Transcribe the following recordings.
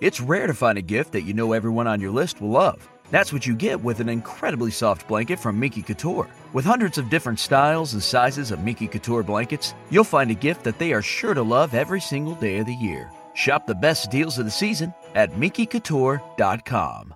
It's rare to find a gift that you know everyone on your list will love. That's what you get with an incredibly soft blanket from Miki Couture. With hundreds of different styles and sizes of Miki Couture blankets, you'll find a gift that they are sure to love every single day of the year. Shop the best deals of the season at MikiCouture.com.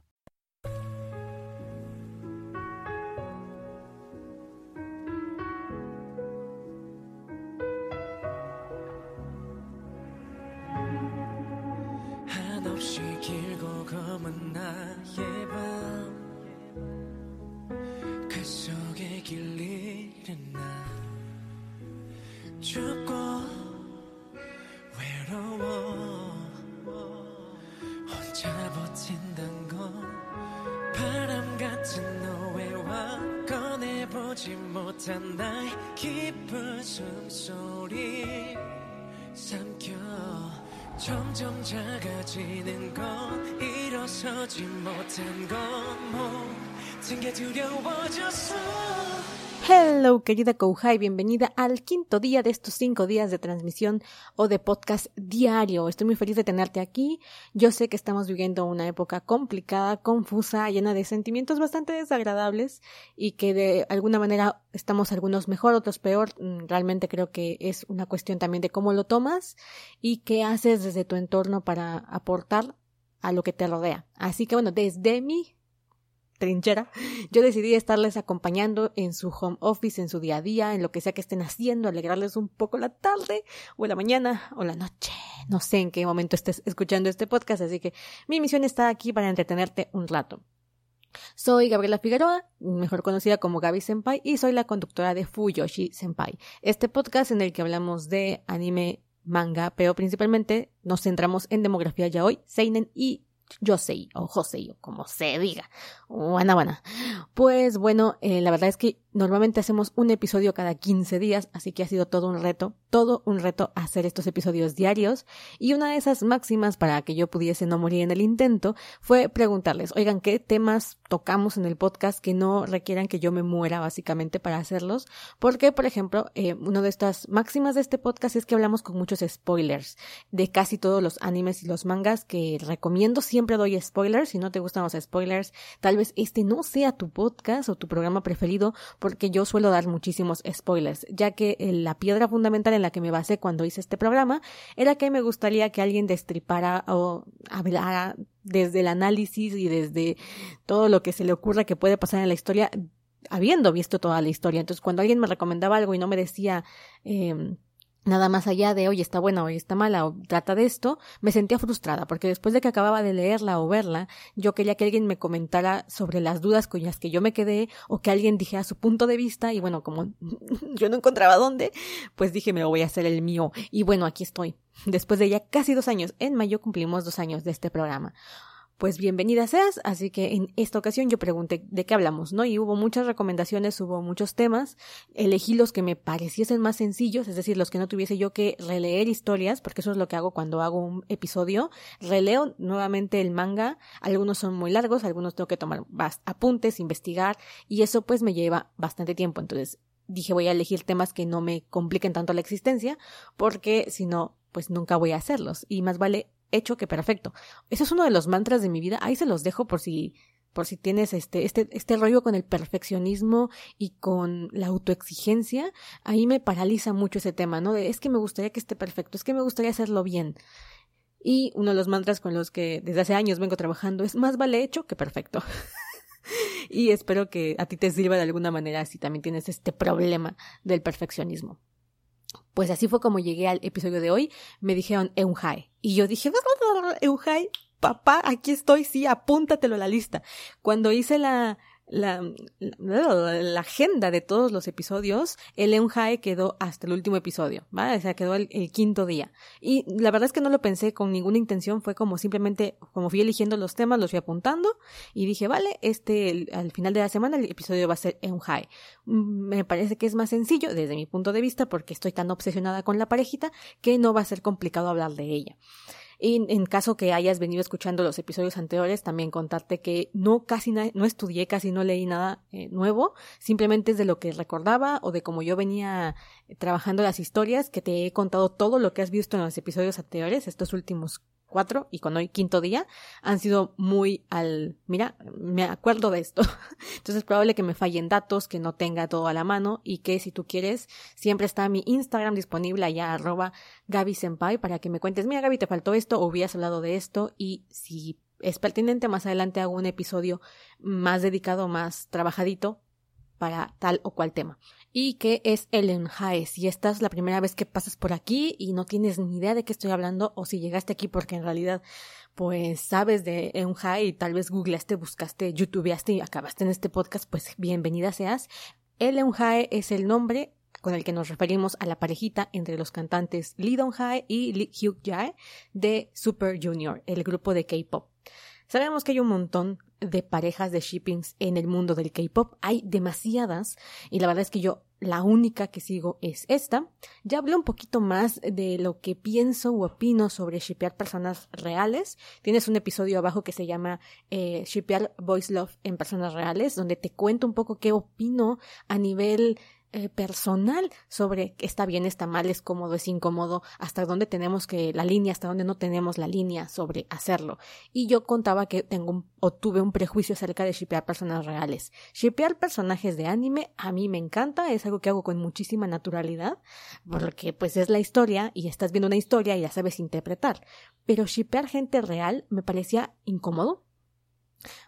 querida Kouhai, bienvenida al quinto día de estos cinco días de transmisión o de podcast diario. Estoy muy feliz de tenerte aquí. Yo sé que estamos viviendo una época complicada, confusa, llena de sentimientos bastante desagradables y que de alguna manera estamos algunos mejor, otros peor. Mm, Realmente creo que es una cuestión también de cómo lo tomas y qué haces desde tu entorno para aportar a lo que te rodea. Así que bueno, desde mi trinchera, yo decidí estarles acompañando en su home office, en su día a día, en lo que sea que estén haciendo, alegrarles un poco la tarde o la mañana o la noche. No sé en qué momento estés escuchando este podcast, así que mi misión está aquí para entretenerte un rato. Soy Gabriela Figueroa, mejor conocida como Gaby Senpai, y soy la conductora de Fuyoshi Senpai, este podcast en el que hablamos de anime, manga, pero principalmente nos centramos en demografía yaoi, seinen y Yosei o Josei o como se diga. Buena, buena. Pues bueno, eh, la verdad es que normalmente hacemos un episodio cada 15 días, así que ha sido todo un reto, todo un reto hacer estos episodios diarios. Y una de esas máximas para que yo pudiese no morir en el intento fue preguntarles, oigan, ¿qué temas tocamos en el podcast que no requieran que yo me muera básicamente para hacerlos? Porque, por ejemplo, eh, una de estas máximas de este podcast es que hablamos con muchos spoilers de casi todos los animes y los mangas que recomiendo siempre doy spoilers. Si no te gustan los spoilers, tal vez este no sea tu podcast o tu programa preferido porque yo suelo dar muchísimos spoilers, ya que eh, la piedra fundamental en la que me basé cuando hice este programa era que me gustaría que alguien destripara o hablara desde el análisis y desde todo lo que se le ocurra que puede pasar en la historia habiendo visto toda la historia. Entonces, cuando alguien me recomendaba algo y no me decía eh, nada más allá de, oye, está buena, oye, está mala, o trata de esto, me sentía frustrada, porque después de que acababa de leerla o verla, yo quería que alguien me comentara sobre las dudas con las que yo me quedé, o que alguien dijera su punto de vista, y bueno, como yo no encontraba dónde, pues dije, me voy a hacer el mío. Y bueno, aquí estoy. Después de ya casi dos años, en mayo cumplimos dos años de este programa pues bienvenida seas. Así que en esta ocasión yo pregunté de qué hablamos, ¿no? Y hubo muchas recomendaciones, hubo muchos temas. Elegí los que me pareciesen más sencillos, es decir, los que no tuviese yo que releer historias, porque eso es lo que hago cuando hago un episodio. Releo nuevamente el manga. Algunos son muy largos, algunos tengo que tomar apuntes, investigar, y eso pues me lleva bastante tiempo. Entonces dije voy a elegir temas que no me compliquen tanto la existencia, porque si no, pues nunca voy a hacerlos. Y más vale hecho que perfecto. Eso es uno de los mantras de mi vida. Ahí se los dejo por si por si tienes este, este, este rollo con el perfeccionismo y con la autoexigencia, ahí me paraliza mucho ese tema, ¿no? De es que me gustaría que esté perfecto, es que me gustaría hacerlo bien. Y uno de los mantras con los que desde hace años vengo trabajando es más vale hecho que perfecto. y espero que a ti te sirva de alguna manera si también tienes este problema del perfeccionismo. Pues así fue como llegué al episodio de hoy. Me dijeron Eunhai. Y yo dije, Eunhai, papá, aquí estoy, sí, apúntatelo a la lista. Cuando hice la, la, la, agenda de todos los episodios, el Eunhae quedó hasta el último episodio, ¿vale? O sea, quedó el, quinto día. Y la verdad es que no lo pensé con ninguna intención, fue como simplemente, como fui eligiendo los temas, los fui apuntando y dije, vale, este, al final de la semana el episodio va a ser Eunhae. Me parece que es más sencillo desde mi punto de vista porque estoy tan obsesionada con la parejita que no va a ser complicado hablar de ella. Y en caso que hayas venido escuchando los episodios anteriores, también contarte que no casi no estudié, casi no leí nada eh, nuevo, simplemente es de lo que recordaba o de cómo yo venía trabajando las historias, que te he contado todo lo que has visto en los episodios anteriores, estos últimos cuatro y con hoy quinto día han sido muy al, mira, me acuerdo de esto. Entonces es probable que me fallen datos, que no tenga todo a la mano y que si tú quieres, siempre está mi Instagram disponible allá arroba Gaby Senpai para que me cuentes, mira Gaby, te faltó esto o hubieras hablado de esto y si es pertinente, más adelante hago un episodio más dedicado, más trabajadito para tal o cual tema. Y que es Ellen Haes. Si esta es la primera vez que pasas por aquí y no tienes ni idea de qué estoy hablando, o si llegaste aquí porque en realidad pues sabes de Ellen Hae y tal vez googleaste, buscaste, youtubeaste y acabaste en este podcast, pues bienvenida seas. Ellen Hae es el nombre con el que nos referimos a la parejita entre los cantantes Lee Dong Hae y Lee Hyuk Jae de Super Junior, el grupo de K-pop. Sabemos que hay un montón de parejas de shippings en el mundo del K-pop, hay demasiadas y la verdad es que yo la única que sigo es esta. Ya hablé un poquito más de lo que pienso u opino sobre shippear personas reales. Tienes un episodio abajo que se llama eh, Shippear Voice Love en personas reales, donde te cuento un poco qué opino a nivel eh, personal sobre está bien, está mal, es cómodo, es incómodo, hasta dónde tenemos que la línea, hasta dónde no tenemos la línea sobre hacerlo. Y yo contaba que tengo o tuve un prejuicio acerca de shipear personas reales. Shipear personajes de anime a mí me encanta, es algo que hago con muchísima naturalidad, porque pues es la historia y estás viendo una historia y ya sabes interpretar. Pero shipear gente real me parecía incómodo,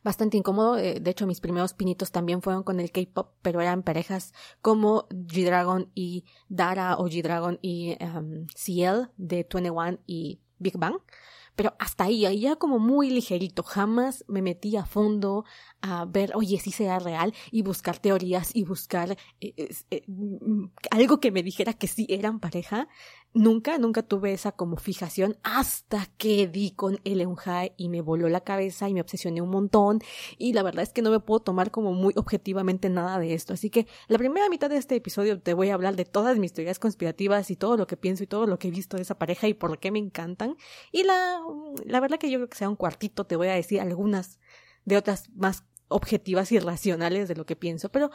bastante incómodo. Eh, de hecho, mis primeros pinitos también fueron con el K-pop, pero eran parejas como G-Dragon y Dara o G-Dragon y um, CL de 21 y Big Bang. Pero hasta ahí, ahí ya como muy ligerito. Jamás me metí a fondo a ver, oye, si sea real y buscar teorías y buscar eh, eh, algo que me dijera que sí eran pareja. Nunca, nunca tuve esa como fijación hasta que di con el Eunjae y me voló la cabeza y me obsesioné un montón y la verdad es que no me puedo tomar como muy objetivamente nada de esto. Así que la primera mitad de este episodio te voy a hablar de todas mis teorías conspirativas y todo lo que pienso y todo lo que he visto de esa pareja y por qué me encantan. Y la, la verdad que yo creo que sea un cuartito te voy a decir algunas de otras más objetivas y racionales de lo que pienso, pero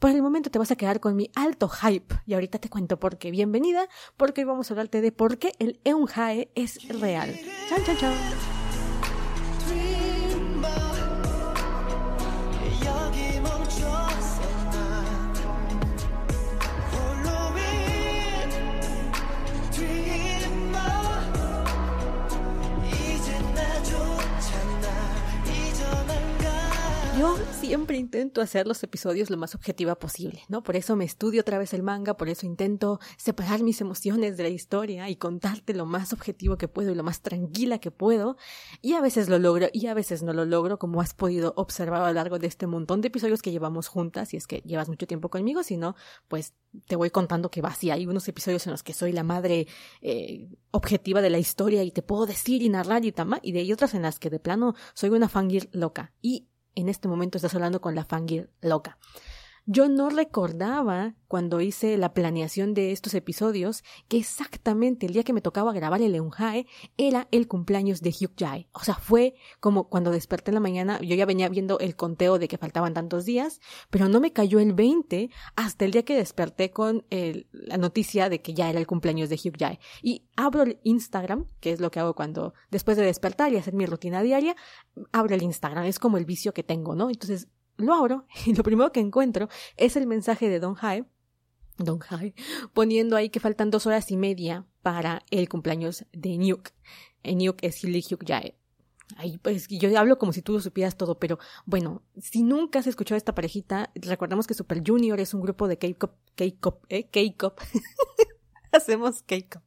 por el momento te vas a quedar con mi alto hype y ahorita te cuento por qué. Bienvenida, porque hoy vamos a hablarte de por qué el Eunjae es real. Chao, chao, chao. Siempre intento hacer los episodios lo más objetiva posible, ¿no? Por eso me estudio otra vez el manga, por eso intento separar mis emociones de la historia y contarte lo más objetivo que puedo y lo más tranquila que puedo. Y a veces lo logro y a veces no lo logro, como has podido observar a lo largo de este montón de episodios que llevamos juntas, y es que llevas mucho tiempo conmigo, si no, pues te voy contando que va así. Hay unos episodios en los que soy la madre eh, objetiva de la historia y te puedo decir y narrar y tama, y de ahí otras en las que de plano soy una fangir loca. Y en este momento estás hablando con la fangir loca. Yo no recordaba cuando hice la planeación de estos episodios que exactamente el día que me tocaba grabar el Eunjae era el cumpleaños de Hyuk Jae. O sea, fue como cuando desperté en la mañana, yo ya venía viendo el conteo de que faltaban tantos días, pero no me cayó el 20 hasta el día que desperté con la noticia de que ya era el cumpleaños de Hyuk Jae. Y abro el Instagram, que es lo que hago cuando después de despertar y hacer mi rutina diaria, abro el Instagram, es como el vicio que tengo, ¿no? Entonces lo abro y lo primero que encuentro es el mensaje de Don Hae, Don Hae, poniendo ahí que faltan dos horas y media para el cumpleaños de Nuke. Nuke es Hilly Hyuk Jae. Ahí, pues, yo hablo como si tú lo supieras todo, pero bueno, si nunca has escuchado esta parejita, recordemos que Super Junior es un grupo de K-pop, K-pop, eh, K-pop. hacemos K-pop.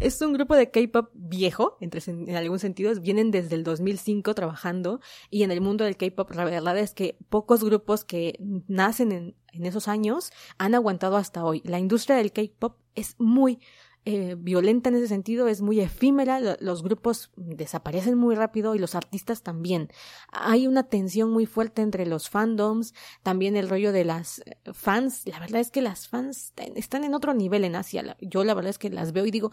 Es un grupo de K-pop viejo, entre, en algún sentido, vienen desde el 2005 trabajando y en el mundo del K-pop la verdad es que pocos grupos que nacen en, en esos años han aguantado hasta hoy. La industria del K-pop es muy eh, violenta en ese sentido, es muy efímera, los grupos desaparecen muy rápido y los artistas también. Hay una tensión muy fuerte entre los fandoms, también el rollo de las eh, fans, la verdad es que las fans están en otro nivel en Asia, yo la verdad es que las veo y digo,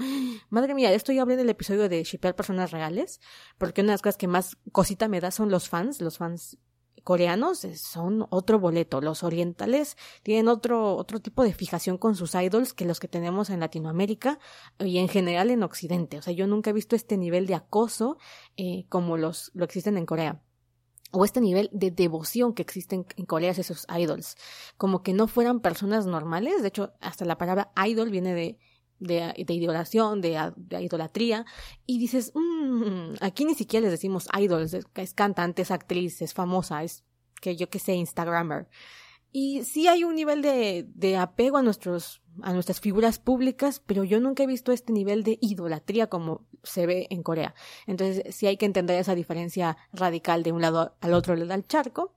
madre mía, esto ya hablé en el episodio de shipear personas reales, porque una de las cosas que más cosita me da son los fans, los fans coreanos son otro boleto. Los orientales tienen otro, otro tipo de fijación con sus idols que los que tenemos en Latinoamérica y en general en Occidente. O sea, yo nunca he visto este nivel de acoso eh, como los, lo existen en Corea o este nivel de devoción que existe en Corea hacia sus idols, como que no fueran personas normales, de hecho hasta la palabra idol viene de de, idolación, de, idolatría, y dices, mmm, aquí ni siquiera les decimos idols, es, es, cantante, es actriz, es famosa, es que yo que sé, Instagrammer. Y sí hay un nivel de, de apego a nuestros, a nuestras figuras públicas, pero yo nunca he visto este nivel de idolatría como se ve en Corea. Entonces sí hay que entender esa diferencia radical de un lado al otro lado del charco.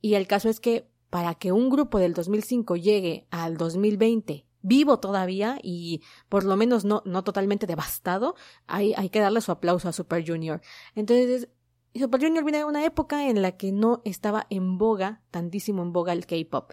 Y el caso es que para que un grupo del 2005 llegue al 2020 vivo todavía y por lo menos no, no totalmente devastado, hay, hay que darle su aplauso a Super Junior. Entonces, Super Junior viene de una época en la que no estaba en boga, tantísimo en boga el K-pop.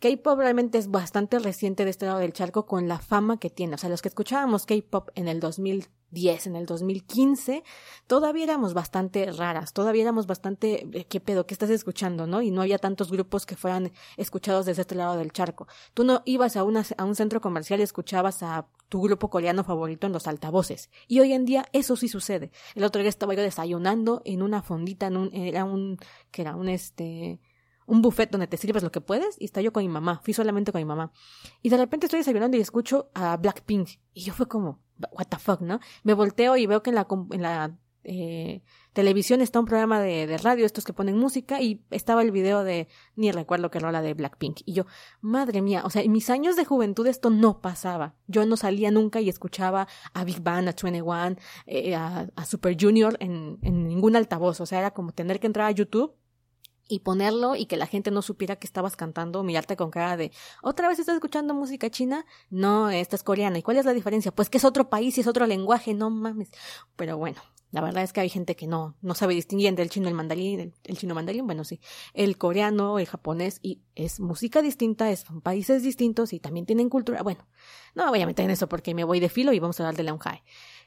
K-pop realmente es bastante reciente de este lado del charco con la fama que tiene. O sea, los que escuchábamos K-pop en el 2010, en el 2015, todavía éramos bastante raras, todavía éramos bastante, eh, ¿qué pedo? ¿Qué estás escuchando? ¿No? Y no había tantos grupos que fueran escuchados desde este lado del charco. Tú no ibas a, una, a un centro comercial y escuchabas a tu grupo coreano favorito en los altavoces. Y hoy en día eso sí sucede. El otro día estaba yo desayunando en una fondita, en un, era un, que era un este, un buffet donde te sirves lo que puedes y está yo con mi mamá, fui solamente con mi mamá. Y de repente estoy desayunando y escucho a Blackpink y yo fue como, what the fuck, ¿no? Me volteo y veo que en la, en la eh, televisión está un programa de, radio, estos que ponen música, y estaba el video de, ni recuerdo qué rola de Blackpink. Y yo, madre mía, o sea, en mis años de juventud esto no pasaba. Yo no salía nunca y escuchaba a Big Bang, a 21, eh, a, a Super Junior en, en ningún altavoz. O sea, era como tener que entrar a YouTube y ponerlo y que la gente no supiera que estabas cantando, mirarte con cara de ¿otra vez estás escuchando música china? No, esta es coreana. ¿Y cuál es la diferencia? Pues que es otro país y es otro lenguaje, no mames. Pero bueno, la verdad es que hay gente que no, no sabe distinguir entre el chino y el mandarín, el, chino mandarín, bueno sí, el coreano, el japonés, y es música distinta, es, son países distintos y también tienen cultura. Bueno, no me voy a meter en eso porque me voy de filo y vamos a hablar de Leon High.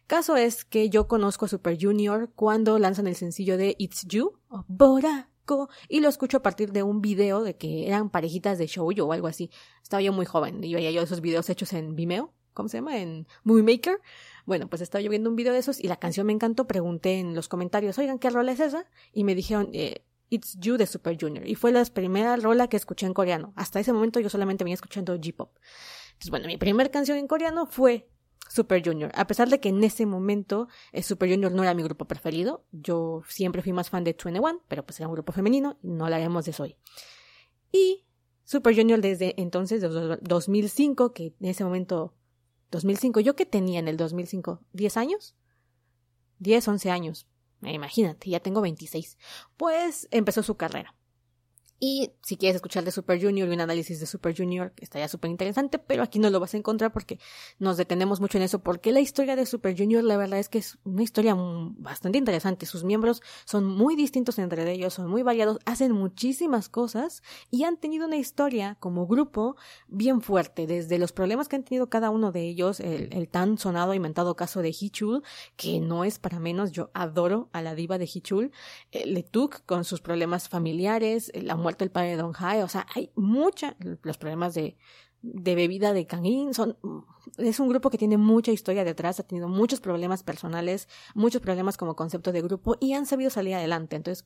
Caso es que yo conozco a Super Junior cuando lanzan el sencillo de It's You, o Bora y lo escucho a partir de un video de que eran parejitas de show o algo así. Estaba yo muy joven y veía yo esos videos hechos en Vimeo, ¿cómo se llama? En Movie Maker. Bueno, pues estaba yo viendo un video de esos y la canción me encantó. Pregunté en los comentarios, oigan, ¿qué rola es esa? Y me dijeron, eh, It's You de Super Junior. Y fue la primera rola que escuché en coreano. Hasta ese momento yo solamente venía escuchando J-pop. Entonces, bueno, mi primera canción en coreano fue Super Junior. A pesar de que en ese momento eh, Super Junior no era mi grupo preferido, yo siempre fui más fan de 21, pero pues era un grupo femenino no hablaremos de eso hoy. Y Super Junior desde entonces, desde 2005, que en ese momento, 2005, ¿yo qué tenía en el 2005? ¿10 años? 10, 11 años. Imagínate, ya tengo 26. Pues empezó su carrera. Y si quieres escuchar de Super Junior y un análisis de Super Junior, estaría súper interesante, pero aquí no lo vas a encontrar porque nos detenemos mucho en eso, porque la historia de Super Junior, la verdad es que es una historia bastante interesante. Sus miembros son muy distintos entre ellos, son muy variados, hacen muchísimas cosas y han tenido una historia como grupo bien fuerte, desde los problemas que han tenido cada uno de ellos, el, el tan sonado y mentado caso de Hichul, que no es para menos, yo adoro a la diva de Hichul, eh, Letuk con sus problemas familiares, la muerto el padre de Don Jai, o sea, hay mucha, los problemas de, de bebida de Kangin son, es un grupo que tiene mucha historia detrás, ha tenido muchos problemas personales, muchos problemas como concepto de grupo y han sabido salir adelante. Entonces,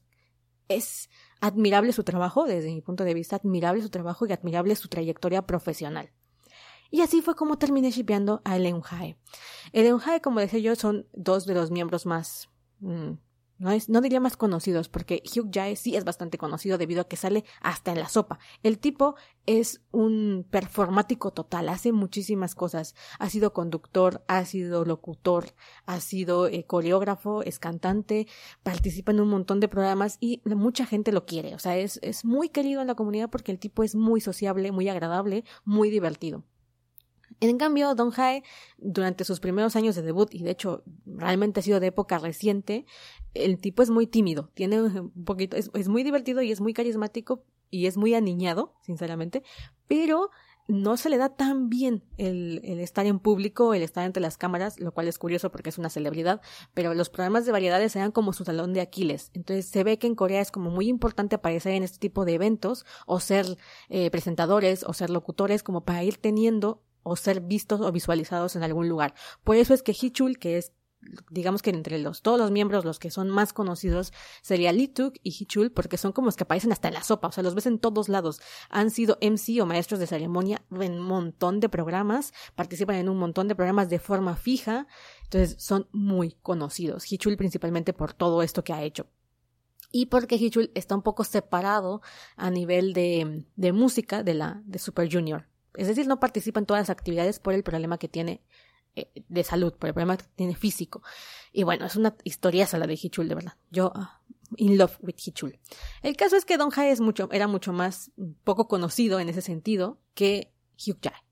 es admirable su trabajo, desde mi punto de vista, admirable su trabajo y admirable su trayectoria profesional. Y así fue como terminé shipeando a Ellen Hae. Ellen Hae, como decía yo, son dos de los miembros más mm, no, es, no diría más conocidos, porque Hugh Jae sí es bastante conocido debido a que sale hasta en la sopa. El tipo es un performático total, hace muchísimas cosas. Ha sido conductor, ha sido locutor, ha sido eh, coreógrafo, es cantante, participa en un montón de programas y mucha gente lo quiere. O sea, es, es muy querido en la comunidad porque el tipo es muy sociable, muy agradable, muy divertido. En cambio, Don Hae, durante sus primeros años de debut, y de hecho realmente ha sido de época reciente, el tipo es muy tímido, tiene un poquito, es, muy divertido y es muy carismático y es muy aniñado, sinceramente, pero no se le da tan bien el, el, estar en público, el estar entre las cámaras, lo cual es curioso porque es una celebridad, pero los programas de variedades eran como su talón de Aquiles. Entonces se ve que en Corea es como muy importante aparecer en este tipo de eventos o ser eh, presentadores o ser locutores como para ir teniendo o ser vistos o visualizados en algún lugar. Por eso es que Hichul, que es digamos que entre los todos los miembros los que son más conocidos sería Lituk y Hichul porque son como los que aparecen hasta en la sopa, o sea, los ves en todos lados. Han sido MC o maestros de ceremonia en un montón de programas, participan en un montón de programas de forma fija, entonces son muy conocidos. Hichul principalmente por todo esto que ha hecho. Y porque Hichul está un poco separado a nivel de, de música de la de Super Junior. Es decir, no participa en todas las actividades por el problema que tiene eh, de salud, por el problema que tiene físico. Y bueno, es una historia la de Hichul, de verdad. Yo, ah, in love with Hichul. El caso es que Don Hae es mucho, era mucho más poco conocido en ese sentido que Hyuk Jae.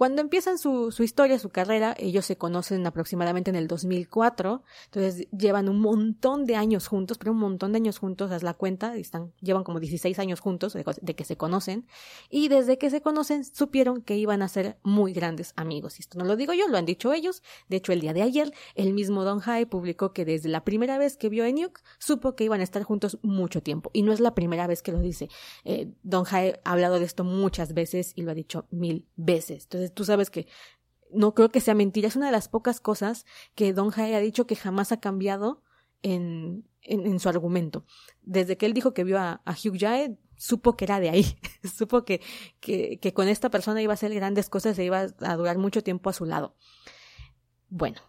Cuando empiezan su, su historia, su carrera, ellos se conocen aproximadamente en el 2004, entonces llevan un montón de años juntos, pero un montón de años juntos, haz la cuenta, están, llevan como 16 años juntos de, que se conocen, y desde que se conocen supieron que iban a ser muy grandes amigos. Y esto no lo digo yo, lo han dicho ellos. De hecho, el día de ayer, el mismo Don Hae publicó que desde la primera vez que vio a Enyuk, supo que iban a estar juntos mucho tiempo. Y no es la primera vez que lo dice. Eh, Don Hae ha hablado de esto muchas veces y lo ha dicho mil veces. Entonces, tú sabes que no creo que sea mentira. Es una de las pocas cosas que Don Jae ha dicho que jamás ha cambiado en, en, su argumento. Desde que él dijo que vio a, Hugh Jae, supo que era de ahí. supo que, que, que con esta persona iba a hacer grandes cosas e iba a durar mucho tiempo a su lado. Bueno,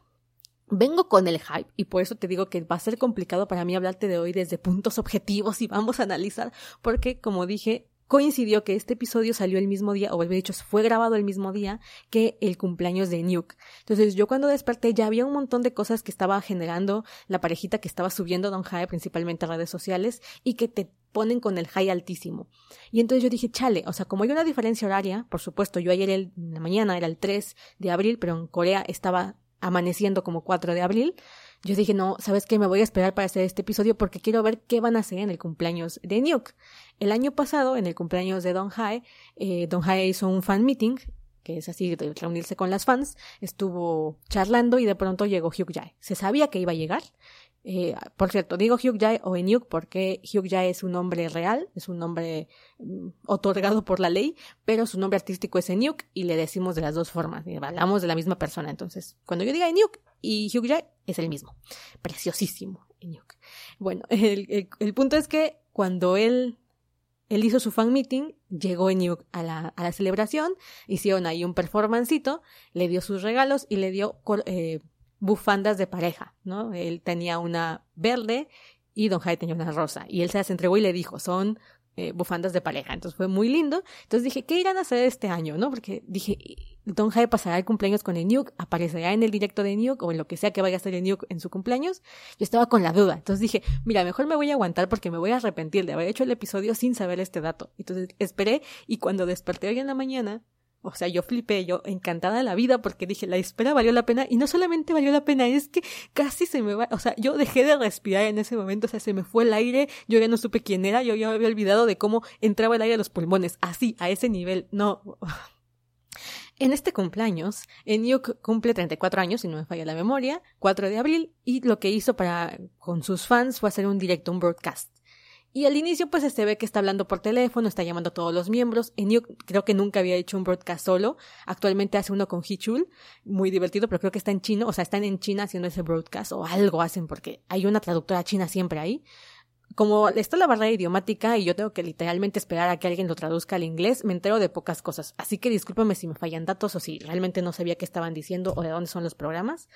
Vengo con el hype y por eso te digo que va a ser complicado para mí hablarte de hoy desde puntos objetivos y vamos a analizar porque, como dije, coincidió que este episodio salió el mismo día, o de hecho fue grabado el mismo día que el cumpleaños de Nuke. Entonces yo cuando desperté ya había un montón de cosas que estaba generando la parejita que estaba subiendo Don High principalmente a redes sociales y que te ponen con el high altísimo. Y entonces yo dije, chale, o sea, como hay una diferencia horaria, por supuesto, yo ayer en la mañana era el 3 de abril, pero en Corea estaba amaneciendo como 4 de abril, yo dije, no, ¿sabes qué? Me voy a esperar para hacer este episodio porque quiero ver qué van a hacer en el cumpleaños de Nuke. El año pasado, en el cumpleaños de Don Hae, eh, Don Hae hizo un fan meeting, que es así, de reunirse con las fans, estuvo charlando y de pronto llegó Hyuk Jae. Se sabía que iba a llegar. Eh, por cierto, digo Hyuk Jae o Enyuk porque Hyuk Jae es un nombre real, es un nombre mm, otorgado por la ley, pero su nombre artístico es Enyuk y le decimos de las dos formas, hablamos de la misma persona. Entonces, cuando yo diga Enyuk, y Hugh Jae es el mismo. Preciosísimo, Bueno, el, el, punto es que cuando él, él hizo su fan meeting, llegó Enyuk a la, a la celebración, hicieron ahí un performancito, le dio sus regalos y le dio eh, bufandas de pareja, ¿no? Él tenía una verde y Don Jai tenía una rosa. Y él se las entregó y le dijo, son eh, bufandas de pareja. Entonces fue muy lindo. Entonces dije, ¿qué irán a hacer este año? ¿No? Porque dije, Don Jae pasará el cumpleaños con Enyuk, aparecerá en el directo de Enyuk o en lo que sea que vaya a hacer Enyuk en su cumpleaños. Yo estaba con la duda. Entonces dije, mira, mejor me voy a aguantar porque me voy a arrepentir de haber hecho el episodio sin saber este dato. Entonces esperé y cuando desperté hoy en la mañana, o sea, yo flipé, yo encantada de la vida porque dije, la espera valió la pena y no solamente valió la pena, es que casi se me va, o sea, yo dejé de respirar en ese momento, o sea, se me fue el aire, yo ya no supe quién era, yo ya me había olvidado de cómo entraba el aire a los pulmones, así, a ese nivel, no. En este cumpleaños, Enyuk cumple 34 años, si no me falla la memoria, 4 de abril, y lo que hizo para con sus fans fue hacer un directo, un broadcast. Y al inicio pues se ve que está hablando por teléfono, está llamando a todos los miembros. Creo que nunca había hecho un broadcast solo. Actualmente hace uno con Hichul, muy divertido, pero creo que está en chino, o sea, están en China haciendo ese broadcast o algo hacen porque hay una traductora china siempre ahí. Como está la barrera idiomática y yo tengo que literalmente esperar a que alguien lo traduzca al inglés, me entero de pocas cosas. Así que discúlpame si me fallan datos o si realmente no sabía qué estaban diciendo o de dónde son los programas.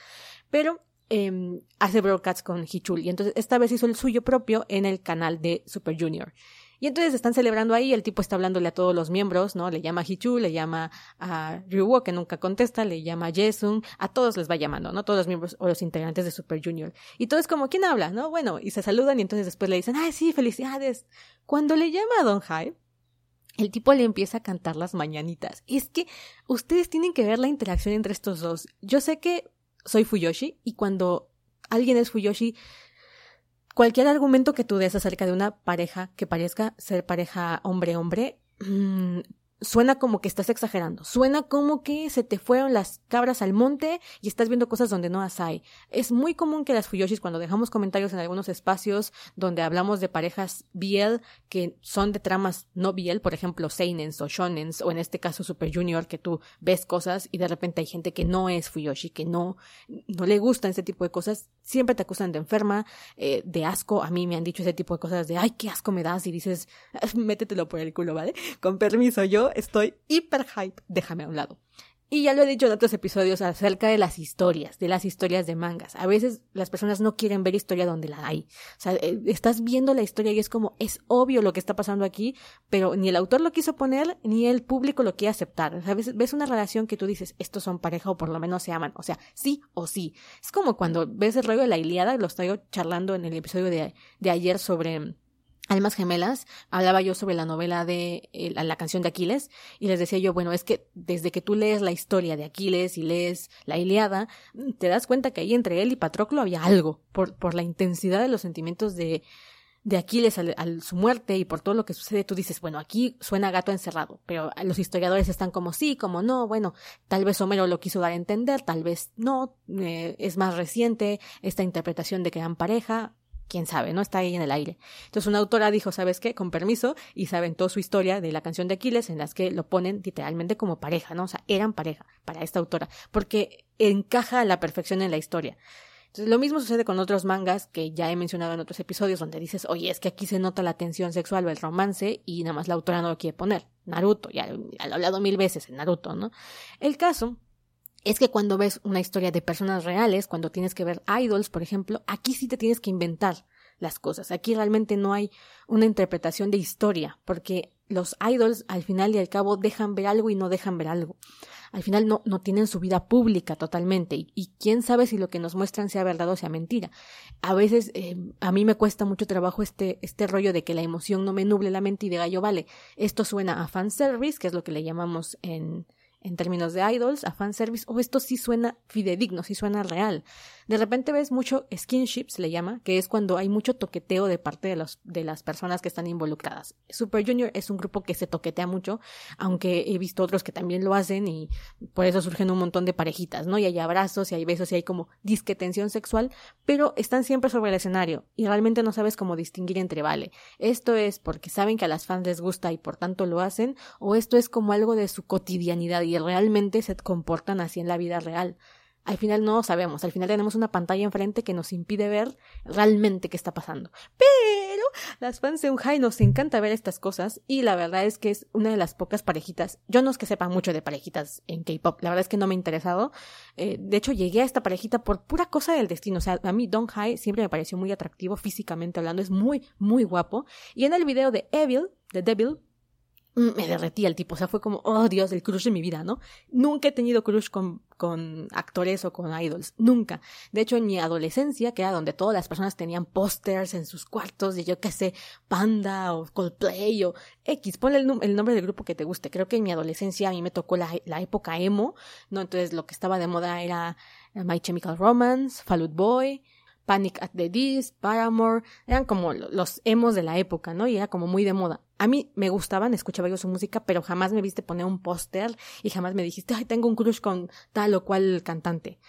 Pero eh, hace broadcasts con Hichul y entonces esta vez hizo el suyo propio en el canal de Super Junior. Y entonces están celebrando ahí, el tipo está hablándole a todos los miembros, ¿no? Le llama a Hichu, le llama a Ryuwo, que nunca contesta, le llama a Jesung, a todos les va llamando, ¿no? Todos los miembros o los integrantes de Super Junior. Y todo es como, ¿quién habla? ¿No? Bueno, y se saludan y entonces después le dicen, ay, sí, felicidades. Cuando le llama a Don Hyde, el tipo le empieza a cantar las mañanitas. Y es que ustedes tienen que ver la interacción entre estos dos. Yo sé que soy Fuyoshi y cuando alguien es Fuyoshi, cualquier argumento que tú des acerca de una pareja que parezca ser pareja hombre-hombre, mm, suena como que estás exagerando, suena como que se te fueron las cabras al monte y estás viendo cosas donde no las hay. Es muy común que las Fuyoshis cuando dejamos comentarios en algunos espacios donde hablamos de parejas BL que son de tramas no BL, por ejemplo, Seinens o Shonens o en este caso Super Junior que tú ves cosas y de repente hay gente que no es Fuyoshi, que no no le gustan ese tipo de cosas, siempre te acusan de enferma, eh, de asco, a mí me han dicho ese tipo de cosas de ay, qué asco me das y dices, métetelo por el culo, ¿vale? Con permiso, yo estoy hiper hype, déjame a un lado. Y ya lo he dicho en otros episodios acerca de las historias, de las historias de mangas. A veces las personas no quieren ver historia donde la hay. O sea, eh, estás viendo la historia y es como, es obvio lo que está pasando aquí, pero ni el autor lo quiso poner, ni el público lo quiere aceptar. O sea, ves, una relación que tú dices, estos son pareja o por lo menos se aman. O sea, sí o sí. Es como cuando ves el rollo de la Iliada, lo estoy charlando en el episodio de, de ayer sobre Almas Gemelas, hablaba yo sobre la novela de eh, la, canción de Aquiles y les decía yo, bueno, es que desde que tú lees la historia de Aquiles y lees la Iliada, mm, te das cuenta que ahí entre él y Patroclo había algo por, por la intensidad de los sentimientos de, de Aquiles al, su muerte y por todo lo que sucede, tú dices, bueno, aquí suena gato encerrado, pero los historiadores están como sí, como no, bueno, tal vez Homero lo quiso dar a entender, tal vez no, eh, es más reciente esta interpretación de que eran pareja, quién sabe, ¿no? Está ahí en el aire. Entonces una autora dijo, ¿sabes qué? Con permiso, y se aventó su historia de la canción de Aquiles en las que lo ponen literalmente como pareja, ¿no? O sea, eran pareja para esta autora, porque encaja a la perfección en la historia. Entonces, lo mismo sucede con otros mangas que ya he mencionado en otros episodios donde dices, oye, es que aquí se nota la tensión sexual o el romance y nada más la autora no lo quiere poner. Naruto, ya, ya lo he hablado mil veces en Naruto, ¿no? El caso es que cuando ves una historia de personas reales, cuando tienes que ver idols, por ejemplo, aquí sí te tienes que inventar las cosas. Aquí realmente no hay una interpretación de historia, porque los idols al final y al cabo dejan ver algo y no dejan ver algo. Al final no, no tienen su vida pública totalmente y, quién sabe si lo que nos muestran sea verdad o sea mentira. A veces eh, a mí me cuesta mucho trabajo este, este rollo de que la emoción no me nuble la mente y diga yo, vale, esto suena a fanservice, que es lo que le llamamos en, en términos de idols, a fanservice, o esto sí suena fidedigno, sí suena real. De repente ves mucho skinship, se le llama, que es cuando hay mucho toqueteo de parte de, los, de las personas que están involucradas. Super Junior es un grupo que se toquetea mucho, aunque he visto otros que también lo hacen y por eso surgen un montón de parejitas, ¿no? Y hay abrazos y hay besos y hay como disque tensión sexual, pero están siempre sobre el escenario y realmente no sabes cómo distinguir entre vale. Esto es porque saben que a las fans les gusta y por tanto lo hacen, o esto es como algo de su cotidianidad y realmente se comportan así en la vida real. Al final no sabemos, al final tenemos una pantalla enfrente que nos impide ver realmente qué está pasando. Pero las fans de Unhai nos encanta ver estas cosas y la verdad es que es una de las pocas parejitas. Yo no es que sepa mucho de parejitas en K-pop, la verdad es que no me ha interesado. Eh, de hecho, llegué a esta parejita por pura cosa del destino. O sea, a mí Don Hai siempre me pareció muy atractivo físicamente hablando, es muy, muy guapo. Y en el video de Evil, de Devil, me derretía el tipo, o sea, fue como, oh Dios, el crush de mi vida, ¿no? Nunca he tenido crush con, con actores o con idols, nunca. De hecho, en mi adolescencia, que era donde todas las personas tenían pósters en sus cuartos de yo qué sé, Panda o Coldplay o X, ponle el, nombre del grupo que te guste. Creo que en mi adolescencia a mí me tocó la, la época emo, ¿no? Entonces lo que estaba de moda era My Chemical Romance, Fall Out Boy, Panic at the Disc, Paramore, eran como los emos de la época, ¿no? Y era como muy de moda. A mí me gustaban, escuchaba yo su música, pero jamás me viste poner un póster y jamás me dijiste, ay, tengo un crush con tal o cual cantante.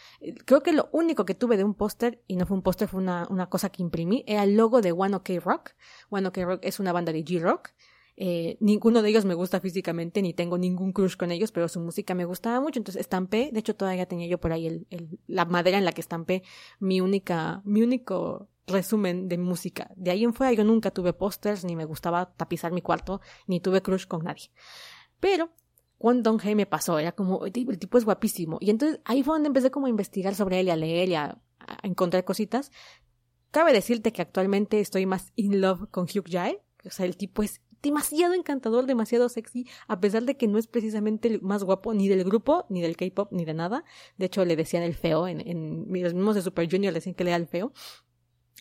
Creo que lo único que tuve de un póster, y no fue un póster, fue una, una cosa que imprimí, era el logo de One OK Rock. One OK Rock es una banda de G-Rock eh, ninguno de ellos me gusta físicamente, ni tengo ningún crush con ellos, pero su música me gustaba mucho. Entonces estampé, de hecho todavía tenía yo por ahí el, el, la madera en la que estampé mi única, mi único resumen de música. De ahí en fuera yo nunca tuve pósters, ni me gustaba tapizar mi cuarto, ni tuve crush con nadie. Pero cuando Don G me pasó, era como, el tipo es guapísimo. Y entonces ahí fue donde empecé como a investigar sobre él y a leer y a, encontrar cositas. Cabe decirte que actualmente estoy más in love con Hugh Jae. O sea, el tipo es demasiado encantador, demasiado sexy, a pesar de que no es precisamente el más guapo ni del grupo, ni del K-pop, ni de nada. De hecho, le decían el feo, en, en los mismos de Super Junior le decían que le era el feo.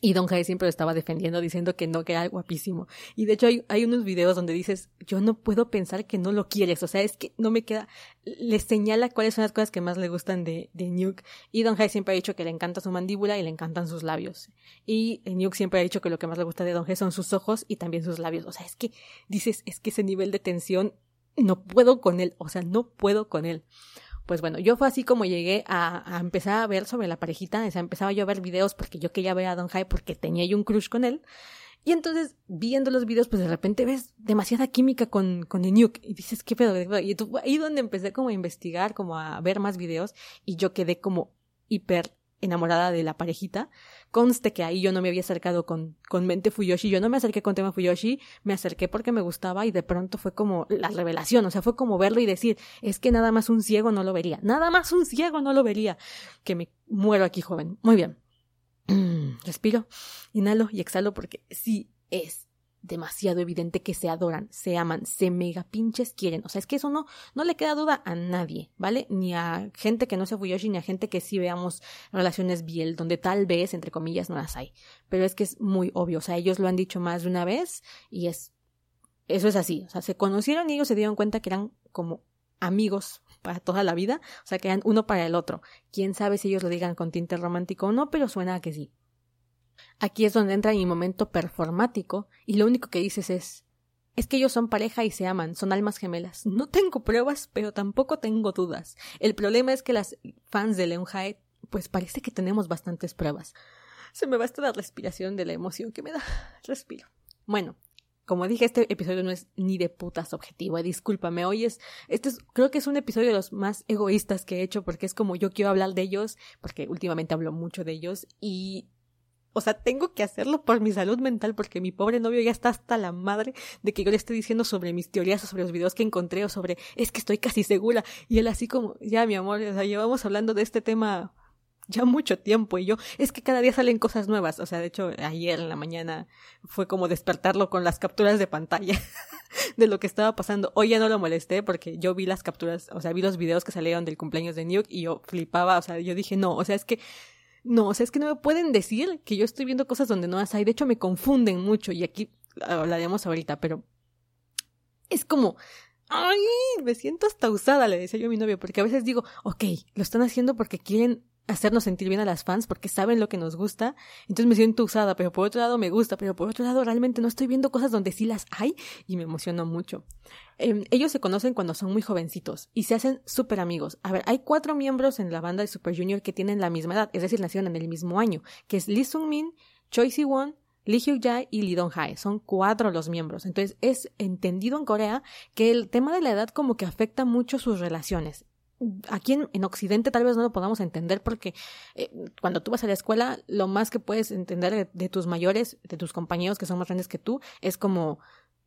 Y Don Jai siempre lo estaba defendiendo diciendo que no, que era guapísimo. Y de hecho hay, unos videos donde dices, yo no puedo pensar que no lo quieres. O sea, es que no me queda, le señala cuáles son las cosas que más le gustan de, de Nuke. Y Don Jai siempre ha dicho que le encanta su mandíbula y le encantan sus labios. Y Nuke siempre ha dicho que lo que más le gusta de Don Jai son sus ojos y también sus labios. O sea, es que dices, es que ese nivel de tensión no puedo con él, o sea, no puedo con él. Pues bueno, yo fue así como llegué a, empezar a ver sobre la parejita, o sea, empezaba yo a ver videos porque yo quería ver a Don High porque tenía yo un crush con él. Y entonces, viendo los videos, pues de repente ves demasiada química con, con Nuke. Y dices, ¿qué pedo? Y tú, ahí donde empecé como a investigar, como a ver más videos. Y yo quedé como hiper enamorada de la parejita. Conste que ahí yo no me había acercado con, con Mente Fuyoshi. Yo no me acerqué con Tema Fuyoshi. Me acerqué porque me gustaba y de pronto fue como la revelación. O sea, fue como verlo y decir, es que nada más un ciego no lo vería. Nada más un ciego no lo vería. Que me muero aquí, joven. Muy bien. Respiro, inhalo y exhalo porque sí es demasiado evidente que se adoran, se aman, se mega pinches quieren. O sea, es que eso no, no le queda duda a nadie, ¿vale? Ni a gente que no se Fuyoshi, ni a gente que sí veamos relaciones biel, donde tal vez, entre comillas, no las hay. Pero es que es muy obvio. O sea, ellos lo han dicho más de una vez y es. Eso es así. O sea, se conocieron y ellos se dieron cuenta que eran como amigos para toda la vida, o sea, que eran uno para el otro. Quién sabe si ellos lo digan con tinte romántico o no, pero suena a que sí. Aquí es donde entra mi momento performático y lo único que dices es es que ellos son pareja y se aman, son almas gemelas. No tengo pruebas, pero tampoco tengo dudas. El problema es que las fans de Leonhae, pues parece que tenemos bastantes pruebas. Se me basta la respiración de la emoción que me da. Respiro. Bueno, como dije, este episodio no es ni de putas objetivo, eh, discúlpame, hoy es, este es, creo que es un episodio de los más egoístas que he hecho porque es como yo quiero hablar de ellos, porque últimamente hablo mucho de ellos y, o sea, tengo que hacerlo por mi salud mental porque mi pobre novio ya está hasta la madre de que yo le esté diciendo sobre mis teorías sobre los videos que encontré o sobre, es que estoy casi segura y él así como, ya mi amor, o sea, llevamos hablando de este tema ya mucho tiempo y yo es que cada día salen cosas nuevas o sea de hecho ayer en la mañana fue como despertarlo con las capturas de pantalla de lo que estaba pasando. Hoy ya no lo molesté porque yo vi las capturas o sea vi los videos que salieron del cumpleaños de Nuke y yo flipaba o sea yo dije no o sea es que no o sea es que no me pueden decir que yo estoy viendo cosas donde no las hay. De hecho me confunden mucho y aquí hablaremos ahorita pero es como ay me siento hasta usada le decía yo a mi novio porque a veces digo ok lo están haciendo porque quieren hacernos sentir bien a las fans porque saben lo que nos gusta. Entonces me siento usada, pero por otro lado me gusta, pero por otro lado realmente no estoy viendo cosas donde sí las hay y me emociono mucho. Em, ellos se conocen cuando son muy jovencitos y se hacen súper amigos. A ver, hay cuatro miembros en la banda de Super Junior que tienen la misma edad, es decir, nacieron en el mismo año, que es Lee Sung Min, Choi Si Won, Lee Hyuk Jae y Lee Dong Hae. Son cuatro los miembros. Entonces es entendido en Corea que el tema de la edad como que afecta mucho sus relaciones aquí en, Occidente tal vez no lo podamos entender porque eh, cuando tú vas a la escuela, lo más que puedes entender de, tus mayores, de tus compañeros que son más grandes que tú, es como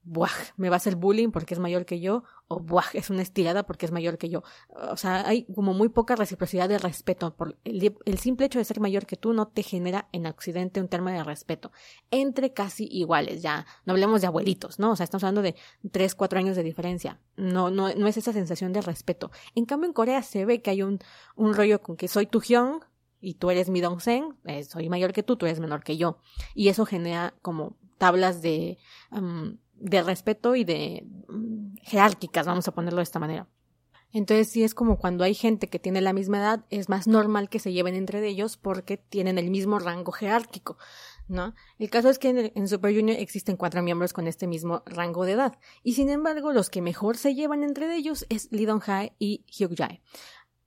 buah, me va a hacer bullying porque es mayor que yo, o buah, es una estirada porque es mayor que yo. O sea, hay como muy poca reciprocidad de respeto. Por el, simple hecho de ser mayor que tú no te genera en Occidente un término de respeto. Entre casi iguales, ya. No hablemos de abuelitos, ¿no? O sea, estamos hablando de tres, cuatro años de diferencia. No, no, no es esa sensación de respeto. En cambio, en Corea se ve que hay un, un rollo con que soy tu hyung y tú eres mi dongsen, eh, soy mayor que tú, tú eres menor que yo. Y eso genera como tablas de de respeto y de mm, jerárquicas, vamos a ponerlo de esta manera. Entonces sí es como cuando hay gente que tiene la misma edad, es más normal que se lleven entre ellos porque tienen el mismo rango jerárquico, ¿no? El caso es que en, Super Junior existen cuatro miembros con este mismo rango de edad, y sin embargo los que mejor se llevan entre ellos es Lee Dong Hae y Hyuk Jae.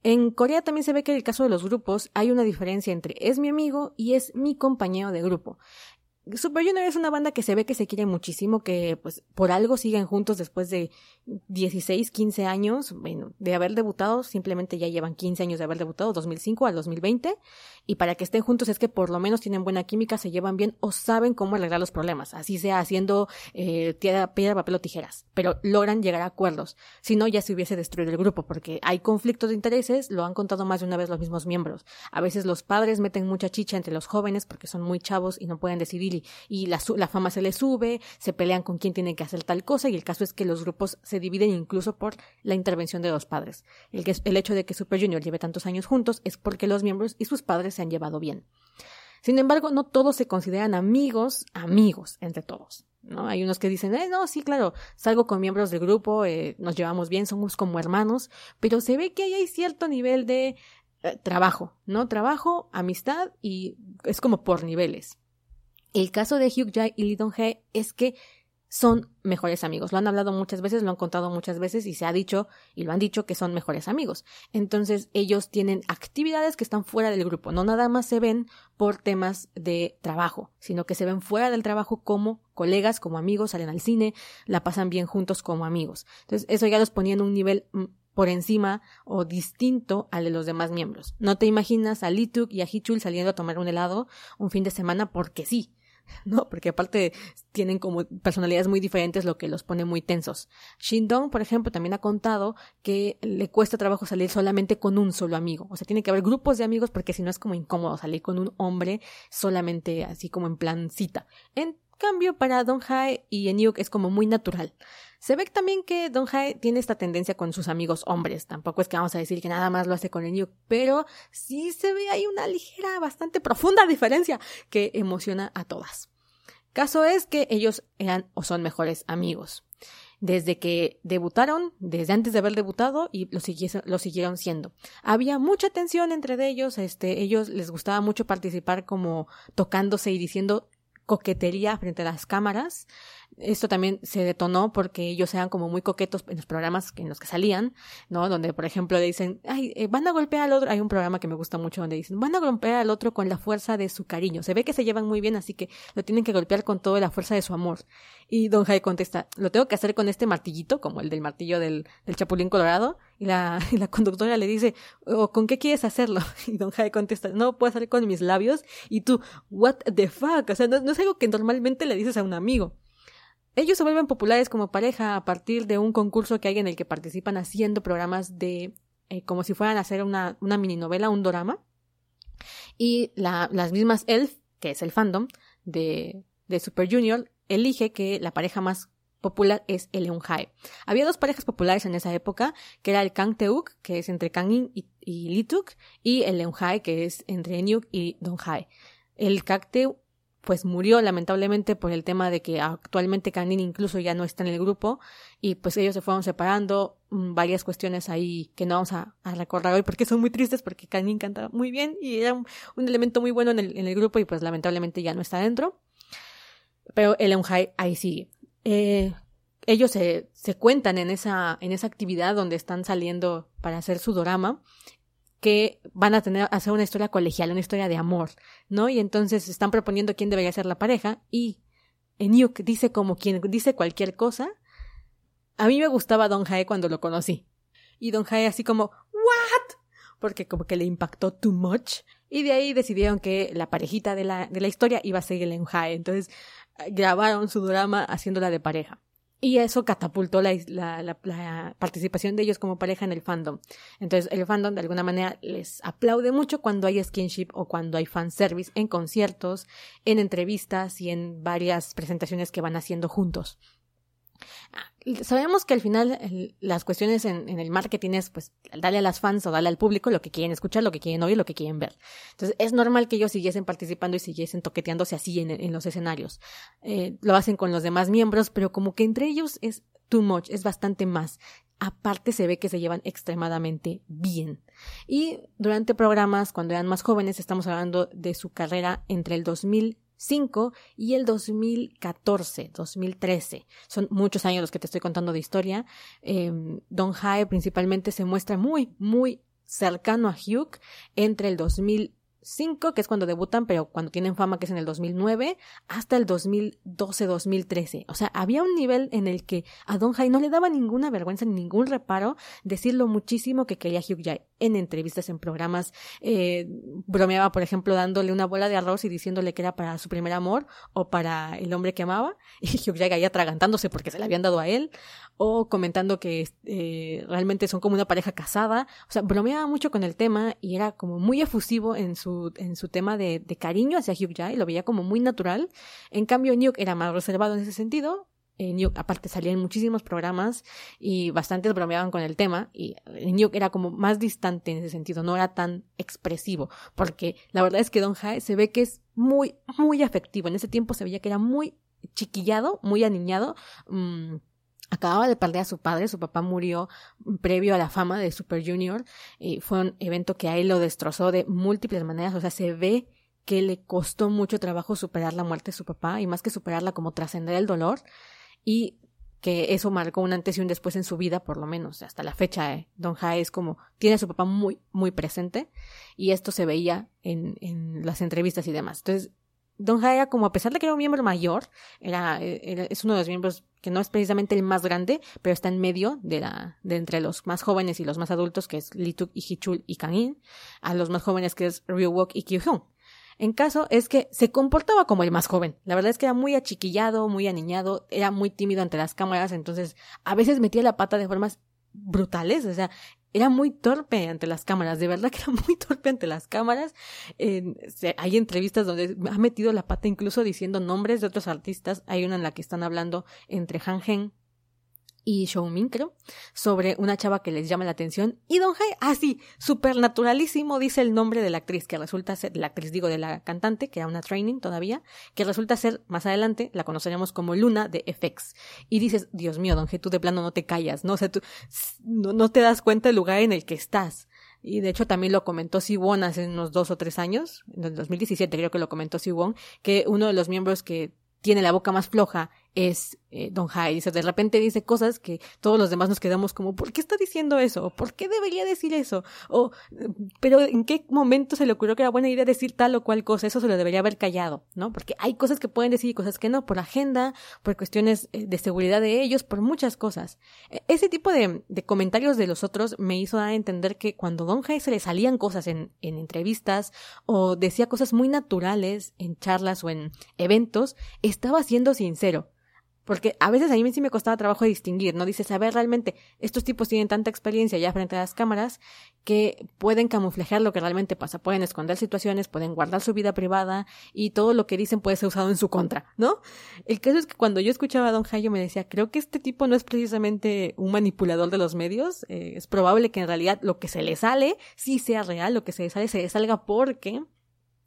En Corea también se ve que en el caso de los grupos hay una diferencia entre es mi amigo y es mi compañero de grupo. Super Junior es una banda que se ve que se quiere muchísimo, que pues por algo siguen juntos después de 16, 15 años, bueno, de haber debutado, simplemente ya llevan 15 años de haber debutado, 2005 al 2020, y para que estén juntos es que por lo menos tienen buena química, se llevan bien o saben cómo arreglar los problemas, así sea haciendo eh, piedra, piedra, papel o tijeras, pero logran llegar a acuerdos, si no ya se hubiese destruido el grupo, porque hay conflictos de intereses, lo han contado más de una vez los mismos miembros, a veces los padres meten mucha chicha entre los jóvenes porque son muy chavos y no pueden decidir y, la, fama se les sube, se pelean con quién tiene que hacer tal cosa y el caso es que los grupos se dividen incluso por la intervención de los padres. El hecho de que Super Junior lleve tantos años juntos es porque los miembros y sus padres se han llevado bien. Sin embargo, no todos se consideran amigos, amigos entre todos. ¿no? Hay unos que dicen, eh, no, sí, claro, salgo con miembros del grupo, eh, nos llevamos bien, somos como hermanos, pero se ve que ahí hay cierto nivel de eh, trabajo, ¿no? Trabajo, amistad y es como por niveles. El caso de Hugh Jae y Lee Dong Hae es que son mejores amigos. Lo han hablado muchas veces, lo han contado muchas veces y se ha dicho y lo han dicho que son mejores amigos. Entonces ellos tienen actividades que están fuera del grupo. No nada más se ven por temas de trabajo, sino que se ven fuera del trabajo como colegas, como amigos, salen al cine, la pasan bien juntos como amigos. Entonces eso ya los ponía en un nivel mm, por encima o distinto al de los demás miembros. No te imaginas a Lituk y a Hichul saliendo a tomar un helado un fin de semana porque sí. ¿no? Porque aparte tienen como personalidades muy diferentes, lo que los pone muy tensos. Shindong, por ejemplo, también ha contado que le cuesta trabajo salir solamente con un solo amigo. O sea, tiene que haber grupos de amigos porque si no es como incómodo salir con un hombre solamente así como en plan cita. Cambio, para Don Hae y Enyuk es como muy natural. Se ve también que Don Hae tiene esta tendencia con sus amigos hombres. Tampoco es que vamos a decir que nada más lo hace con Enyuk, pero sí se ve ahí una ligera, bastante profunda diferencia que emociona a todas. Caso es que ellos eran o son mejores amigos. Desde que debutaron, desde antes de haber debutado, y lo, siguieron, lo siguieron siendo. Había mucha tensión entre ellos, este, ellos les gustaba mucho participar como tocándose y diciendo coquetería frente a las cámaras. Esto también se detonó porque ellos eran como muy coquetos en los programas en los que salían, ¿no? Donde, por ejemplo, le dicen, ay, eh, van a golpear al otro. Hay un programa que me gusta mucho donde dicen, van a golpear al otro con la fuerza de su cariño. Se ve que se llevan muy bien, así que lo tienen que golpear con toda la fuerza de su amor. Y Don Jai contesta, lo tengo que hacer con este martillito, como el del martillo del, del Chapulín Colorado. Y la, y la conductora le dice, ¿o con qué quieres hacerlo? Y Don Jai contesta, no, puedo hacer con mis labios. Y tú, what the fuck? O sea, no, no es algo que normalmente le dices a un amigo. Ellos se vuelven populares como pareja a partir de un concurso que hay en el que participan haciendo programas de eh, como si fueran a hacer una, una mini novela, un drama. Y la, las mismas Elf, que es el fandom de, de Super Junior, elige que la pareja más popular es el Hae. Había dos parejas populares en esa época, que era el Kang Teuk, que es entre Kangin y, y Lituk, y el Hae, que es entre Enyuk y Don Hae. El Kang Teuk pues murió lamentablemente por el tema de que actualmente Kanin incluso ya no está en el grupo y pues ellos se fueron separando, mm, varias cuestiones ahí que no vamos a, recordar hoy porque son muy tristes porque Kanin cantaba muy bien y era un, elemento muy bueno en el, grupo y pues lamentablemente ya no está dentro. Pero el Eunhai ahí sigue. Eh, ellos se, se cuentan en esa, en esa actividad donde están saliendo para hacer su drama que van a tener, hacer una historia colegial, una historia de amor, ¿no? Y entonces están proponiendo quién debería ser la pareja y Enyuk dice como quien dice cualquier cosa. A mí me gustaba Don Jae cuando lo conocí. Y Don Jae así como, ¿what? Porque como que le impactó too much. Y de ahí decidieron que la parejita de la, de la historia iba a ser el Jae. Entonces grabaron su drama haciéndola de pareja. Y eso catapultó la, participación de ellos como pareja en el fandom. Entonces, el fandom de alguna manera les aplaude mucho cuando hay skinship o cuando hay fanservice en conciertos, en entrevistas y en varias presentaciones que van haciendo juntos. Sabemos que al final las cuestiones en, el marketing es pues darle a las fans o darle al público lo que quieren escuchar, lo que quieren oír, lo que quieren ver. Entonces es normal que ellos siguiesen participando y siguiesen toqueteándose así en, los escenarios. Eh, lo hacen con los demás miembros, pero como que entre ellos es too much, es bastante más. Aparte se ve que se llevan extremadamente bien. Y durante programas, cuando eran más jóvenes, estamos hablando de su carrera entre el 2000 y el 2014, 2013. Son muchos años los que te estoy contando de historia. Em, Don Hae principalmente se muestra muy, muy cercano a Hugh entre el 2000 5, que es cuando debutan, pero cuando tienen fama, que es en el 2009, hasta el 2012-2013. O sea, había un nivel en el que a Don Jai no le daba ninguna vergüenza ni ningún reparo decir lo muchísimo que quería Hugh Jai en entrevistas, en programas. Eh, bromeaba, por ejemplo, dándole una bola de arroz y diciéndole que era para su primer amor o para el hombre que amaba. Y Jai ahí atragantándose porque se le habían dado a él. O comentando que eh, realmente son como una pareja casada. O sea, bromeaba mucho con el tema y era como muy efusivo en su en su tema de, de cariño hacia Hugh Jai, lo veía como muy natural. En cambio, Nuke era más reservado en ese sentido. Nuke, aparte, salía en muchísimos programas y bastantes bromeaban con el tema. Y eh, Nuke era como más distante en ese sentido, no era tan expresivo. Porque la verdad es que Don Jae se ve que es muy, muy afectivo. En ese tiempo se veía que era muy chiquillado, muy aniñado. Mmm, acababa de perder a su padre, su papá murió previo a la fama de Super Junior y fue un evento que a él lo destrozó de múltiples maneras, o sea, se ve que le costó mucho trabajo superar la muerte de su papá y más que superarla como trascender el dolor y que eso marcó un antes y un después en su vida, por lo menos hasta la fecha. Eh. Don Jae es como, tiene a su papá muy, muy presente y esto se veía en, en las entrevistas y demás. Entonces, Don Jae era como, a pesar de que era un miembro mayor, era, es uno de los miembros que no es precisamente el más grande, pero está en medio de la, de entre los más jóvenes y los más adultos, que es Lituk y Hichul y Kangin, a los más jóvenes que es Ryuwok y Kyuhyun. En caso es que se comportaba como el más joven. La verdad es que era muy achiquillado, muy aniñado, era muy tímido ante las cámaras, entonces a veces metía la pata de formas brutales, o sea, era muy torpe ante las cámaras, de verdad que era muy torpe ante las cámaras. hay entrevistas donde ha metido la pata incluso diciendo nombres de otros artistas. Hay una en la que están hablando entre Han Hen y Xiaomin, creo, sobre una chava que les llama la atención. Y Don Jai, así, ah, súper naturalísimo, dice el nombre de la actriz, que resulta ser, la actriz digo, de la cantante, que era una training todavía, que resulta ser, más adelante, la conoceremos como Luna de FX. Y dices, Dios mío, Don Jai, tú de plano no te callas, ¿no? O sea, tú no, no te das cuenta del lugar en el que estás. Y de hecho también lo comentó Siwon hace unos dos o tres años, en el 2017 creo que lo comentó Siwon, que uno de los miembros que tiene la boca más floja es eh, Don Jai. Dice, de repente dice cosas que todos los demás nos quedamos como, ¿por qué está diciendo eso? ¿Por qué debería decir eso? O, pero ¿en qué momento se le ocurrió que era buena idea decir tal o cual cosa? Eso se lo debería haber callado, ¿no? Porque hay cosas que pueden decir y cosas que no, por agenda, por cuestiones eh, de seguridad de ellos, por muchas cosas. E, ese tipo de, de comentarios de los otros me hizo a entender que cuando Don Jai se le salían cosas en, en entrevistas o decía cosas muy naturales en charlas o en eventos, estaba siendo sincero porque a veces a mí sí me costaba trabajo distinguir, ¿no? Dices, a ver, realmente estos tipos tienen tanta experiencia ya frente a las cámaras que pueden camuflajear lo que realmente pasa, pueden esconder situaciones, pueden guardar su vida privada y todo lo que dicen puede ser usado en su contra, ¿no? El caso es que cuando yo escuchaba a Don Jayo me decía, creo que este tipo no es precisamente un manipulador de los medios, eh, es probable que en realidad lo que se le sale sí sea real, lo que se le sale se le salga porque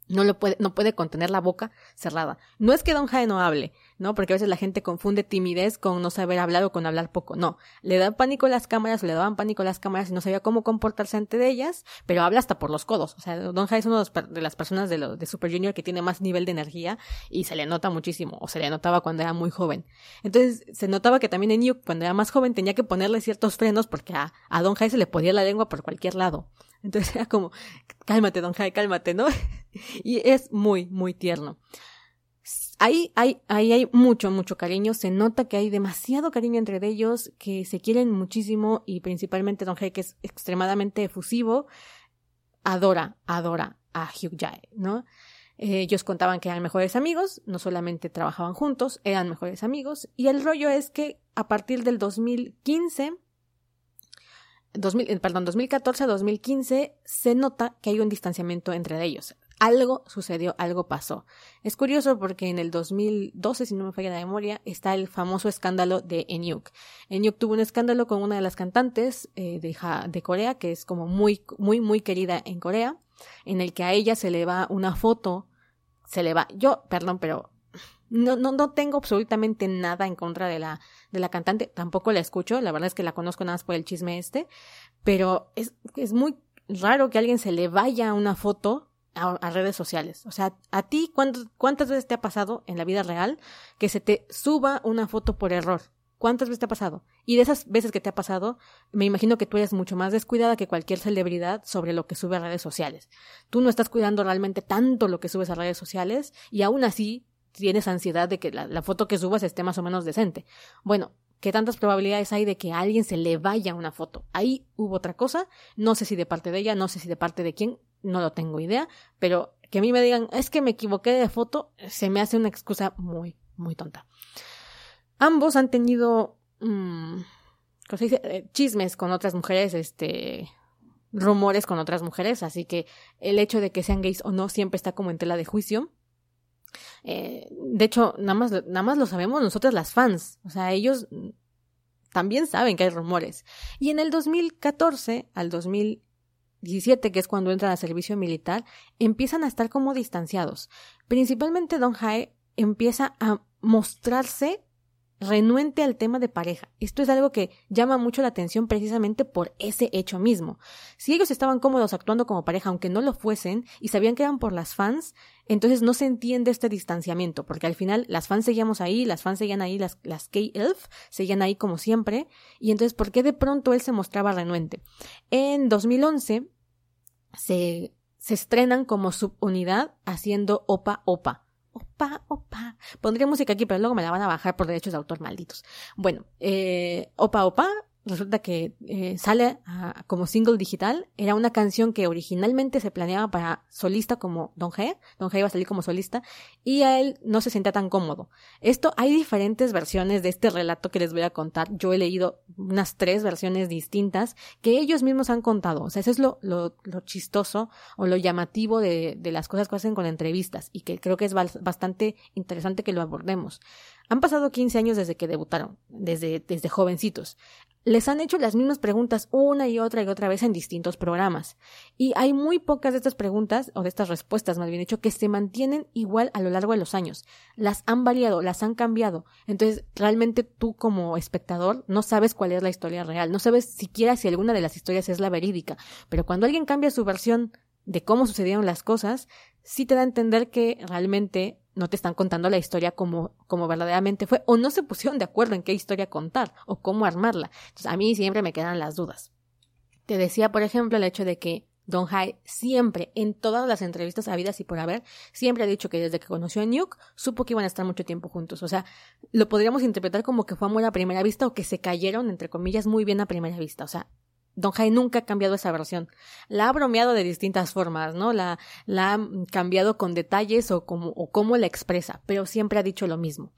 no lo puede, no puede contener la boca cerrada. No es que Don Jae no hable, ¿no? Porque a veces la gente confunde timidez con no saber hablar o con hablar poco. No. Le da pánico las cámaras, le daban pánico las cámaras y no sabía cómo comportarse ante ellas, pero habla hasta por los codos. O sea, Don Jae es una de las personas de, lo, de Super Junior que tiene más nivel de energía y se le nota muchísimo, o se le notaba cuando era muy joven. Entonces, se notaba que también en Yu, cuando era más joven, tenía que ponerle ciertos frenos porque a, a Don Jae se le podía la lengua por cualquier lado. Entonces era como, cálmate, Don Jae, cálmate, ¿no? y es muy, muy tierno. Ahí, hay, ahí hay mucho, mucho cariño. Se nota que hay demasiado cariño entre ellos, que se quieren muchísimo y principalmente Don Jae, que es extremadamente efusivo, adora, adora a Hugh Jae, ¿no? ellos contaban que eran mejores amigos, no solamente trabajaban juntos, eran mejores amigos. Y el rollo es que a partir del 2015 2000, eh, perdón, 2014 a 2015 se nota que hay un distanciamiento entre ellos. Algo sucedió, algo pasó. Es curioso porque en el 2012, si no me falla la memoria, está el famoso escándalo de Enyuk. Enyuk tuvo un escándalo con una de las cantantes eh, de, de Corea, que es como muy, muy, muy querida en Corea, en el que a ella se le va una foto, se le va, yo, perdón, pero no, no, no tengo absolutamente nada en contra de la, de la cantante, tampoco la escucho, la verdad es que la conozco nada más por el chisme este, pero es, es muy raro que a alguien se le vaya una foto a, redes sociales. O sea, a ti, ¿cuántas veces te ha pasado en la vida real que se te suba una foto por error? ¿Cuántas veces te ha pasado? Y de esas veces que te ha pasado, me imagino que tú eres mucho más descuidada que cualquier celebridad sobre lo que sube a redes sociales. Tú no estás cuidando realmente tanto lo que subes a redes sociales y aún así tienes ansiedad de que la, foto que subas esté más o menos decente. Bueno, ¿qué tantas probabilidades hay de que a alguien se le vaya una foto? Ahí hubo otra cosa, no sé si de parte de ella, no sé si de parte de quién, no lo tengo idea, pero que a mí me digan, es que me equivoqué de foto, se me hace una excusa muy, muy tonta. Ambos han tenido, mmm, ¿cómo se dice? Eh, chismes con otras mujeres, este, rumores con otras mujeres, así que el hecho de que sean gays o no siempre está como en tela de juicio. Eh, de hecho, nada más, nada más lo sabemos nosotros las fans. O sea, ellos también saben que hay rumores. Y en el 2014 al 2017, que es cuando entran al servicio militar, empiezan a estar como distanciados. Principalmente Don Jae empieza a mostrarse renuente al tema de pareja. Esto es algo que llama mucho la atención precisamente por ese hecho mismo. Si ellos estaban cómodos actuando como pareja, aunque no lo fuesen, y sabían que eran por las fans, Entonces no se entiende este distanciamiento, porque al final las fans seguíamos ahí, las fans seguían ahí, las, las K-Elf seguían ahí como siempre, y entonces ¿por qué de pronto él se mostraba renuente? En 2011 se, se estrenan como subunidad haciendo Opa Opa. Opa, opa. Pondría música aquí, pero luego me la van a bajar por derechos de autor malditos. Bueno, eh, Opa Opa resulta que eh, sale como single digital. Era una canción que originalmente se planeaba para solista como Don G. Don G iba a salir como solista y a él no se sentía tan cómodo. Esto, hay diferentes versiones de este relato que les voy a contar. Yo he leído unas tres versiones distintas que ellos mismos han contado. O sea, eso es lo, lo, lo chistoso o lo llamativo de, de las cosas que hacen con entrevistas y que creo que es bastante interesante que lo abordemos. Han pasado 15 años desde que debutaron, desde, desde jovencitos les han hecho las mismas preguntas una y otra y otra vez en distintos programas. Y hay muy pocas de estas preguntas, o de estas respuestas más bien dicho, que se mantienen igual a lo largo de los años. Las han variado, las han cambiado. Entonces, realmente tú como espectador no sabes cuál es la historia real, no sabes siquiera si alguna de las historias es la verídica. Pero cuando alguien cambia su versión de cómo sucedieron las cosas, sí te da a entender que realmente no te están contando la historia como, como verdaderamente fue, o no se pusieron de acuerdo en qué historia contar o cómo armarla. Entonces, a mí siempre me quedan las dudas. Te decía, por ejemplo, el hecho de que Don Hai siempre, en todas las entrevistas habidas y por haber, siempre ha dicho que desde que conoció a Nuke, supo que iban a estar mucho tiempo juntos. O sea, lo podríamos interpretar como que fue amor a primera vista o que se cayeron, entre comillas, muy bien a primera vista. O sea, Don Jai nunca ha cambiado esa versión. La ha bromeado de distintas formas, ¿no? La, ha cambiado con detalles o como, cómo la expresa, pero siempre ha dicho lo mismo.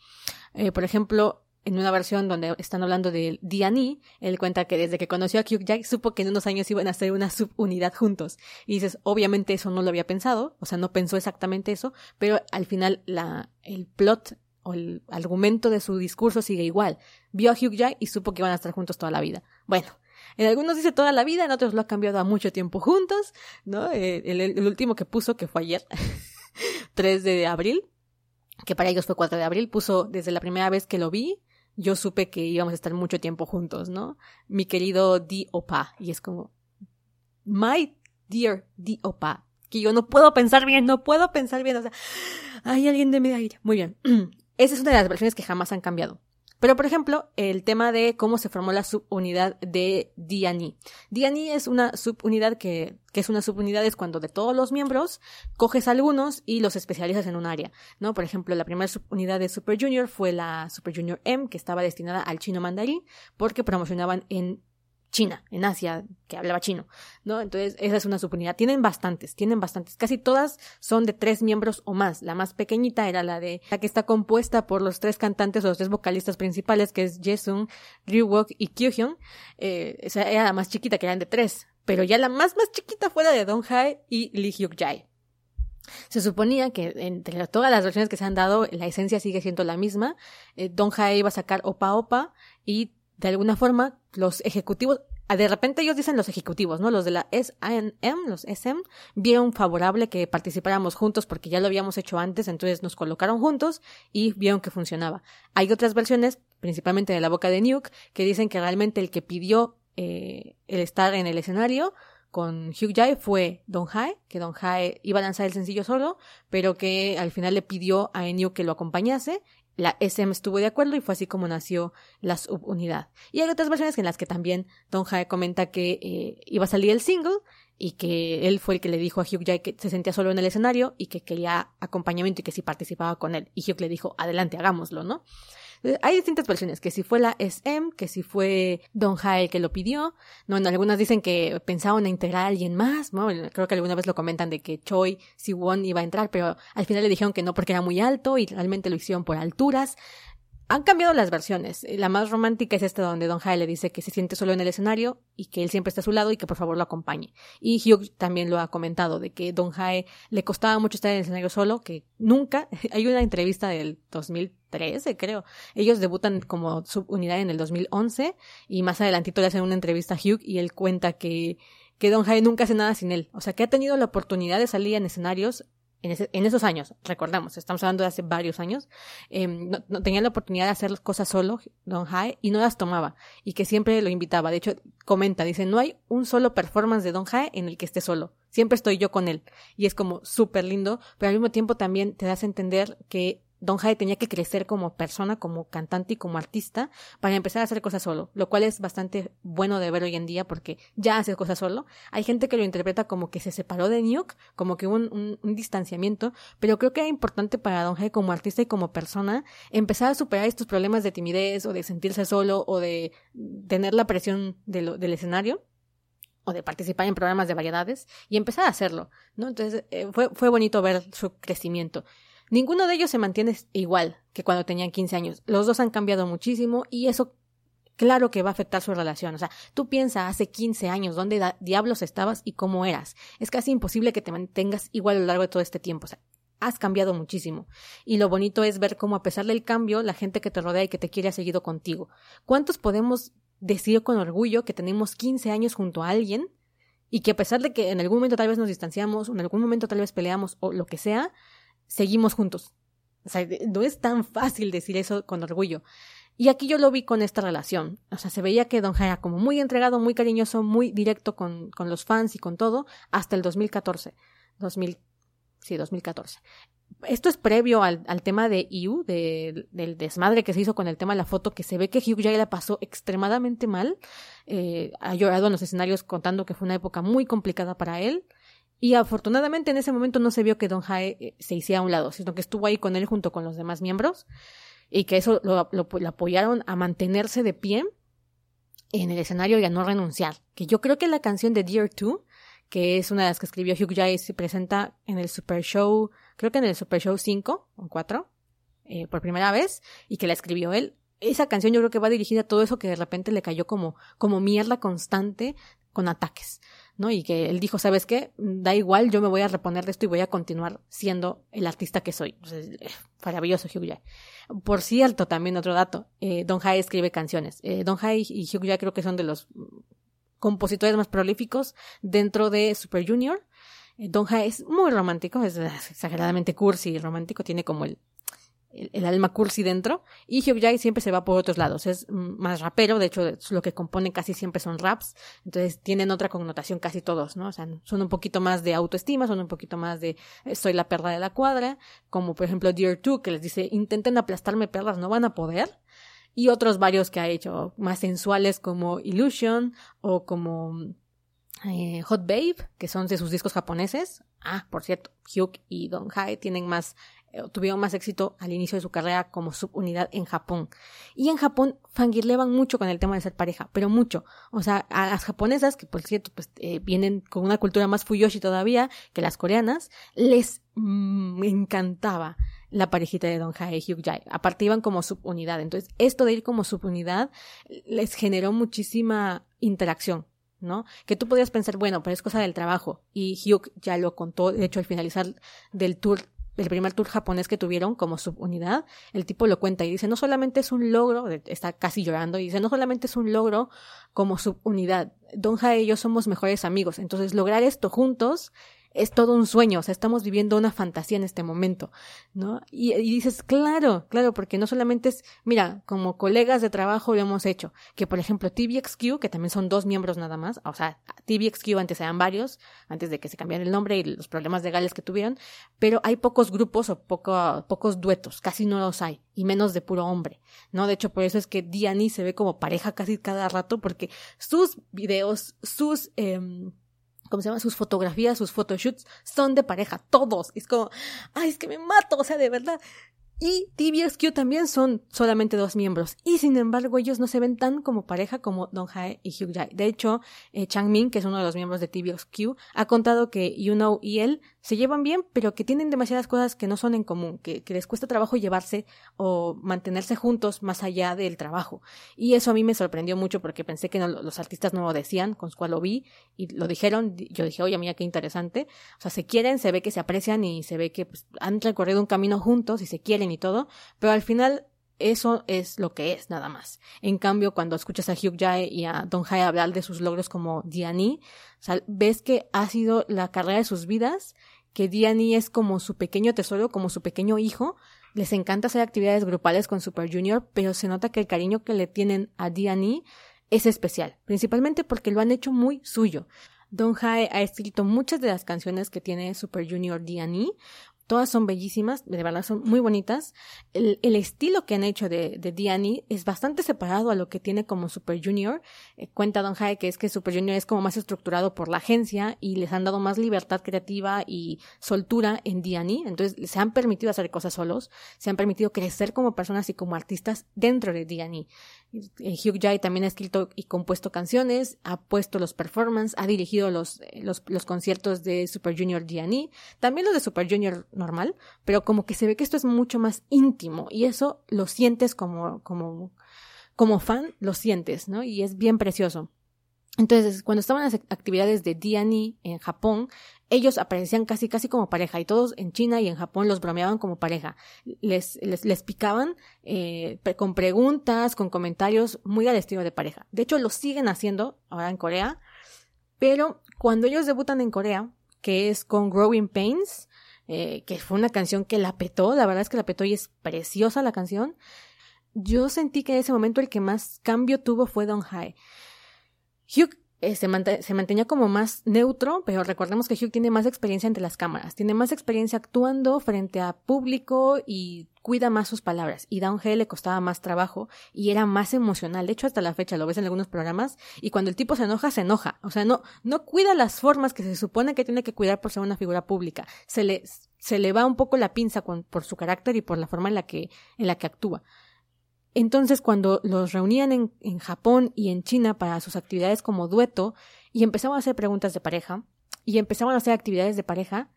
Eh, por ejemplo, en una versión donde están hablando de Diani, él cuenta que desde que conoció a Jack supo que en unos años iban a hacer una subunidad juntos. Y dices, obviamente eso no lo había pensado, o sea, no pensó exactamente eso, pero al final la, el plot o el argumento de su discurso sigue igual. Vio a Hugh Jack y supo que iban a estar juntos toda la vida. Bueno, en algunos dice toda la vida, en otros lo ha cambiado a mucho tiempo juntos, ¿no? Eh, el, último que puso, que fue ayer, 3 de abril, que para ellos fue 4 de abril, puso desde la primera vez que lo vi, yo supe que íbamos a estar mucho tiempo juntos, ¿no? Mi querido Di Opa. Y es como, my dear Di Opa. Que yo no puedo pensar bien, no puedo pensar bien. O sea, hay alguien de mi aire. Muy bien. Esa es una de las versiones que jamás han cambiado. Pero, por ejemplo, el tema de cómo se formó la subunidad de D&E. D&E es una subunidad que, que es una subunidad es cuando de todos los miembros coges algunos y los especializas en un área, ¿no? Por ejemplo, la primera subunidad de Super Junior fue la Super Junior M, que estaba destinada al chino mandarín, porque promocionaban en China, en Asia, que hablaba chino, ¿no? Entonces, esa es una subunidad. Tienen bastantes, tienen bastantes. Casi todas son de tres miembros o más. La más pequeñita era la de, la que está compuesta por los tres cantantes o los tres vocalistas principales, que es Jaesun, Ryuwook y Kyuhyun. Eh, esa era la más chiquita, que eran de tres. Pero ya la más más chiquita fue la de Dong Hae y Lee Hyuk Jae. Se suponía que entre todas las versiones que se han dado, la esencia sigue siendo la misma. Eh, Don Hae iba a sacar Opa Opa y de alguna forma los ejecutivos, ah, de repente ellos dicen los ejecutivos, ¿no? Los de la SAM, los SM, vieron favorable que participáramos juntos porque ya lo habíamos hecho antes, entonces nos colocaron juntos y vieron que funcionaba. Hay otras versiones, principalmente de la boca de Nuke, que dicen que realmente el que pidió eh, el estar en el escenario con Hugh Jae fue Don Hae, que Don Hae iba a lanzar el sencillo solo, pero que al final le pidió a Enio que lo acompañase la SM estuvo de acuerdo y fue así como nació la subunidad. Y hay otras versiones en las que también Don Jae comenta que eh, iba a salir el single y que él fue el que le dijo a Hugh Jae que se sentía solo en el escenario y que quería acompañamiento y que si participaba con él. Y Hugh le dijo, adelante, hagámoslo, ¿no? Hay distintas versiones, que si fue la SM, que si fue Don Jae el que lo pidió, no, algunas dicen que pensaban en integrar a alguien más. Creo que alguna vez lo comentan de que Choi Siwon iba a entrar, pero al final le dijeron que no porque era muy alto y realmente lo hicieron por alturas. Han cambiado las versiones. La más romántica es esta donde Don Jae le dice que se siente solo en el escenario y que él siempre está a su lado y que por favor lo acompañe. Y Hugh también lo ha comentado de que Don Jae le costaba mucho estar en el escenario solo, que nunca. Hay una entrevista del 2013, creo. Ellos debutan como subunidad en el 2011 y más adelantito le hacen una entrevista a Hugh y él cuenta que que Don Jae nunca hace nada sin él. O sea, que ha tenido la oportunidad de salir en escenarios en, esos años, recordamos, estamos hablando de hace varios años, em, no, tenía la oportunidad de hacer las cosas solo, Don Jae, y no las tomaba, y que siempre lo invitaba. De hecho, comenta, dice, no hay un solo performance de Don Jae en el que esté solo siempre estoy yo con él. Y es como súper lindo, pero al mismo tiempo también te das a entender que Don Jai tenía que crecer como persona, como cantante y como artista para empezar a hacer cosas solo, lo cual es bastante bueno de ver hoy en día porque ya hace cosas solo. Hay gente que lo interpreta como que se separó de Nuke, como que hubo un, distanciamiento, pero creo que era importante para Don Jai como artista y como persona empezar a superar estos problemas de timidez o de sentirse solo o de tener la presión de lo, del escenario o de participar en programas de variedades y empezar a hacerlo, ¿no? Entonces eh, fue, fue bonito ver su crecimiento. Ninguno de ellos se mantiene igual que cuando tenían 15 años. Los dos han cambiado muchísimo y eso claro que va a afectar su relación. O sea, tú piensas hace 15 años dónde diablos estabas y cómo eras. Es casi imposible que te mantengas igual a lo largo de todo este tiempo. O sea, has cambiado muchísimo. Y lo bonito es ver cómo a pesar del cambio, la gente que te rodea y que te quiere ha seguido contigo. ¿Cuántos podemos decir con orgullo que tenemos 15 años junto a alguien y que a pesar de que en algún momento tal vez nos distanciamos, en algún momento tal vez peleamos o lo que sea, seguimos juntos. O sea, no es tan fácil decir eso con orgullo. Y aquí yo lo vi con esta relación. O sea, se veía que Don Jai era como muy entregado, muy cariñoso, muy directo con, con los fans y con todo, hasta el 2014. 2000, sí, 2014. Esto es previo al, al tema de de, del desmadre que se hizo con el tema de la foto, que se ve que Hugh Jae la pasó extremadamente mal. Eh, ha llorado en los escenarios contando que fue una época muy complicada para él. Y afortunadamente en ese momento no se vio que Don Jae eh, se hiciera a un lado, sino que estuvo ahí con él junto con los demás miembros y que eso lo, lo, apoyaron a mantenerse de pie en el escenario y a no renunciar. Que yo creo que la canción de Dear 2, que es una de las que escribió Hugh Jae, se presenta en el Super Show, creo que en el Super Show 5 o 4, eh, por primera vez, y que la escribió él. Esa canción yo creo que va dirigida a todo eso que de repente le cayó como, como mierda constante con ataques. ¿No? Y que él dijo, ¿sabes qué? Da igual, yo me voy a reponer de esto y voy a continuar siendo el artista que soy. Eh, maravilloso Hugh Jae. Por cierto, también otro dato, eh, Don Jai escribe canciones. Eh, Don Jai y Hugh creo que son de los compositores más prolíficos dentro de Super Junior. Don Jai es muy romántico, es exageradamente cursi y romántico, tiene como el el, alma cursi dentro. Y Hugh siempre se va por otros lados. Es más rapero, de hecho, lo que compone casi siempre son raps. Entonces tienen otra connotación casi todos, ¿no? O sea, son un poquito más de autoestima, son un poquito más de eh, soy la perla de la cuadra. Como por ejemplo Dear 2, que les dice intenten aplastarme perlas, no van a poder. Y otros varios que ha hecho más sensuales como Illusion o como eh, Hot Babe, que son de sus discos japoneses. Ah, por cierto, Hugh y Don Hae tienen más tuvieron más éxito al inicio de su carrera como subunidad en Japón. Y en Japón fangirleban mucho con el tema de ser pareja, pero mucho. O sea, a las japonesas, que por cierto, pues eh, vienen con una cultura más fuyoshi todavía que las coreanas, les mm, encantaba la parejita de Don Jae Hyuk Jae. Aparte iban como subunidad. Entonces, esto de ir como subunidad les generó muchísima interacción. ¿no? Que tú podías pensar, bueno, pero es cosa del trabajo. Y Hyuk ya lo contó, de hecho, al finalizar del tour el primer tour japonés que tuvieron como subunidad, el tipo lo cuenta y dice, no solamente es un logro, está casi llorando, y dice, no solamente es un logro como subunidad, Don Jae y yo somos mejores amigos, entonces lograr esto juntos es todo un sueño, o sea, estamos viviendo una fantasía en este momento, ¿no? Y, dices, claro, claro, porque no solamente es, mira, como colegas de trabajo lo hemos hecho, que por ejemplo TVXQ, que también son dos miembros nada más, o sea, TVXQ antes eran varios, antes de que se cambiara el nombre y los problemas legales que tuvieron, pero hay pocos grupos o poco, pocos duetos, casi no los hay, y menos de puro hombre, ¿no? De hecho, por eso es que Diani se ve como pareja casi cada rato, porque sus videos, sus... Eh, ¿cómo se llama? Sus fotografías, sus photoshoots son de pareja, todos. Es como, ay, es que me mato, o sea, de verdad. Y TVXQ también son solamente dos miembros. Y sin embargo, ellos no se ven tan como pareja como Don Hae y Hugh Jae. De hecho, eh, Chang Min, que es uno de los miembros de TVXQ, ha contado que You Know y él se llevan bien, pero que tienen demasiadas cosas que no son en común, que, les cuesta trabajo llevarse o mantenerse juntos más allá del trabajo. Y eso a mí me sorprendió mucho porque pensé que no, los artistas no lo decían, con cual lo vi y lo dijeron. Yo dije, oye, mira qué interesante. O sea, se quieren, se ve que se aprecian y se ve que pues, han recorrido un camino juntos y se quieren y todo, pero al final eso es lo que es, nada más. En cambio, cuando escuchas a Hugh Jae y a Don Hae hablar de sus logros como Diani, ves que ha sido la carrera de sus vidas que Diani es como su pequeño tesoro, como su pequeño hijo. Les encanta hacer actividades grupales con Super Junior, pero se nota que el cariño que le tienen a Diani es especial, principalmente porque lo han hecho muy suyo. Don Hae ha escrito muchas de las canciones que tiene Super Junior D&E, Todas son bellísimas, de verdad son muy bonitas. El, el estilo que han hecho de, de Diani es bastante separado a lo que tiene como Super Junior. Eh, cuenta Don Jae que es que Super Junior es como más estructurado por la agencia y les han dado más libertad creativa y soltura en Diani. Entonces se han permitido hacer cosas solos, se han permitido crecer como personas y como artistas dentro de Diani. Eh, Hugh Jai también ha escrito y compuesto canciones, ha puesto los performances, ha dirigido los, eh, los, conciertos de Super Junior D&E, también los de Super Junior normal, pero como que se ve que esto es mucho más íntimo y eso lo sientes como, como, como fan, lo sientes, ¿no? Y es bien precioso. Entonces, cuando estaban las actividades de D&E en Japón, ellos aparecían casi casi como pareja y todos en China y en Japón los bromeaban como pareja. Les, les, les picaban eh, con preguntas, con comentarios muy al estilo de pareja. De hecho, lo siguen haciendo ahora en Corea, pero cuando ellos debutan en Corea, que es con Growing Pains, eh, que fue una canción que la petó, la verdad es que la petó y es preciosa la canción, yo sentí que en ese momento el que más cambio tuvo fue Don Hae. Hugh eh, se, se, mantenía como más neutro, pero recordemos que Hugh tiene más experiencia entre las cámaras, tiene más experiencia actuando frente a público y cuida más sus palabras. Y Down G le costaba más trabajo y era más emocional. De hecho, hasta la fecha lo ves en algunos programas y cuando el tipo se enoja, se enoja. O sea, no, no cuida las formas que se supone que tiene que cuidar por ser una figura pública. Se le, se le va un poco la pinza con, por su carácter y por la forma en la que, en la que actúa. Entonces, cuando los reunían en, Japón y en China para sus actividades como dueto y empezaban a hacer preguntas de pareja y empezaban a hacer actividades de pareja,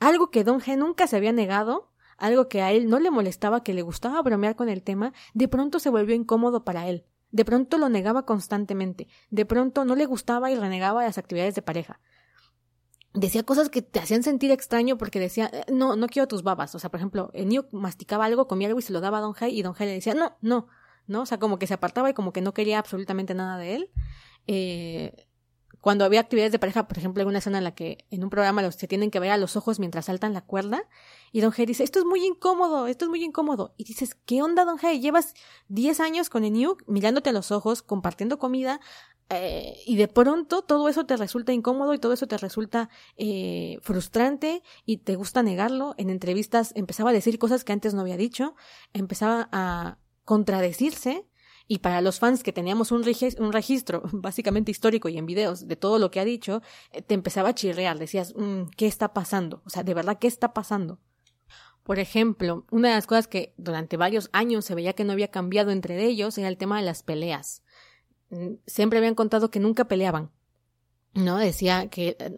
algo que Don G nunca se había negado, algo que a él no le molestaba, que le gustaba bromear con el tema, de pronto se volvió incómodo para él. De pronto lo negaba constantemente. De pronto no le gustaba y renegaba las actividades de pareja decía cosas que te hacían sentir extraño porque decía, eh, no, no quiero tus babas. O sea, por ejemplo, New masticaba algo, comía algo y se lo daba a Don Jai y Don Jai le decía, no, no, no. O sea, como que se apartaba y como que no quería absolutamente nada de él. Eh, cuando había actividades de pareja, por ejemplo, hay una escena en la que en un programa los, se tienen que ver a los ojos mientras saltan la cuerda y Don Jai dice, esto es muy incómodo, esto es muy incómodo. Y dices, ¿qué onda, Don Jai? Llevas 10 años con New mirándote a los ojos, compartiendo comida, eh, y de pronto todo eso te resulta incómodo y todo eso te resulta eh, frustrante y te gusta negarlo. En entrevistas empezaba a decir cosas que antes no había dicho, empezaba a contradecirse y para los fans que teníamos un, un registro básicamente histórico y en videos de todo lo que ha dicho, eh, te empezaba a chirrear, decías, mm, ¿qué está pasando? O sea, de verdad, ¿qué está pasando? Por ejemplo, una de las cosas que durante varios años se veía que no había cambiado entre ellos era el tema de las peleas siempre habían contado que nunca peleaban. ¿No? Decía que eh,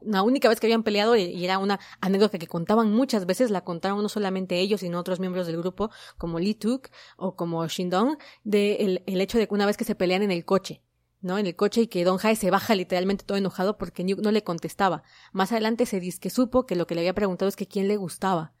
la única vez que habían peleado, y era una anécdota que contaban muchas veces, la contaron no solamente ellos, sino otros miembros del grupo, como Lee Tuk o como Shindong, de el, el hecho de que una vez que se pelean en el coche, ¿no? En el coche y que Don Jae se baja literalmente todo enojado porque Nuke no le contestaba. Más adelante se dice que supo que lo que le había preguntado es que quién le gustaba.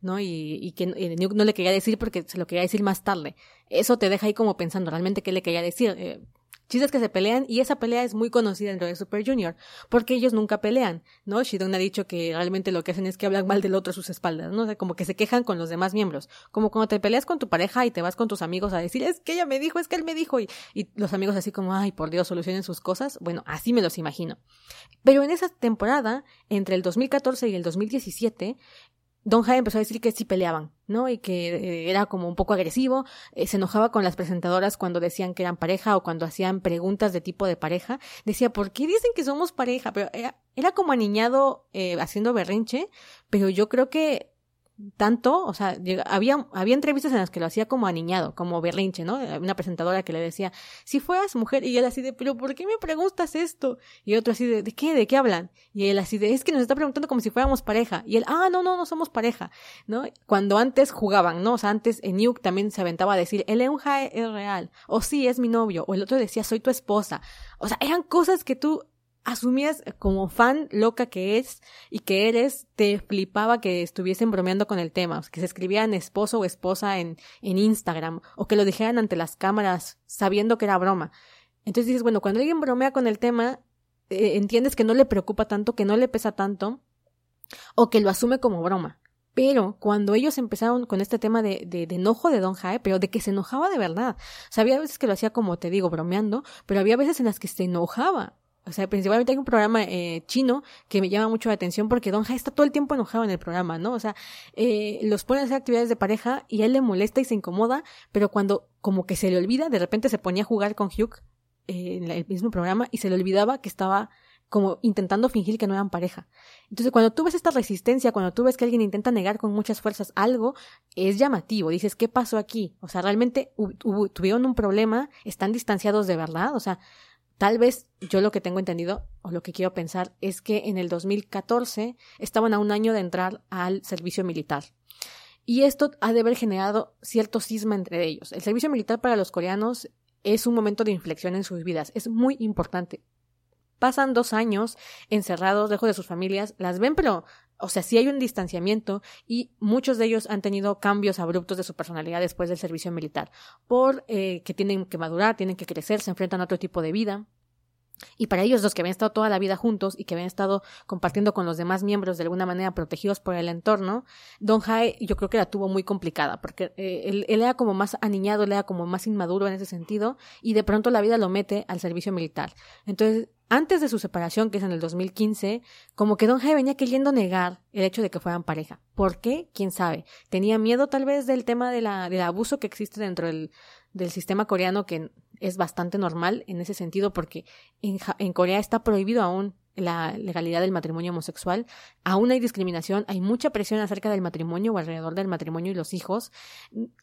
¿no? Y, y que no le quería decir porque se lo quería decir más tarde. Eso te deja ahí como pensando realmente qué le quería decir. Eh, chistes que se pelean y esa pelea es muy conocida dentro de Super Junior porque ellos nunca pelean, ¿no? Shidon ha dicho que realmente lo que hacen es que hablan mal del otro a sus espaldas, ¿no? Como que se quejan con los demás miembros, como cuando te peleas con tu pareja y te vas con tus amigos a decir, es que ella me dijo, es que él me dijo y, y los amigos así como, ay, por Dios, solucionen sus cosas. Bueno, así me los imagino. Pero en esa temporada, entre el 2014 y el 2017, Don Jai empezó a decir que sí peleaban, ¿no? Y que eh, era como un poco agresivo, eh, se enojaba con las presentadoras cuando decían que eran pareja o cuando hacían preguntas de tipo de pareja. Decía, ¿por qué dicen que somos pareja? Pero era, como aniñado eh, haciendo berrinche, pero yo creo que tanto, o sea, había, había entrevistas en las que lo hacía como aniñado, como berrinche, ¿no? Una presentadora que le decía, si fueras mujer, y él así de, pero ¿por qué me preguntas esto? Y otro así de, ¿de qué? ¿De qué hablan? Y él así de, es que nos está preguntando como si fuéramos pareja. Y él, ah, no, no, no somos pareja, ¿no? Cuando antes jugaban, ¿no? O sea, antes en Nuke también se aventaba a decir, el Eunja es real, o sí, es mi novio, o el otro decía, soy tu esposa. O sea, eran cosas que tú asumías como fan loca que es y que eres, te flipaba que estuviesen bromeando con el tema, que se escribían esposo o esposa en, en Instagram, o que lo dijeran ante las cámaras sabiendo que era broma. Entonces dices, bueno, cuando alguien bromea con el tema, eh, entiendes que no le preocupa tanto, que no le pesa tanto, o que lo asume como broma. Pero cuando ellos empezaron con este tema de, de, de, enojo de Don Jae, pero de que se enojaba de verdad. O sea, había veces que lo hacía como te digo, bromeando, pero había veces en las que se enojaba O sea, principalmente hay un programa eh, chino que me llama mucho la atención porque Don Hai está todo el tiempo enojado en el programa, ¿no? O sea, eh, los pone a hacer actividades de pareja y él le molesta y se incomoda, pero cuando como que se le olvida, de repente se ponía a jugar con Hugh eh, en el mismo programa y se le olvidaba que estaba como intentando fingir que no eran pareja. Entonces, cuando tú ves esta resistencia, cuando tú ves que alguien intenta negar con muchas fuerzas algo, es llamativo. Dices, ¿qué pasó aquí? O sea, realmente tuvieron un problema, están distanciados de verdad. O sea, tal vez yo lo que tengo entendido o lo que quiero pensar es que en el 2014 estaban a un año de entrar al servicio militar. Y esto ha de haber generado cierto cisma entre ellos. El servicio militar para los coreanos es un momento de inflexión en sus vidas. Es muy importante pasan dos años encerrados, lejos de sus familias, las ven, pero, o sea, sí hay un distanciamiento y muchos de ellos han tenido cambios abruptos de su personalidad después del servicio militar, por eh, que tienen que madurar, tienen que crecer, se enfrentan a otro tipo de vida. Y para ellos, los que habían estado toda la vida juntos y que habían estado compartiendo con los demás miembros de alguna manera protegidos por el entorno, Don Jae yo creo que la tuvo muy complicada, porque eh, él, él, era como más aniñado, él era como más inmaduro en ese sentido, y de pronto la vida lo mete al servicio militar. Entonces, antes de su separación, que es en el 2015, como que Don Jae venía queriendo negar el hecho de que fueran pareja. ¿Por qué? ¿Quién sabe? Tenía miedo tal vez del tema de la, del abuso que existe dentro del, del sistema coreano, que es bastante normal en ese sentido, porque en, en Corea está prohibido aún la legalidad del matrimonio homosexual. Aún hay discriminación, hay mucha presión acerca del matrimonio o alrededor del matrimonio y los hijos.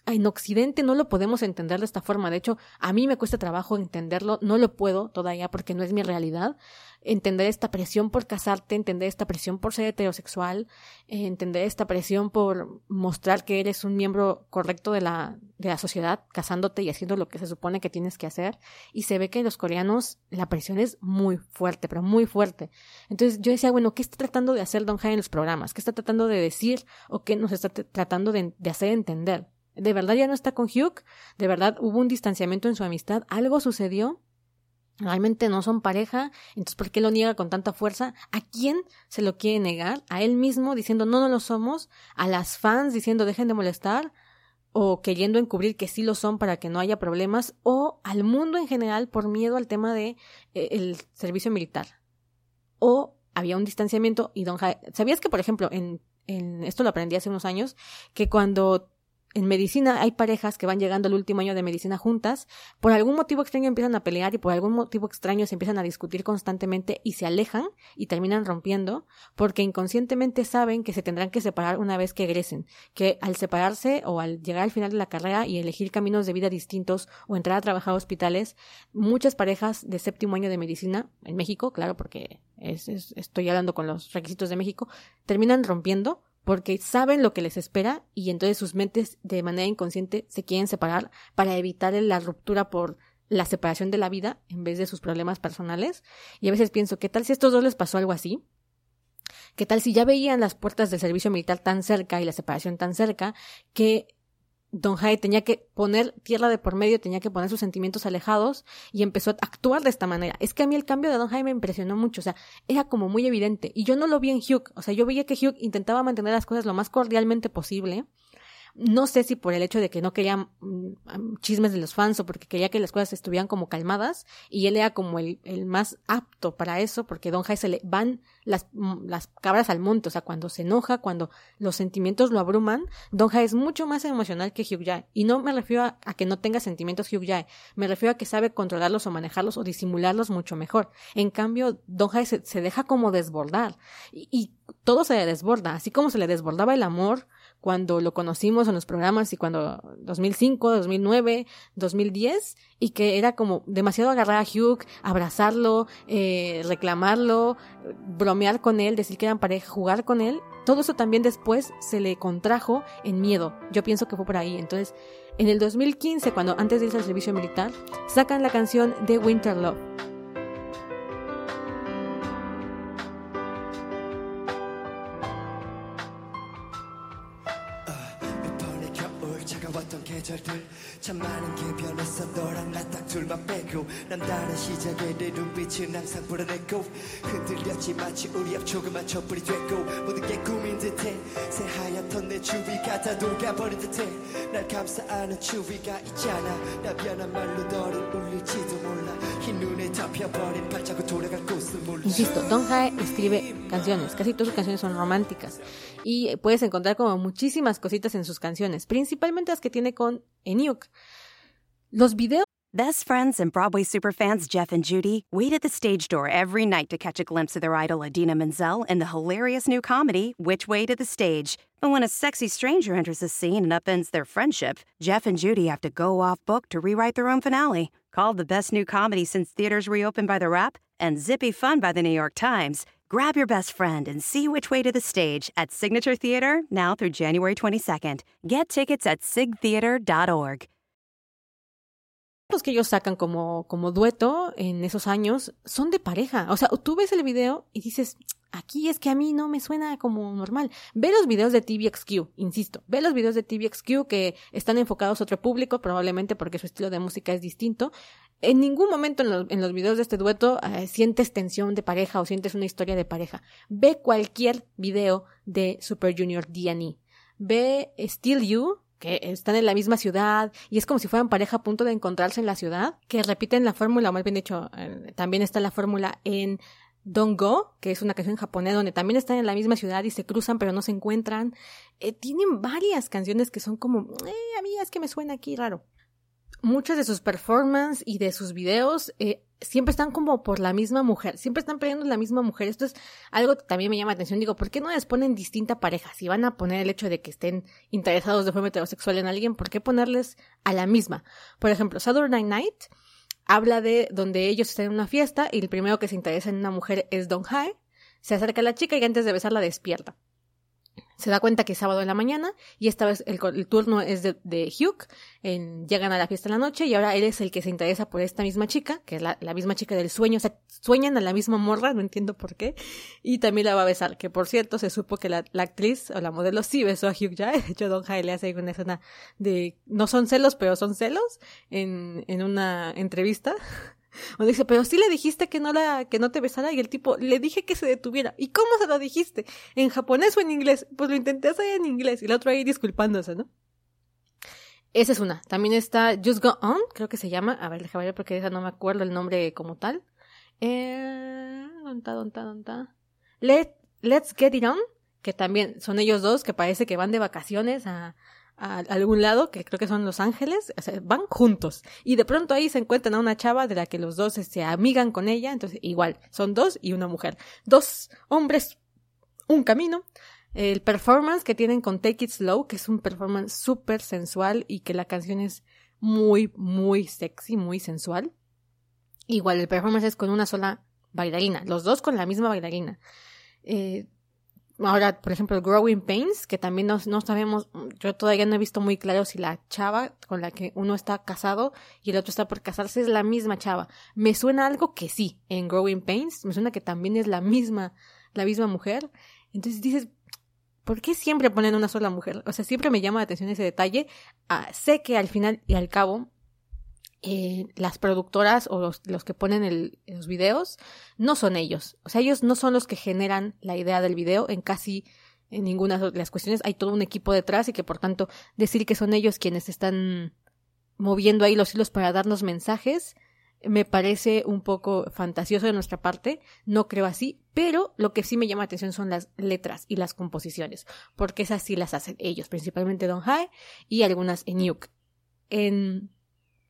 En Occidente no lo podemos entender de esta forma. De hecho, a mí me cuesta trabajo entenderlo, no lo puedo todavía porque no es mi realidad entender esta presión por casarte, entender esta presión por ser heterosexual, eh, entender esta presión por mostrar que eres un miembro correcto de la, de la sociedad, casándote y haciendo lo que se supone que tienes que hacer. Y se ve que en los coreanos la presión es muy fuerte, pero muy fuerte. Entonces yo decía, bueno, ¿qué está tratando de hacer Don Jai en los programas? ¿Qué está tratando de decir o qué nos está tratando de, de hacer entender? ¿De verdad ya no está con Hugh? ¿De verdad hubo un distanciamiento en su amistad? ¿Algo sucedió? Realmente no son pareja, entonces ¿por qué lo niega con tanta fuerza? ¿A quién se lo quiere negar? ¿A él mismo diciendo no, no lo somos? ¿A las fans diciendo dejen de molestar? ¿O queriendo encubrir que sí lo son para que no haya problemas? ¿O al mundo en general por miedo al tema de eh, el servicio militar? ¿O había un distanciamiento y don ¿Sabías que, por ejemplo, en, en esto lo aprendí hace unos años, que cuando en medicina hay parejas que van llegando al último año de medicina juntas, por algún motivo extraño empiezan a pelear y por algún motivo extraño se empiezan a discutir constantemente y se alejan y terminan rompiendo porque inconscientemente saben que se tendrán que separar una vez que egresen, que al separarse o al llegar al final de la carrera y elegir caminos de vida distintos o entrar a trabajar a hospitales, muchas parejas de séptimo año de medicina, en México, claro, porque es, estoy hablando con los requisitos de México, terminan rompiendo porque saben lo que les espera y entonces sus mentes de manera inconsciente se quieren separar para evitar la ruptura por la separación de la vida en vez de sus problemas personales. Y a veces pienso, ¿qué tal si a estos dos les pasó algo así? ¿Qué tal si ya veían las puertas del servicio militar tan cerca y la separación tan cerca que Don Jai tenía que poner tierra de por medio, tenía que poner sus sentimientos alejados y empezó a actuar de esta manera. Es que a mí el cambio de Don Jai me impresionó mucho, o sea, era como muy evidente. Y yo no lo vi en Hugh, o sea, yo veía que Hugh intentaba mantener las cosas lo más cordialmente posible no sé si por el hecho de que no quería mm, chismes de los fans o porque quería que las cosas estuvieran como calmadas y él era como el, el más apto para eso porque Don Jai se le van las, mm, las cabras al monte, o sea, cuando se enoja, cuando los sentimientos lo abruman, Don Jai es mucho más emocional que Hugh Jae. Y no me refiero a, que no tenga sentimientos Hugh Jae, me refiero a que sabe controlarlos o manejarlos o disimularlos mucho mejor. En cambio, Don Jai se, se deja como desbordar y, y todo se le desborda, así como se le desbordaba el amor, cuando lo conocimos en los programas y cuando 2005, 2009, 2010 y que era como demasiado agarrar a Hugh, abrazarlo, eh, reclamarlo, bromear con él, decir que eran pareja, jugar con él. Todo eso también después se le contrajo en miedo. Yo pienso que fue por ahí. Entonces, en el 2015, cuando antes de irse al servicio militar, sacan la canción de Winter Love 계절들 참 많은 길 많이 변했어 너랑 나 딱 둘만 빼고 난 다른 시작에 내 눈빛은 항상 불어냈고 흔들렸지 마치 우리 앞 조그만 촛불이 됐고 모든 게 꿈인 듯해 새하얗던 내 주위가 다 녹아버린 듯해 날 감싸안은 추위가 있잖아 나 변한 말로 너를 울릴지도 몰라 흰 눈에 덮여버린 발자국 돌아갈 곳을 몰라 Insisto, Don Hae escribe canciones, casi todas sus canciones son románticas y puedes encontrar como muchísimas cositas en sus canciones, principalmente las que tiene con Enyuk. Los videos Best friends and Broadway superfans Jeff and Judy wait at the stage door every night to catch a glimpse of their idol Adina Menzel in the hilarious new comedy, Which Way to the Stage. But when a sexy stranger enters the scene and upends their friendship, Jeff and Judy have to go off book to rewrite their own finale. Called the best new comedy since theaters reopened by The Rap and zippy fun by the New York Times, grab your best friend and see Which Way to the Stage at Signature Theater now through January 22nd. Get tickets at sigtheater.org. que ellos sacan como, como dueto en esos años son de pareja. O sea, tú ves el video y dices, aquí es que a mí no me suena como normal. Ve los videos de TVXQ, insisto, ve los videos de TVXQ que están enfocados a otro público, probablemente porque su estilo de música es distinto. En ningún momento en los, videos de este dueto eh, sientes tensión de pareja o sientes una historia de pareja. Ve cualquier video de Super Junior D&E. Ve Still You, que están en la misma ciudad y es como si fueran pareja a punto de encontrarse en la ciudad, que repiten la fórmula, o más bien dicho, eh, también está la fórmula en Don't Go, que es una canción japonesa donde también están en la misma ciudad y se cruzan pero no se encuentran. Eh, tienen varias canciones que son como, eh, a mí es que me suena aquí raro muchas de sus performances y de sus videos eh, siempre están como por la misma mujer, siempre están peleando la misma mujer. Esto es algo que también me llama la atención. Digo, ¿por qué no les ponen distinta pareja? Si van a poner el hecho de que estén interesados de forma heterosexual en alguien, ¿por qué ponerles a la misma? Por ejemplo, Saturday Night habla de donde ellos están en una fiesta y el primero que se interesa en una mujer es Don Hae. Se acerca a la chica y antes de besarla despierta se da cuenta que es sábado en la mañana y esta vez el, turno es de, Hugh. En, llegan a la fiesta en la noche y ahora él es el que se interesa por esta misma chica, que es la, misma chica del sueño. O sea, sueñan a la misma morra, no entiendo por qué. Y también la va a besar, que por cierto se supo que la, actriz o la modelo sí besó a Hugh ya. De hecho, Don Jai le hace una escena de, no son celos, pero son celos en, en una entrevista. O dice, pero sí le dijiste que no la, que no te besara y el tipo, le dije que se detuviera. ¿Y cómo se lo dijiste? ¿En japonés o en inglés? Pues lo intenté hacer en inglés y el otro ahí disculpándose, ¿no? Esa es una. También está Just Go On, creo que se llama. A ver, déjame ver porque esa no me acuerdo el nombre como tal. Eh, ¿Dónde está, dónde? Let, Let's Get It On, que también son ellos dos que parece que van de vacaciones a, a algún lado, que creo que son Los Ángeles, van juntos. Y de pronto ahí se encuentran a una chava de la que los dos se amigan con ella, entonces igual, son dos y una mujer. Dos hombres, un camino. El performance que tienen con Take It Slow, que es un performance súper sensual y que la canción es muy, muy sexy, muy sensual. Igual, el performance es con una sola bailarina, los dos con la misma bailarina. Eh, Ahora, por ejemplo, Growing Pains, que también no, no, sabemos, yo todavía no he visto muy claro si la chava con la que uno está casado y el otro está por casarse es la misma chava. Me suena algo que sí, en Growing Pains, me suena que también es la misma, la misma mujer. Entonces dices, ¿por qué siempre ponen una sola mujer? O sea, siempre me llama la atención ese detalle. Ah, sé que al final y al cabo eh, las productoras o los, los que ponen el, los videos no son ellos. O sea, ellos no son los que generan la idea del video en casi en ninguna de las cuestiones. Hay todo un equipo detrás y que por tanto decir que son ellos quienes están moviendo ahí los hilos para darnos mensajes me parece un poco fantasioso de nuestra parte, no creo así, pero lo que sí me llama la atención son las letras y las composiciones, porque esas sí las hacen ellos, principalmente Don High y algunas en Nuke. En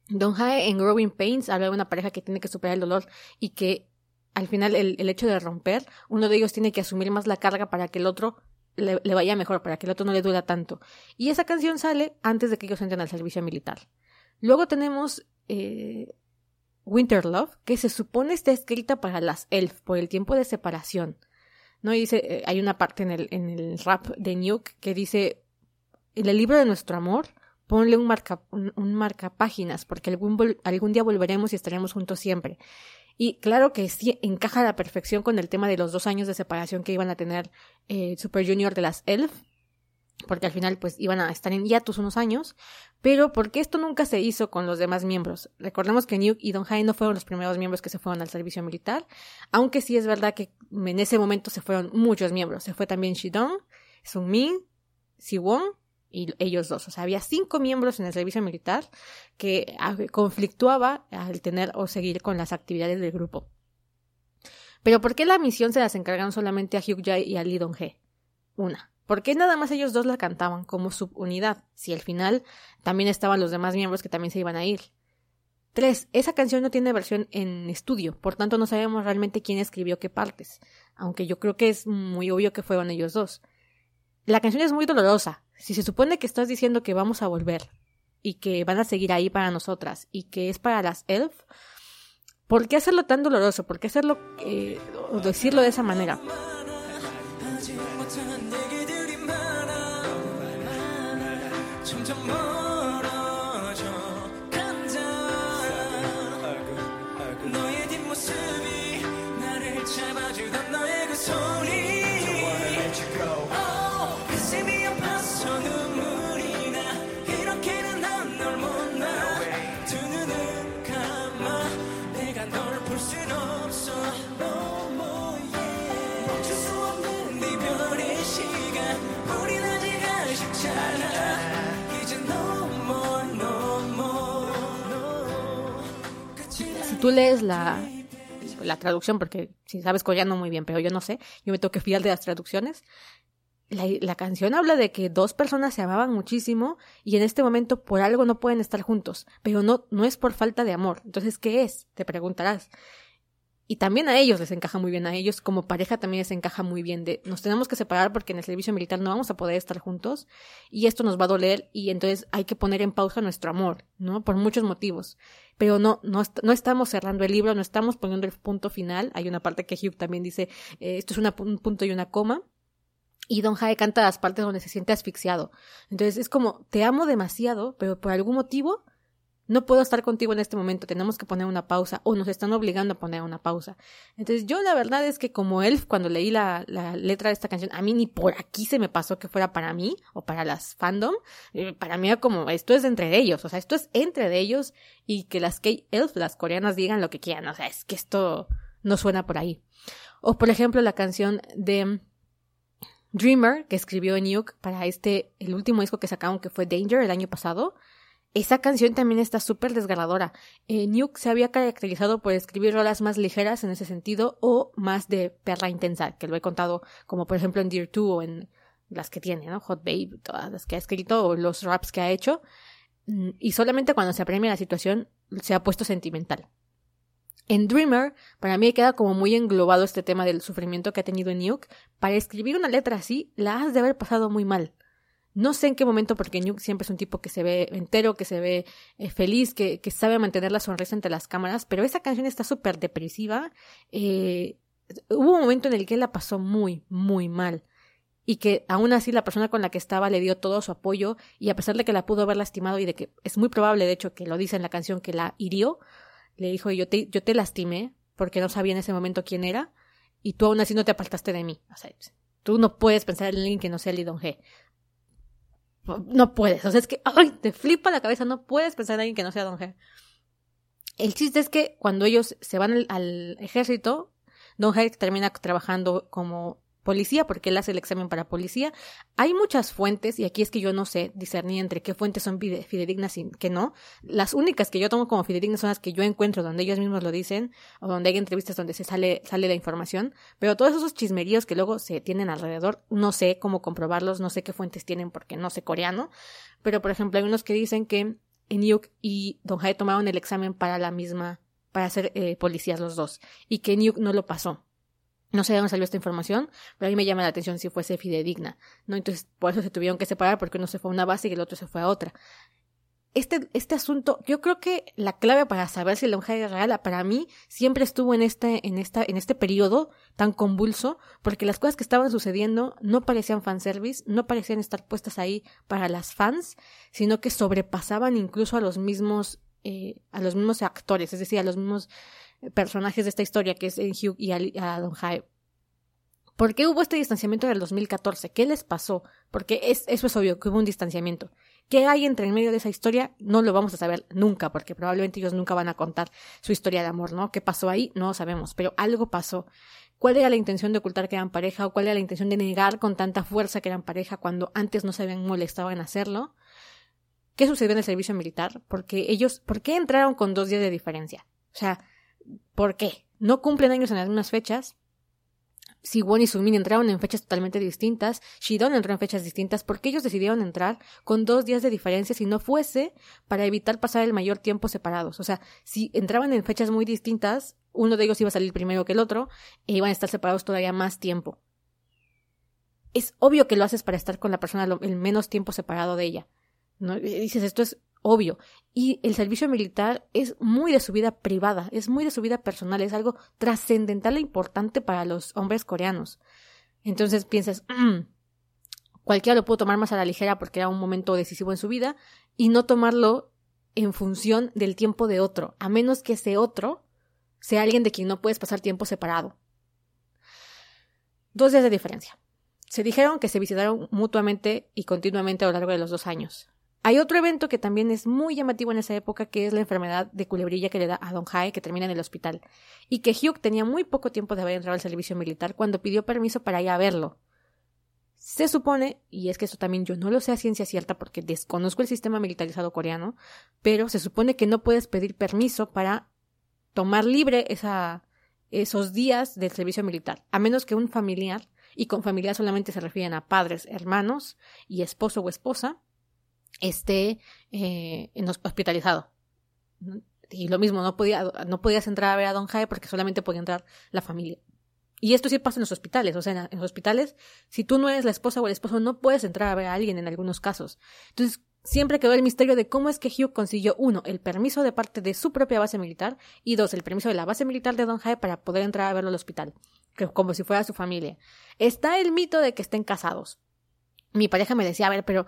Don Hae en Growing Pains habla de una pareja que tiene que superar el dolor y que al final el, el, hecho de romper, uno de ellos tiene que asumir más la carga para que el otro le, vaya mejor, para que el otro no le duela tanto. Y esa canción sale antes de que ellos entren al servicio militar. Luego tenemos eh, Winter Love, que se supone está escrita para las elf por el tiempo de separación. ¿No? Y dice, eh, hay una parte en el, en el rap de Nuke que dice, en el libro de nuestro amor, ponle un marca, un, marca páginas, porque algún, algún día volveremos y estaremos juntos siempre. Y claro que sí encaja a la perfección con el tema de los dos años de separación que iban a tener eh, Super Junior de las Elf. porque al final pues iban a estar en hiatus unos años, pero porque esto nunca se hizo con los demás miembros. Recordemos que Nuke y Don Hai no fueron los primeros miembros que se fueron al servicio militar, aunque sí es verdad que en ese momento se fueron muchos miembros. Se fue también Shidong, Sung Min, Siwon y ellos dos. O sea, había cinco miembros en el servicio militar que ah, conflictuaba al tener o seguir con las actividades del grupo. Pero ¿por qué la misión se las encargaron solamente a Hyuk Jae y a Lee Dong He? Una, ¿Por qué nada más ellos dos la cantaban como subunidad? Si al final también estaban los demás miembros que también se iban a ir. Tres, esa canción no tiene versión en estudio, por tanto no sabemos realmente quién escribió qué partes, aunque yo creo que es muy obvio que fueron ellos dos. La canción es muy dolorosa. Si se supone que estás diciendo que vamos a volver y que van a seguir ahí para nosotras y que es para las elf, ¿por qué hacerlo tan doloroso? ¿Por qué hacerlo eh, decirlo de esa manera? Tú lees la, la traducción, porque si sabes coreano muy bien, pero yo no sé, yo me tengo fiar de las traducciones. La, la, canción habla de que dos personas se amaban muchísimo y en este momento por algo no pueden estar juntos, pero no, no es por falta de amor. Entonces, ¿qué es? Te preguntarás. Y también a ellos les encaja muy bien, a ellos como pareja también les encaja muy bien de nos tenemos que separar porque en el servicio militar no vamos a poder estar juntos y esto nos va a doler y entonces hay que poner en pausa nuestro amor, ¿no? Por muchos motivos. Pero no, no, no estamos cerrando el libro, no estamos poniendo el punto final. Hay una parte que Hugh también dice, eh, esto es una, un punto y una coma. Y Don Jae canta las partes donde se siente asfixiado. Entonces es como, te amo demasiado, pero por algún motivo no puedo estar contigo en este momento, tenemos que poner una pausa o nos están obligando a poner una pausa. Entonces yo la verdad es que como Elf, cuando leí la, letra de esta canción, a mí ni por aquí se me pasó que fuera para mí o para las fandom. Eh, para mí era como, esto es entre ellos, o sea, esto es entre ellos y que las K-Elf, las coreanas, digan lo que quieran, o sea, es que esto no suena por ahí. O por ejemplo la canción de Dreamer que escribió Nuke para este, el último disco que sacaron que fue Danger el año pasado esa canción también está súper desgarradora. Eh, Nuke se había caracterizado por escribir rolas más ligeras en ese sentido o más de perra intensa, que lo he contado como por ejemplo en Dear 2 o en las que tiene, ¿no? Hot Babe, todas las que ha escrito o los raps que ha hecho. Mm, y solamente cuando se apremia la situación se ha puesto sentimental. En Dreamer, para mí queda como muy englobado este tema del sufrimiento que ha tenido Nuke. Para escribir una letra así, la has de haber pasado muy mal. No sé en qué momento, porque Nuke siempre es un tipo que se ve entero, que se ve eh, feliz, que, que, sabe mantener la sonrisa entre las cámaras, pero esa canción está súper depresiva. Eh, hubo un momento en el que la pasó muy, muy mal. Y que aún así la persona con la que estaba le dio todo su apoyo, y a pesar de que la pudo haber lastimado y de que es muy probable, de hecho, que lo dice en la canción que la hirió, le dijo, yo te, yo te lastimé porque no sabía en ese momento quién era, y tú aún así no te apartaste de mí. O sea, tú no puedes pensar en alguien que no sea Lee Dong He no puedes. O sea, es que, ay, te flipa la cabeza, no puedes pensar en alguien que no sea Don G. El chiste es que cuando ellos se van al, al ejército, Don G termina trabajando como policía, porque él hace el examen para policía. Hay muchas fuentes, y aquí es que yo no sé discernir entre qué fuentes son fidedignas y qué no. Las únicas que yo tomo como fidedignas son las que yo encuentro donde ellos mismos lo dicen, o donde hay entrevistas donde se sale, sale la información. Pero todos esos chismeríos que luego se tienen alrededor, no sé cómo comprobarlos, no sé qué fuentes tienen porque no sé coreano. Pero, por ejemplo, hay unos que dicen que Enyuk y Don Hae tomaron el examen para la misma, para ser eh, policías los dos, y que Enyuk no lo pasó. No sé de dónde salió esta información, pero a mí me llama la atención si fuese fidedigna, ¿no? Entonces, por eso se tuvieron que separar, porque uno se fue a una base y el otro se fue a otra. Este, este asunto, yo creo que la clave para saber si el longevidad es real, para mí, siempre estuvo en este, en esta, en este periodo tan convulso, porque las cosas que estaban sucediendo no parecían fanservice, no parecían estar puestas ahí para las fans, sino que sobrepasaban incluso a los mismos, eh, a los mismos actores, es decir, a los mismos personajes de esta historia, que es en Hugh y a, Don Hyde. ¿Por qué hubo este distanciamiento en el 2014? ¿Qué les pasó? Porque es, eso es obvio, que hubo un distanciamiento. ¿Qué hay entre en medio de esa historia? No lo vamos a saber nunca, porque probablemente ellos nunca van a contar su historia de amor, ¿no? ¿Qué pasó ahí? No lo sabemos, pero algo pasó. ¿Cuál era la intención de ocultar que eran pareja o cuál era la intención de negar con tanta fuerza que eran pareja cuando antes no se habían molestado en hacerlo? ¿Qué sucedió en el servicio militar? Porque ellos, ¿por qué entraron con dos días de diferencia? O sea, ¿por qué? No cumplen años en algunas fechas, Siwon y Sumin entraron en fechas totalmente distintas, Shidon entró en fechas distintas, porque ellos decidieron entrar con dos días de diferencia si no fuese para evitar pasar el mayor tiempo separados. O sea, si entraban en fechas muy distintas, uno de ellos iba a salir primero que el otro, e iban a estar separados todavía más tiempo. Es obvio que lo haces para estar con la persona el menos tiempo separado de ella. ¿no? dices, esto es obvio. Y el servicio militar es muy de su vida privada, es muy de su vida personal, es algo trascendental e importante para los hombres coreanos. Entonces piensas, mm, cualquiera lo puede tomar más a la ligera porque era un momento decisivo en su vida y no tomarlo en función del tiempo de otro, a menos que ese otro sea alguien de quien no puedes pasar tiempo separado. Dos días de diferencia. Se dijeron que se visitaron mutuamente y continuamente a lo largo de los dos años. Hay otro evento que también es muy llamativo en esa época, que es la enfermedad de culebrilla que le da a Don Hae, que termina en el hospital, y que Hugh tenía muy poco tiempo de haber entrado al servicio militar cuando pidió permiso para ir a verlo. Se supone, y es que eso también yo no lo sé a ciencia cierta porque desconozco el sistema militarizado coreano, pero se supone que no puedes pedir permiso para tomar libre esos días del servicio militar, a menos que un familiar, y con familiar solamente se refieren a padres, hermanos y esposo o esposa, esté eh, hospitalizado. Y lo mismo, no, podía, no podías entrar a ver a Don Jae porque solamente podía entrar la familia. Y esto sí pasa en los hospitales, o sea, en los hospitales, si tú no eres la esposa o el esposo, no puedes entrar a ver a alguien en algunos casos. Entonces, siempre quedó el misterio de cómo es que Hugh consiguió, uno, el permiso de parte de su propia base militar, y dos, el permiso de la base militar de Don Jae para poder entrar a verlo al hospital, como si fuera su familia. Está el mito de que estén casados. Mi pareja me decía, a ver, pero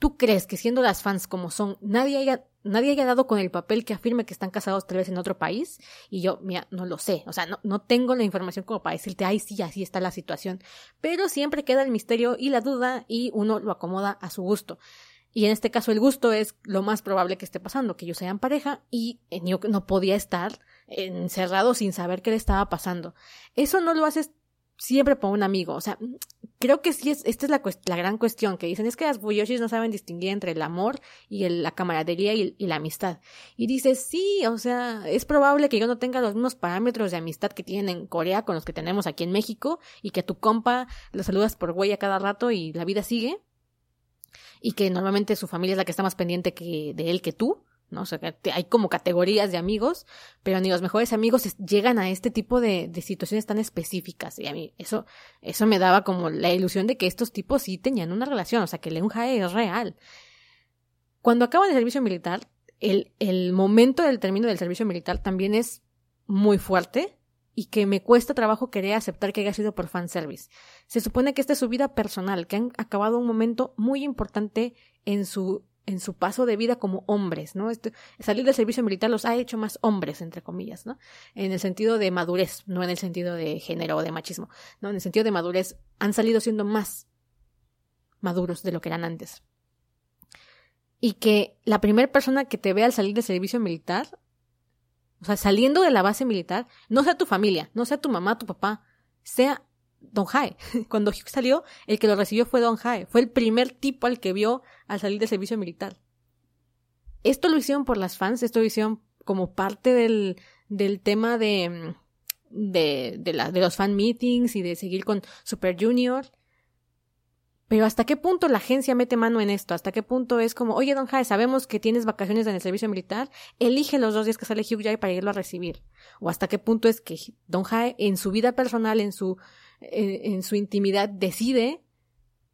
¿Tú crees que siendo las fans como son, nadie haya, nadie haya dado con el papel que afirme que están casados tal vez en otro país? Y yo, mira, no lo sé. O sea, no, no tengo la información como para decirte, ay, sí, así está la situación. Pero siempre queda el misterio y la duda y uno lo acomoda a su gusto. Y en este caso el gusto es lo más probable que esté pasando, que ellos sean pareja y yo no podía estar encerrado sin saber qué le estaba pasando. Eso no lo haces siempre por un amigo. O sea, creo que sí es, esta es la, la gran cuestión que dicen, es que las Buyoshis no saben distinguir entre el amor y el, la camaradería y, la amistad. Y dices, sí, o sea, es probable que yo no tenga los mismos parámetros de amistad que tienen en Corea con los que tenemos aquí en México y que tu compa lo saludas por huella cada rato y la vida sigue. Y que normalmente su familia es la que está más pendiente que, de él que tú. ¿No? O sea, hay como categorías de amigos, pero ni los mejores amigos llegan a este tipo de, de, situaciones tan específicas. Y a mí eso, eso me daba como la ilusión de que estos tipos sí tenían una relación, o sea, que Leon Jae es real. Cuando acaban el servicio militar, el, el momento del término del servicio militar también es muy fuerte y que me cuesta trabajo querer aceptar que haya sido por fanservice. Se supone que esta es su vida personal, que han acabado un momento muy importante en su en su paso de vida como hombres, ¿no? Este, salir del servicio militar los ha hecho más hombres, entre comillas, ¿no? En el sentido de madurez, no en el sentido de género o de machismo, ¿no? En el sentido de madurez, han salido siendo más maduros de lo que eran antes. Y que la primera persona que te vea al salir del servicio militar, o sea, saliendo de la base militar, no sea tu familia, no sea tu mamá, tu papá, sea Don Jae. Cuando Hugh salió, el que lo recibió fue Don Jae. Fue el primer tipo al que vio al salir del servicio militar. Esto lo hicieron por las fans, esto lo hicieron como parte del, del tema de, de, de, de los fan meetings y de seguir con Super Junior. Pero ¿hasta qué punto la agencia mete mano en esto? ¿Hasta qué punto es como, oye, Don Jae, sabemos que tienes vacaciones en el servicio militar, elige los dos días que sale Hugh Jae para irlo a recibir? ¿O hasta qué punto es que Don Jae en su vida personal, en su en, su intimidad decide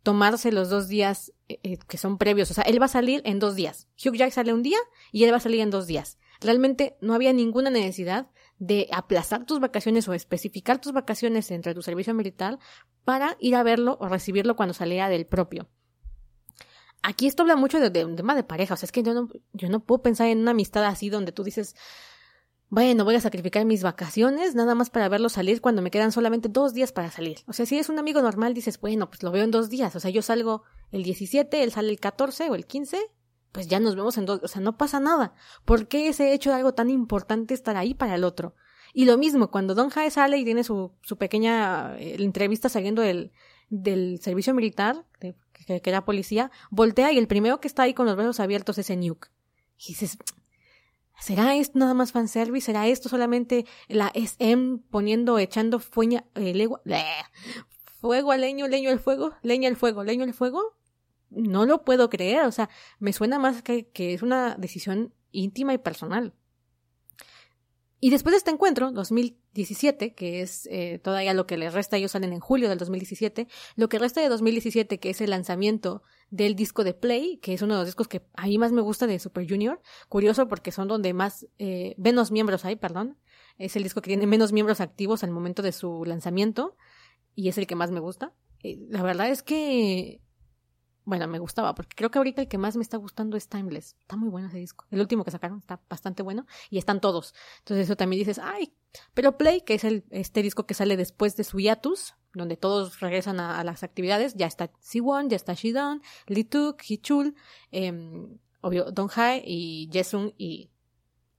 tomarse los dos días eh, eh, que son previos. O sea, él va a salir en dos días. Hugh Jack sale un día y él va a salir en dos días. Realmente no había ninguna necesidad de aplazar tus vacaciones o especificar tus vacaciones entre tu servicio militar para ir a verlo o recibirlo cuando salía del propio. Aquí esto habla mucho de, un tema de pareja. O sea, es que yo no, yo no puedo pensar en una amistad así donde tú dices, bueno, voy a sacrificar mis vacaciones nada más para verlo salir cuando me quedan solamente dos días para salir. O sea, si es un amigo normal, dices, bueno, pues lo veo en dos días. O sea, yo salgo el 17, él sale el 14 o el 15, pues ya nos vemos en dos, o sea, no pasa nada. ¿Por qué ese hecho de algo tan importante estar ahí para el otro? Y lo mismo, cuando Don Jae sale y tiene su, su pequeña eh, entrevista saliendo del, del servicio militar, de, que, era policía, voltea y el primero que está ahí con los brazos abiertos es Enyuk. Y dices, ¿será esto nada más fanservice? ¿Será esto solamente la SM poniendo, echando fueña, eh, fuego al leño, leño al fuego, leña al fuego, leño al fuego? No lo puedo creer, o sea, me suena más que, que es una decisión íntima y personal. Y después de este encuentro, 2017, que es eh, todavía lo que les resta, ellos salen en julio del 2017, lo que resta de 2017, que es el lanzamiento del disco de Play, que es uno de los discos que a mí más me gusta de Super Junior, curioso porque son donde más, eh, menos miembros hay, perdón, es el disco que tiene menos miembros activos al momento de su lanzamiento, y es el que más me gusta. Eh, la verdad es que bueno, me gustaba, porque creo que ahorita el que más me está gustando es Timeless. Está muy bueno ese disco. El último que sacaron está bastante bueno y están todos. Entonces eso también dices, ay, pero Play, que es el, este disco que sale después de su hiatus, donde todos regresan a, las actividades, ya está Siwon, ya está Shidon, Lituk, Hichul, eh, obvio, Don Hae y Jesung y,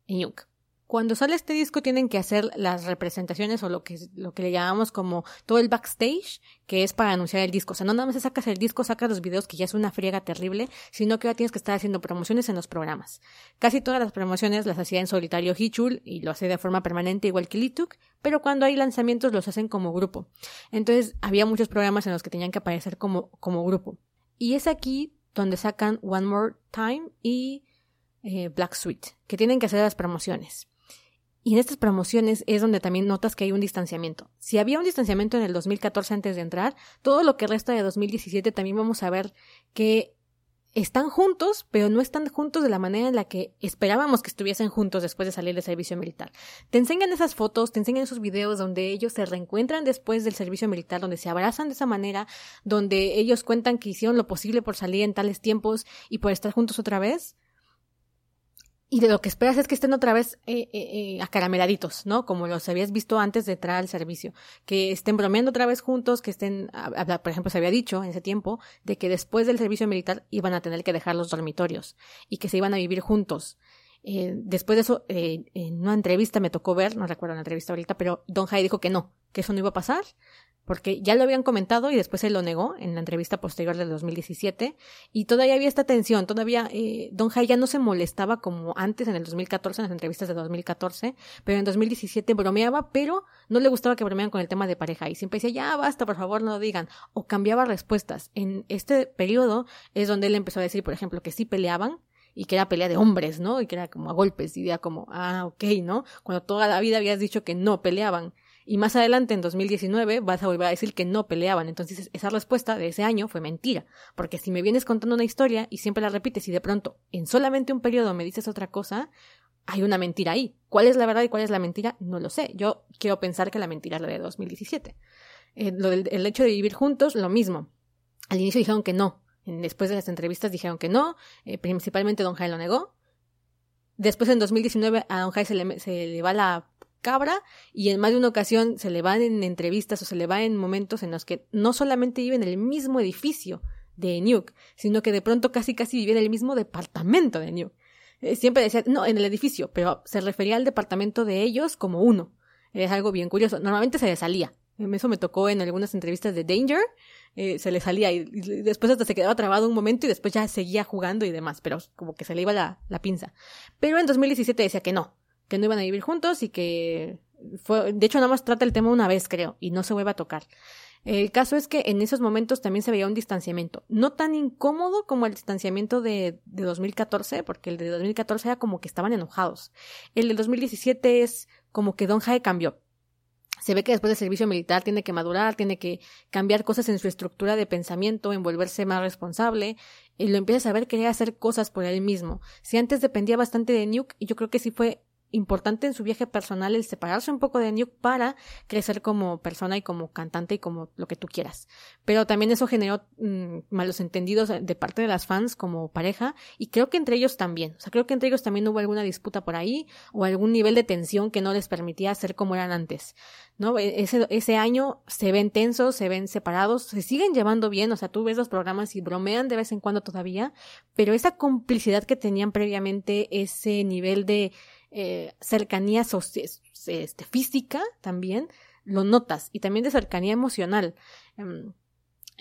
y cuando sale este disco tienen que hacer las representaciones o lo que, lo que le llamamos como todo el backstage, que es para anunciar el disco. O sea, no nada más sacas el disco, sacas los videos, que ya es una friega terrible, sino que ahora tienes que estar haciendo promociones en los programas. Casi todas las promociones las hacía en solitario Hichul y lo hace de forma permanente igual que Lituk, pero cuando hay lanzamientos los hacen como grupo. Entonces había muchos programas en los que tenían que aparecer como, como grupo. Y es aquí donde sacan One More Time y eh, Black Sweet, que tienen que hacer las promociones. Y en estas promociones es donde también notas que hay un distanciamiento. Si había un distanciamiento en el 2014 antes de entrar, todo lo que resta de 2017 también vamos a ver que están juntos, pero no están juntos de la manera en la que esperábamos que estuviesen juntos después de salir del servicio militar. Te enseñan esas fotos, te enseñan esos videos donde ellos se reencuentran después del servicio militar, donde se abrazan de esa manera, donde ellos cuentan que hicieron lo posible por salir en tales tiempos y por estar juntos otra vez y de lo que esperas es que estén otra vez eh, eh, eh, acarameladitos, ¿no? Como los habías visto antes de entrar al servicio. Que estén bromeando otra vez juntos, que estén, por ejemplo, se había dicho en ese tiempo de que después del servicio militar iban a tener que dejar los dormitorios y que se iban a vivir juntos. Eh, después de eso, en una entrevista me tocó ver, no recuerdo la entrevista ahorita, pero Don Jai dijo que no, que eso no iba a pasar, porque ya lo habían comentado y después se lo negó en la entrevista posterior del 2017 y todavía había esta tensión, todavía eh, Don Jai ya no se molestaba como antes en el 2014, en las entrevistas de 2014, pero en 2017 bromeaba, pero no le gustaba que bromearan con el tema de pareja y siempre decía, ya basta, por favor, no lo digan, o cambiaba respuestas. En este periodo es donde él empezó a decir, por ejemplo, que sí peleaban, y que era pelea de hombres, ¿no? Y que era como a golpes, y era como, ah, ok, ¿no? Cuando toda la vida habías dicho que no peleaban. Y más adelante, en 2019, vas a volver a decir que no peleaban. Entonces, esa respuesta de ese año fue mentira. Porque si me vienes contando una historia y siempre la repites y de pronto, en solamente un periodo me dices otra cosa, hay una mentira ahí. ¿Cuál es la verdad y cuál es la mentira? No lo sé. Yo quiero pensar que la mentira es la de 2017. Eh, lo del el hecho de vivir juntos, lo mismo. Al inicio dijeron que no, Después de las entrevistas dijeron que no, eh, principalmente Don Jai lo negó. Después en 2019 a Don Jai se le, se le va la cabra y en más de una ocasión se le van en entrevistas o se le va en momentos en los que no solamente vive en el mismo edificio de Nuke, sino que de pronto casi casi vive en el mismo departamento de Nuke. Eh, siempre decía, no, en el edificio, pero se refería al departamento de ellos como uno. Es algo bien curioso. Normalmente se le salía. Eso me tocó en algunas entrevistas de Danger, eh, se le salía y, después hasta se quedaba trabado un momento y después ya seguía jugando y demás, pero como que se le iba la, la pinza. Pero en 2017 decía que no, que no iban a vivir juntos y que fue, de hecho nada más trata el tema una vez creo y no se vuelve a tocar. El caso es que en esos momentos también se veía un distanciamiento, no tan incómodo como el distanciamiento de, de 2014, porque el de 2014 era como que estaban enojados. El de 2017 es como que Don Jae cambió se ve que después del servicio militar tiene que madurar, tiene que cambiar cosas en su estructura de pensamiento, envolverse más responsable, y lo empieza a ver querer hacer cosas por él mismo. Si antes dependía bastante de Nuke, y yo creo que sí fue importante en su viaje personal el separarse un poco de Nuke para crecer como persona y como cantante y como lo que tú quieras. Pero también eso generó mm, malos entendidos de parte de las fans como pareja y creo que entre ellos también. O sea, creo que entre ellos también hubo alguna disputa por ahí o algún nivel de tensión que no les permitía ser como eran antes. ¿No? E, ese, ese año se ven tensos, se ven separados, se siguen llevando bien, o sea, tú ves los programas y bromean de vez en cuando todavía, pero esa complicidad que tenían previamente, ese nivel de eh, cercanía este, física también, lo notas, y también de cercanía emocional. Em,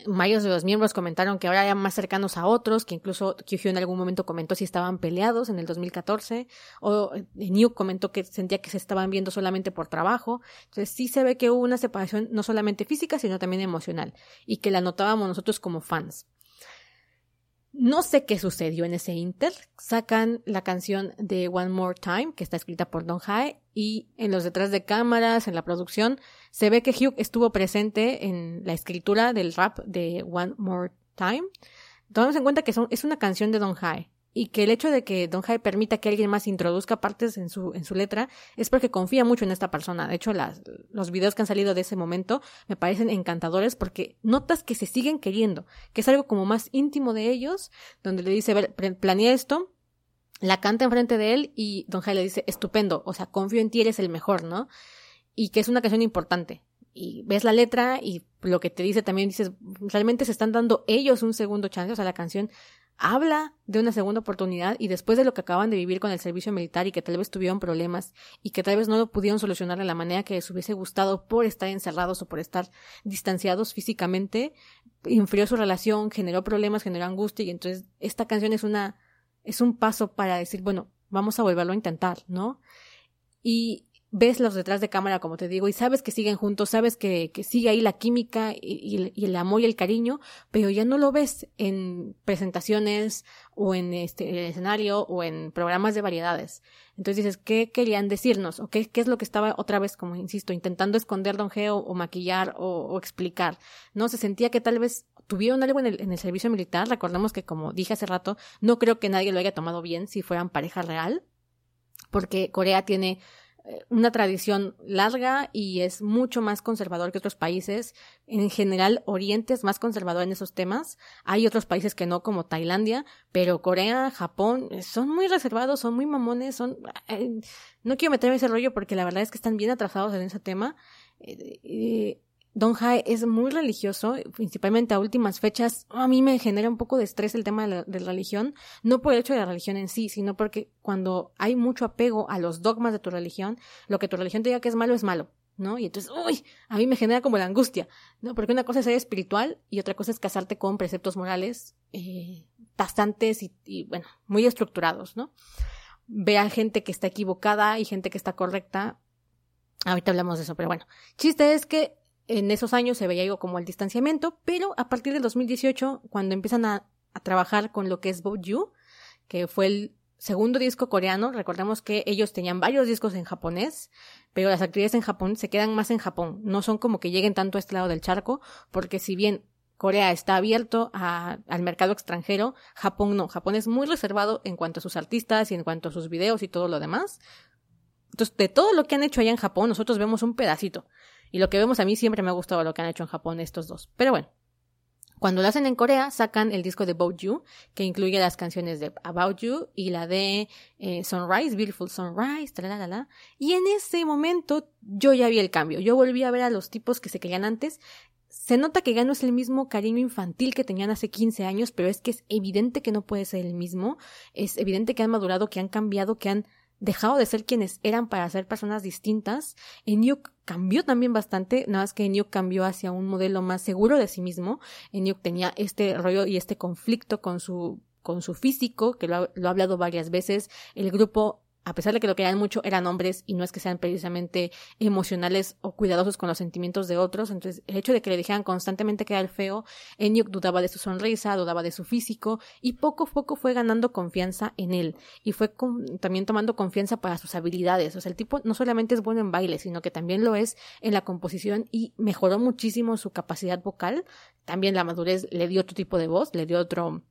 varios de los miembros comentaron que ahora eran más cercanos a otros, que incluso Kyuhyun en algún momento comentó si estaban peleados en el 2014, o eh, New comentó que sentía que se estaban viendo solamente por trabajo. Entonces sí se ve que hubo una separación no solamente física, sino también emocional, y que la notábamos nosotros como fans. No sé qué sucedió en ese Inter. Sacan la canción de One More Time, que está escrita por Don Hae, y en los detrás de cámaras, en la producción, se ve que Hugh estuvo presente en la escritura del rap de One More Time. Tomamos en cuenta que es una canción de Don Hae y que el hecho de que Don Jai permita que alguien más introduzca partes en su, en su letra es porque confía mucho en esta persona. De hecho, las, los videos que han salido de ese momento me parecen encantadores porque notas que se siguen queriendo, que es algo como más íntimo de ellos, donde le dice, ver, planea esto, la canta enfrente de él y Don Jai le dice, estupendo, o sea, confío en ti, eres el mejor, ¿no? Y que es una canción importante y ves la letra y lo que te dice también dices, realmente se están dando ellos un segundo chance, o sea, la canción habla de una segunda oportunidad y después de lo que acaban de vivir con el servicio militar y que tal vez tuvieron problemas y que tal vez no lo pudieron solucionar de la manera que les hubiese gustado por estar encerrados o por estar distanciados físicamente, infrió su relación, generó problemas, generó angustia y entonces esta canción es una es un paso para decir, bueno, vamos a volverlo a intentar, ¿no? Y ves los detrás de cámara, como te digo, y sabes que siguen juntos, sabes que, que sigue ahí la química y, el amor y el cariño, pero ya no lo ves en presentaciones o en este el escenario o en programas de variedades. Entonces dices, ¿qué querían decirnos? ¿O qué, qué es lo que estaba otra vez, como insisto, intentando esconder Don Geo o maquillar o, o explicar? ¿No? Se sentía que tal vez tuvieron algo en el, en el servicio militar. Recordemos que, como dije hace rato, no creo que nadie lo haya tomado bien si fueran pareja real, porque Corea tiene una tradición larga y es mucho más conservador que otros países. En general, Oriente es más conservador en esos temas. Hay otros países que no, como Tailandia, pero Corea, Japón, son muy reservados, son muy mamones, son... Eh, no quiero meterme en ese rollo porque la verdad es que están bien atrasados en ese tema. Eh, eh, Don Jai es muy religioso, principalmente a últimas fechas. A mí me genera un poco de estrés el tema de la, religión, no por el hecho de la religión en sí, sino porque cuando hay mucho apego a los dogmas de tu religión, lo que tu religión te diga que es malo es malo, ¿no? Y entonces, uy, a mí me genera como la angustia, ¿no? Porque una cosa es ser espiritual y otra cosa es casarte con preceptos morales eh, bastantes y, y, bueno, muy estructurados, ¿no? Ve a gente que está equivocada y gente que está correcta. Ahorita hablamos de eso, pero bueno. Chiste es que en esos años se veía algo como el distanciamiento, pero a partir del 2018, cuando empiezan a, trabajar con lo que es You, que fue el segundo disco coreano, recordemos que ellos tenían varios discos en japonés, pero las actividades en Japón se quedan más en Japón, no son como que lleguen tanto a este lado del charco, porque si bien Corea está abierto al mercado extranjero, Japón no, Japón es muy reservado en cuanto a sus artistas y en cuanto a sus videos y todo lo demás. Entonces, de todo lo que han hecho allá en Japón, nosotros vemos un pedacito. Y lo que vemos a mí siempre me ha gustado lo que han hecho en Japón estos dos. Pero bueno, cuando lo hacen en Corea, sacan el disco de About You, que incluye las canciones de About You y la de eh, Sunrise, Beautiful Sunrise, la Y en ese momento yo ya vi el cambio. Yo volví a ver a los tipos que se querían antes. Se nota que ya no es el mismo cariño infantil que tenían hace 15 años, pero es que es evidente que no puede ser el mismo. Es evidente que han madurado, que han cambiado, que han dejado de ser quienes eran para ser personas distintas. Enyuk cambió también bastante, nada más que Enyuk cambió hacia un modelo más seguro de sí mismo. Enyuk tenía este rollo y este conflicto con su con su físico, que lo lo ha hablado varias veces. El grupo a pesar de que lo querían mucho, eran hombres y no es que sean precisamente emocionales o cuidadosos con los sentimientos de otros. Entonces, el hecho de que le dijeran constantemente que era el feo, Enyuk dudaba de su sonrisa, dudaba de su físico y poco a poco fue ganando confianza en él y fue también tomando confianza para sus habilidades. O sea, el tipo no solamente es bueno en baile, sino que también lo es en la composición y mejoró muchísimo su capacidad vocal. También la madurez le dio otro tipo de voz, le dio otro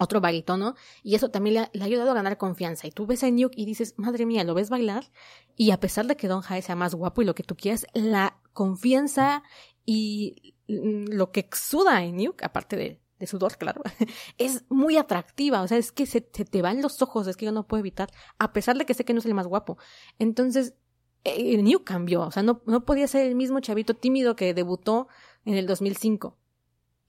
otro barítono, y eso también le ha, ayudado a ganar confianza. Y tú ves a Nuke y dices, madre mía, lo ves bailar, y a pesar de que Don Jae sea más guapo y lo que tú quieras, la confianza y lo que exuda en Nuke, aparte de, sudor, claro, es muy atractiva, o sea, es que se, se, te van los ojos, es que yo no puedo evitar, a pesar de que sé que no es el más guapo. Entonces, eh, Nuke cambió, o sea, no, no podía ser el mismo chavito tímido que debutó en el 2005.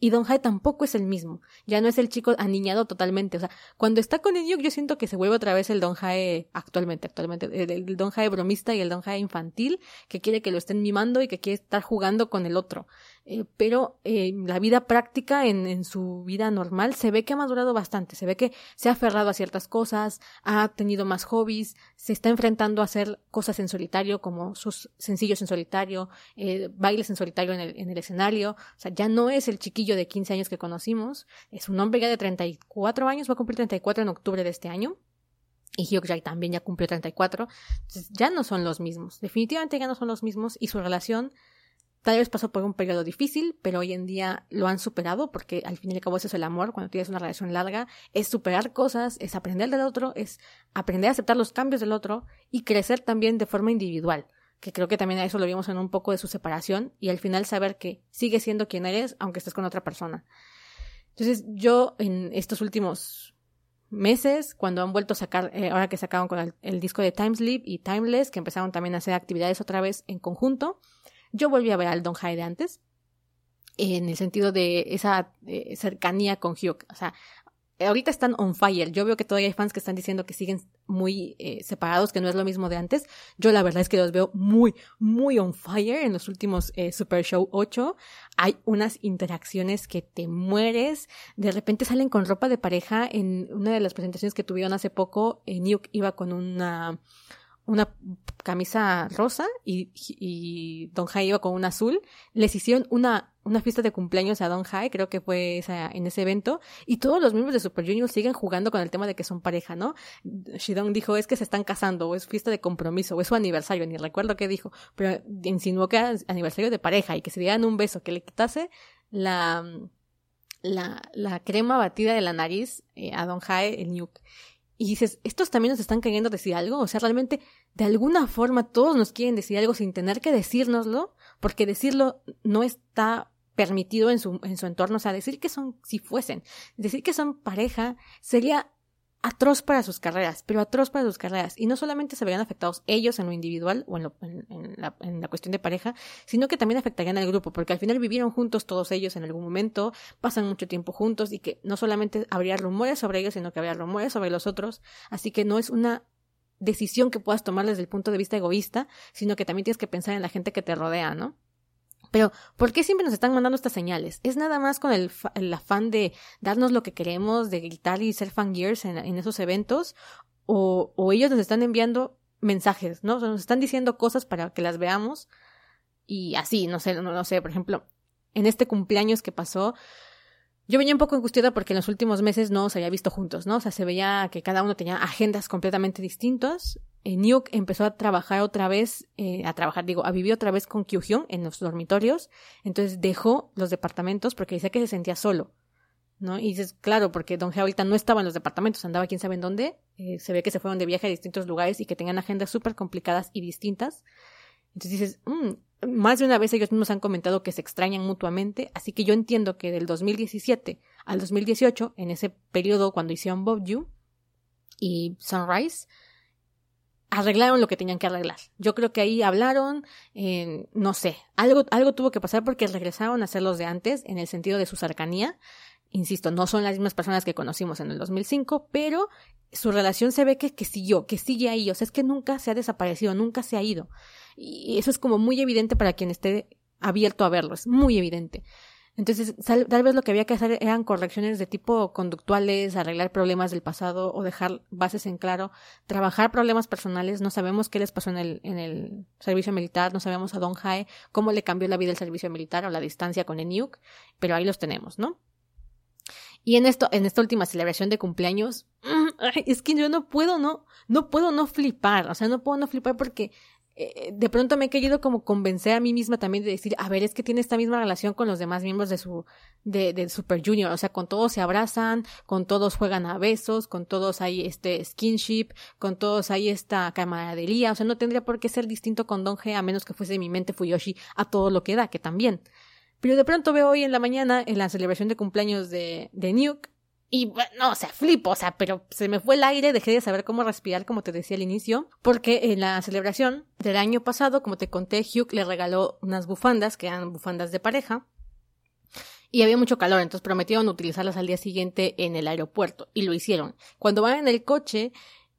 Y Don Jae tampoco es el mismo. Ya no es el chico aniñado totalmente. O sea, cuando está con Enyuk, yo siento que se vuelve otra vez el Don Jae actualmente, actualmente. El, el, Don Jae bromista y el Don Jae infantil, que quiere que lo estén mimando y que quiere estar jugando con el otro. Eh, pero eh, la vida práctica en, su vida normal se ve que ha madurado bastante, se ve que se ha aferrado a ciertas cosas, ha tenido más hobbies, se está enfrentando a hacer cosas en solitario como sus sencillos en solitario, eh, bailes en solitario en el, en el escenario, o sea, ya no es el chiquillo de 15 años que conocimos, es un hombre ya de 34 años, va a cumplir 34 en octubre de este año. Y Hyuk Jae también ya cumplió 34. Entonces ya no son los mismos. Definitivamente ya no son los mismos y su relación Tal vez pasó por un periodo difícil, pero hoy en día lo han superado porque al fin y al cabo eso es el amor, cuando tienes una relación larga, es superar cosas, es aprender del otro, es aprender a aceptar los cambios del otro y crecer también de forma individual, que creo que también a eso lo vimos en un poco de su separación y al final saber que sigue siendo quien eres aunque estés con otra persona. Entonces yo en estos últimos meses, cuando han vuelto a sacar, eh, ahora que sacaron con el, disco de Time Sleep y Timeless, que empezaron también a hacer actividades otra vez en conjunto, yo volví a ver al Don Jai de antes, en el sentido de esa eh, cercanía con Hyuk. O sea, ahorita están on fire. Yo veo que todavía hay fans que están diciendo que siguen muy eh, separados, que no es lo mismo de antes. Yo la verdad es que los veo muy, muy on fire en los últimos eh, Super Show 8. Hay unas interacciones que te mueres. De repente salen con ropa de pareja. En una de las presentaciones que tuvieron hace poco, eh, Nuke iba con una una camisa rosa y, y Don Jai iba con un azul. Les hicieron una, una fiesta de cumpleaños a Don Jai, creo que fue esa, en ese evento, y todos los miembros de Super Junior siguen jugando con el tema de que son pareja, ¿no? Shidong dijo, es que se están casando, o es fiesta de compromiso, o es su aniversario, ni recuerdo qué dijo, pero insinuó que era aniversario de pareja y que se dieran un beso, que le quitase la, la, la crema batida de la nariz eh, a Don Jae, el Nuke y dices, estos también nos están queriendo decir algo, o sea, realmente de alguna forma todos nos quieren decir algo sin tener que decírnoslo, porque decirlo no está permitido en su, en su entorno, o sea, decir que son, si fuesen, decir que son pareja sería atroz para sus carreras, pero atroz para sus carreras. Y no solamente se verían afectados ellos en lo individual o en, lo, en, en, la, en, la, cuestión de pareja, sino que también afectarían al grupo, porque al final vivieron juntos todos ellos en algún momento, pasan mucho tiempo juntos y que no solamente habría rumores sobre ellos, sino que habría rumores sobre los otros. Así que no es una decisión que puedas tomar desde el punto de vista egoísta, sino que también tienes que pensar en la gente que te rodea, ¿no? Pero, ¿por qué siempre nos están mandando estas señales? ¿Es nada más con el, el afán de darnos lo que queremos, de gritar y ser fangirls en, en esos eventos? O, o, ellos nos están enviando mensajes, ¿no? Nos están diciendo cosas para que las veamos y así, no sé, no, no sé, por ejemplo, en este cumpleaños que pasó, yo venía un poco angustiada porque en los últimos meses no se había visto juntos, ¿no? O sea, se veía que cada uno tenía agendas completamente distintas. Eh, Nuke empezó a trabajar otra vez, eh, a trabajar, digo, a vivir otra vez con Kyuhyun en los dormitorios. Entonces dejó los departamentos porque decía que se sentía solo, ¿no? Y dices, claro, porque Don G ahorita no estaba en los departamentos, andaba quién sabe en dónde. Eh, se ve que se fueron de viaje a distintos lugares y que tenían agendas súper complicadas y distintas. Entonces dices, mmm, más de una vez ellos mismos han comentado que se extrañan mutuamente, así que yo entiendo que del 2017 al 2018, en ese periodo cuando hicieron Bob You y Sunrise, arreglaron lo que tenían que arreglar. Yo creo que ahí hablaron, eh, no sé, algo, algo tuvo que pasar porque regresaron a ser los de antes en el sentido de su cercanía. Insisto, no son las mismas personas que conocimos en el 2005, pero su relación se ve que, que siguió, que sigue ahí. O sea, es que nunca se ha desaparecido, nunca se ha ido. Y eso es como muy evidente para quien esté abierto a verlo, es muy evidente. Entonces, tal vez lo que había que hacer eran correcciones de tipo conductuales, arreglar problemas del pasado o dejar bases en claro, trabajar problemas personales. No sabemos qué les pasó en el, en el servicio militar, no sabemos a Don Jae cómo le cambió la vida el servicio militar o la distancia con Enyuk, pero ahí los tenemos, ¿no? Y en esto, en esta última celebración de cumpleaños, es que yo no puedo no, no puedo no flipar, o sea, no puedo no flipar porque eh, de pronto me he querido como convencer a mí misma también de decir, a ver, es que tiene esta misma relación con los demás miembros de su, de, de Super Junior, o sea, con todos se abrazan, con todos juegan a besos, con todos hay este skinship, con todos hay esta camaradería, o sea, no tendría por qué ser distinto con Don G a menos que fuese mi mente Fuyoshi a todo lo que da, que también. Pero de pronto veo hoy en la mañana, en la celebración de cumpleaños de, de Nuke, y bueno, o sea, flipo, o sea, pero se me fue el aire, dejé de saber cómo respirar, como te decía al inicio, porque en la celebración del año pasado, como te conté, Hugh le regaló unas bufandas, que eran bufandas de pareja, y había mucho calor, entonces prometieron utilizarlas al día siguiente en el aeropuerto, y lo hicieron. Cuando van en el coche,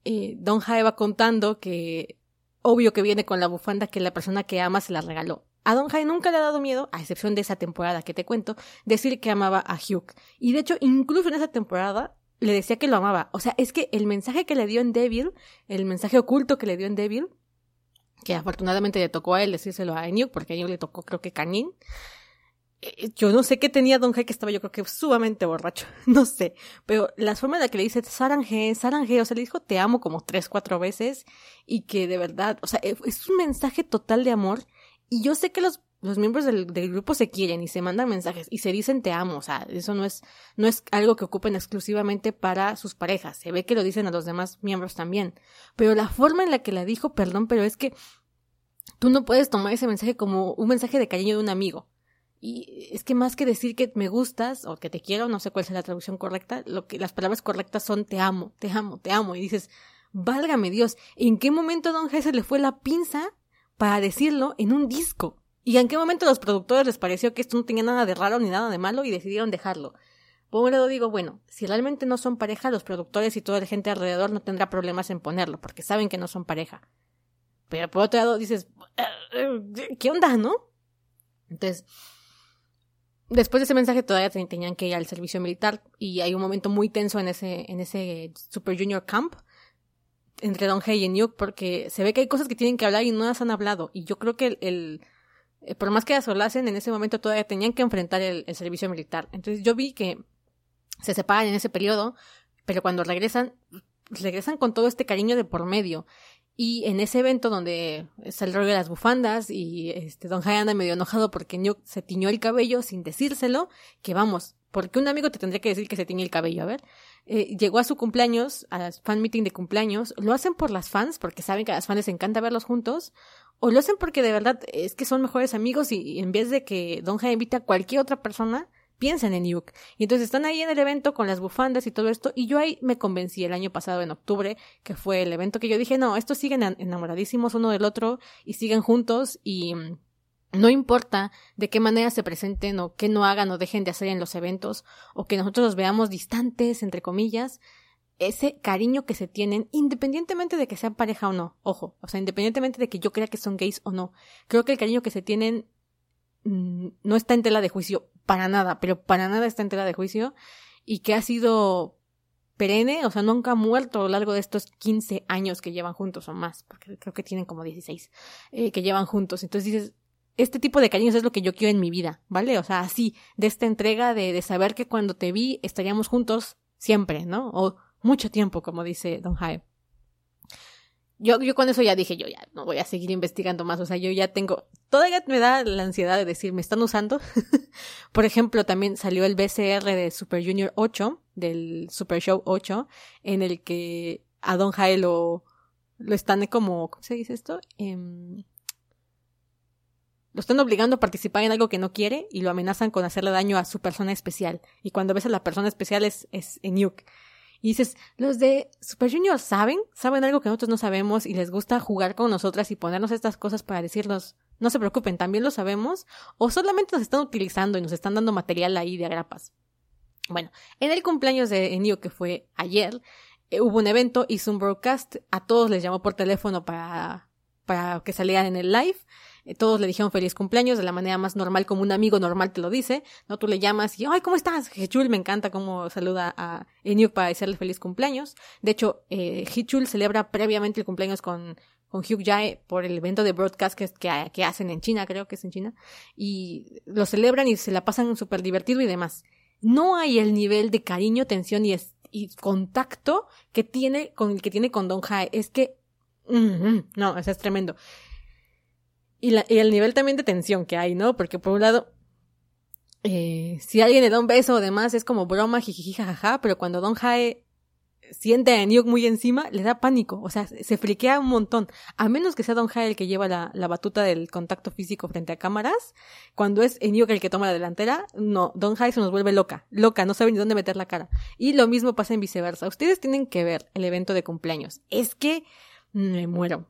eh, Don Jae va contando que obvio que viene con la bufanda que la persona que ama se la regaló. A Don Jai nunca le ha dado miedo, a excepción de esa temporada que te cuento, decir que amaba a Hugh. Y de hecho, incluso en esa temporada le decía que lo amaba. O sea, es que el mensaje que le dio en Devil, el mensaje oculto que le dio en Devil, que afortunadamente le tocó a él decírselo a Enoch, porque a le tocó creo que Cañín. Eh, yo no sé qué tenía Don Jai que estaba yo creo que sumamente borracho, no sé, pero la forma en la que le dice Saranje, Saranje, o sea, le dijo te amo como tres, cuatro veces y que de verdad, o sea, es un mensaje total de amor y yo sé que los, los miembros del, grupo se quieren y se mandan mensajes y se dicen te amo. O sea, eso no es, no es algo que ocupen exclusivamente para sus parejas. Se ve que lo dicen a los demás miembros también. Pero la forma en la que la dijo, perdón, pero es que tú no puedes tomar ese mensaje como un mensaje de cariño de un amigo. Y es que más que decir que me gustas o que te quiero, no sé cuál es la traducción correcta, lo que las palabras correctas son te amo, te amo, te amo. Y dices, válgame Dios, ¿en qué momento Don Jesús le fue la pinza para decirlo en un disco. ¿Y en qué momento a los productores les pareció que esto no tenía nada de raro ni nada de malo y decidieron dejarlo? Por un lado digo, bueno, si realmente no son pareja, los productores y toda la gente alrededor no tendrá problemas en ponerlo, porque saben que no son pareja. Pero por otro lado dices, eh, ¿qué onda, no? Entonces, después de ese mensaje todavía tenían que ir al servicio militar y hay un momento muy tenso en ese, en ese Super Junior Camp entre Don Hay y Nuke porque se ve que hay cosas que tienen que hablar y no las han hablado. Y yo creo que el, eh, por más que las hablasen, en ese momento todavía tenían que enfrentar el, servicio militar. Entonces yo vi que se separan en ese periodo, pero cuando regresan, regresan con todo este cariño de por medio. Y en ese evento donde es el rollo de las bufandas y este Don Hay anda medio enojado porque Nuke se tiñó el cabello sin decírselo, que vamos, porque un amigo te tendría que decir que se tiñe el cabello, a ver. Eh, llegó a su cumpleaños, a fan meeting de cumpleaños, lo hacen por las fans, porque saben que a las fans les encanta verlos juntos, o lo hacen porque de verdad es que son mejores amigos y, en vez de que Don Jai invite a cualquier otra persona, piensan en Yuk. Y entonces están ahí en el evento con las bufandas y todo esto, y yo ahí me convencí el año pasado en octubre, que fue el evento que yo dije, no, estos siguen enamoradísimos uno del otro y siguen juntos y no importa de qué manera se presenten o qué no hagan o dejen de hacer en los eventos o que nosotros los veamos distantes, entre comillas, ese cariño que se tienen, independientemente de que sean pareja o no, ojo, o sea, independientemente de que yo crea que son gays o no, creo que el cariño que se tienen mm, no está en tela de juicio, para nada, pero para nada está en tela de juicio y que ha sido perenne, o sea, nunca ha muerto a lo largo de estos 15 años que llevan juntos o más, porque creo que tienen como 16, eh, que llevan juntos. Entonces dices, este tipo de cariños es lo que yo quiero en mi vida, ¿vale? O sea, así, de esta entrega de, de saber que cuando te vi estaríamos juntos siempre, ¿no? O mucho tiempo, como dice Don Hyde. Yo, yo con eso ya dije, yo ya no voy a seguir investigando más, o sea, yo ya tengo, todavía me da la ansiedad de decir, ¿me están usando? Por ejemplo, también salió el BCR de Super Junior 8, del Super Show 8, en el que a Don Hyde lo, lo están como, ¿cómo se dice esto? Eh, lo están obligando a participar en algo que no quiere y lo amenazan con hacerle daño a su persona especial. Y cuando ves a la persona especial es, es Nuke. Y dices, los de Super Junior saben, saben algo que nosotros no sabemos y les gusta jugar con nosotras y ponernos estas cosas para decirnos, no se preocupen, también lo sabemos, o solamente nos están utilizando y nos están dando material ahí de agrapas. Bueno, en el cumpleaños de Nuke, que fue ayer, eh, hubo un evento, hizo un broadcast, a todos les llamó por teléfono para, para que salieran en el live. Eh, todos le dijeron feliz cumpleaños de la manera más normal, como un amigo normal te lo dice, ¿no? Tú le llamas y, ay, ¿cómo estás? Hichul me encanta cómo saluda a Enu para decirle feliz cumpleaños. De hecho, eh, celebra previamente el cumpleaños con, con Hugh Jae por el evento de broadcast que, que, que, hacen en China, creo que es en China, y lo celebran y se la pasan súper divertido y demás. No hay el nivel de cariño, tensión y, y contacto que tiene con el que tiene con Don Jae. Es que, mm, mm, no, eso es tremendo. Y, la, el nivel también de tensión que hay, ¿no? Porque por un lado, eh, si alguien le da un beso o demás, es como broma, jijiji, jajaja, pero cuando Don Jae siente a Eniuk muy encima, le da pánico, o sea, se friquea un montón. A menos que sea Don Jae el que lleva la, la batuta del contacto físico frente a cámaras, cuando es Eniuk el que toma la delantera, no, Don Jae se nos vuelve loca, loca, no sabe ni dónde meter la cara. Y lo mismo pasa en viceversa. Ustedes tienen que ver el evento de cumpleaños. Es que me muero.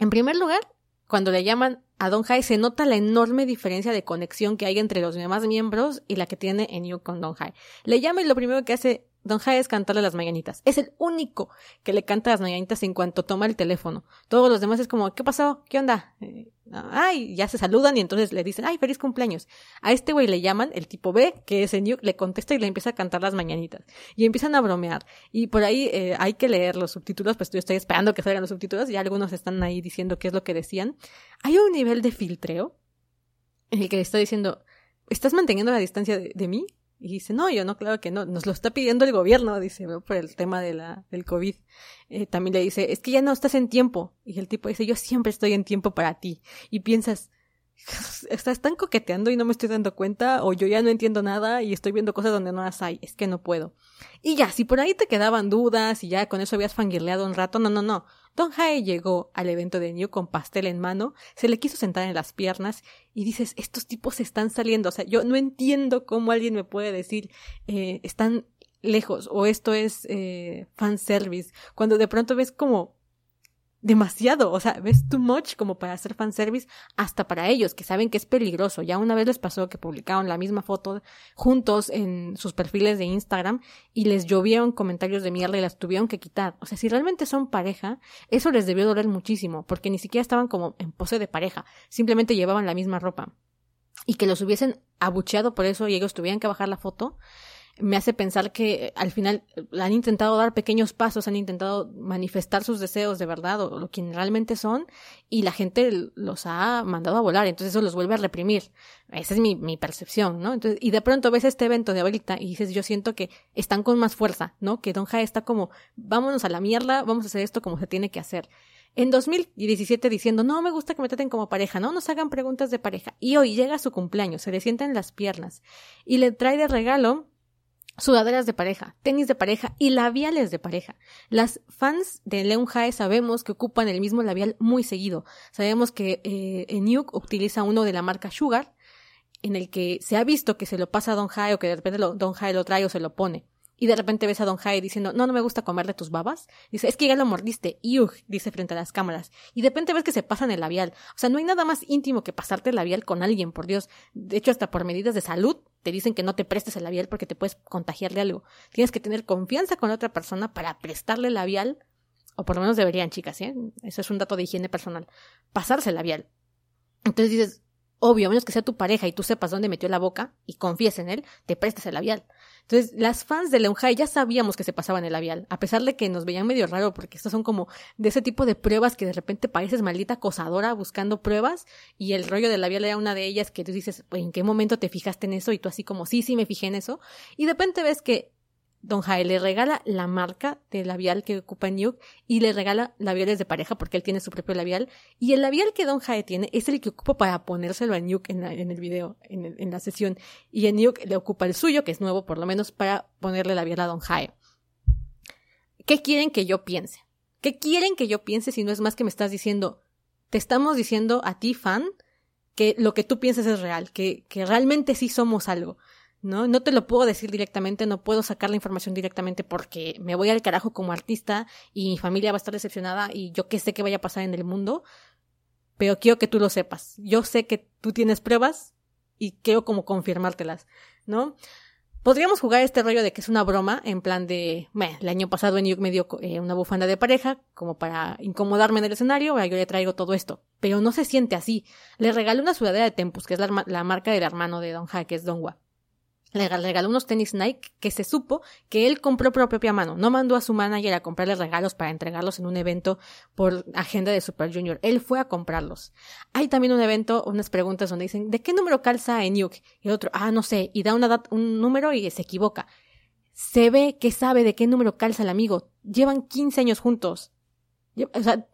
En primer lugar, cuando le llaman a Don Jai se nota la enorme diferencia de conexión que hay entre los demás miembros y la que tiene Yu con Don Jai. Le llama y lo primero que hace Don Jai es cantarle las mañanitas. Es el único que le canta las mañanitas en cuanto toma el teléfono. Todos los demás es como, ¿qué pasó? ¿Qué onda? Eh, ay, ya se saludan y entonces le dicen, ay, feliz cumpleaños. A este güey le llaman, el tipo B, que es New, le contesta y le empieza a cantar las mañanitas. Y empiezan a bromear. Y por ahí eh, hay que leer los subtítulos, pues yo estoy esperando que salgan los subtítulos y algunos están ahí diciendo qué es lo que decían. Hay un nivel de filtreo en el que está diciendo, ¿estás manteniendo la distancia de mí? Y dice, no, yo no, claro que no, nos lo está pidiendo el gobierno, dice, por el tema de la, del COVID. Eh, también le dice, es que ya no estás en tiempo. Y el tipo dice, yo siempre estoy en tiempo para ti. Y piensas, están coqueteando y no me estoy dando cuenta, o yo ya no entiendo nada y estoy viendo cosas donde no las hay, es que no puedo. Y ya, si por ahí te quedaban dudas y ya con eso habías fangirleado un rato, no, no, no. Don Jae llegó al evento de New con pastel en mano, se le quiso sentar en las piernas y dices, estos tipos están saliendo, o sea, yo no entiendo cómo alguien me puede decir, eh, están lejos o esto es eh, fanservice, cuando de pronto ves como demasiado, o sea, ves too much como para hacer fanservice hasta para ellos, que saben que es peligroso. Ya una vez les pasó que publicaron la misma foto juntos en sus perfiles de Instagram y les llovieron comentarios de mierda y las tuvieron que quitar. O sea, si realmente son pareja, eso les debió doler muchísimo, porque ni siquiera estaban como en pose de pareja, simplemente llevaban la misma ropa. Y que los hubiesen abucheado por eso y ellos tuvieran que bajar la foto, me hace pensar que al final han intentado dar pequeños pasos, han intentado manifestar sus deseos de verdad o, lo que realmente son y la gente los ha mandado a volar, entonces eso los vuelve a reprimir. Esa es mi, mi percepción, ¿no? Entonces, y de pronto ves este evento de ahorita y dices, yo siento que están con más fuerza, ¿no? Que Don Jae está como, vámonos a la mierda, vamos a hacer esto como se tiene que hacer en 2017 diciendo, no me gusta que me traten como pareja, no nos hagan preguntas de pareja. Y hoy llega su cumpleaños, se le sienta en las piernas y le trae de regalo sudaderas de pareja, tenis de pareja y labiales de pareja. Las fans de Leon Jae sabemos que ocupan el mismo labial muy seguido. Sabemos que eh, utiliza uno de la marca Sugar, en el que se ha visto que se lo pasa a Don Jae o que de repente Don Jae lo trae o se lo pone y de repente ves a Don Jae diciendo, no, no me gusta comer de tus babas. Dice, es que ya lo mordiste. Yug, dice frente a las cámaras. Y de repente ves que se pasan el labial. O sea, no hay nada más íntimo que pasarte el labial con alguien, por Dios. De hecho, hasta por medidas de salud te dicen que no te prestes el labial porque te puedes contagiarle algo. Tienes que tener confianza con la otra persona para prestarle el labial. O por lo menos deberían, chicas, ¿eh? Eso es un dato de higiene personal. Pasarse el labial. Entonces dices, obvio, a menos que sea tu pareja y tú sepas dónde metió la boca y confíes en él, te prestes el labial. Entonces, las fans de Leonjai ya sabíamos que se pasaban el labial, a pesar de que nos veían medio raro, porque estos son como de ese tipo de pruebas que de repente pareces maldita acosadora buscando pruebas, y el rollo del labial era una de ellas que tú dices, ¿en qué momento te fijaste en eso? Y tú así como, sí, sí me fijé en eso. Y de repente ves que Don Jae le regala la marca de labial que ocupa Nuke y le regala labiales de pareja porque él tiene su propio labial. Y el labial que Don Jae tiene es el que ocupa para ponérselo a Nuke en, en el video, en, en, la sesión. Y a Nuke le ocupa el suyo, que es nuevo por lo menos, para ponerle labial a Don Jae. ¿Qué quieren que yo piense? ¿Qué quieren que yo piense si no es más que me estás diciendo, te estamos diciendo a ti, fan, que lo que tú piensas es real, que, que realmente sí somos algo? ¿No? No te lo puedo decir directamente, no puedo sacar la información directamente porque me voy al carajo como artista y mi familia va a estar decepcionada y yo qué sé qué vaya a pasar en el mundo, pero quiero que tú lo sepas. Yo sé que tú tienes pruebas y quiero como confirmártelas, ¿no? Podríamos jugar este rollo de que es una broma, en plan de, el año pasado en me dio eh, una bufanda de pareja, como para incomodarme en el escenario, yo le traigo todo esto. Pero no se siente así. Le regalé una sudadera de Tempus, que es la, la marca del hermano de Don Ja, que es Donwa le regaló unos tenis Nike que se supo que él compró por propia mano. No mandó a su manager a comprarle regalos para entregarlos en un evento por agenda de Super Junior. Él fue a comprarlos. Hay también un evento, unas preguntas donde dicen, ¿de qué número calza Enyuk? Y el otro, ah, no sé, y da una un número y se equivoca. Se ve que sabe de qué número calza el amigo. Llevan 15 años juntos. O sea,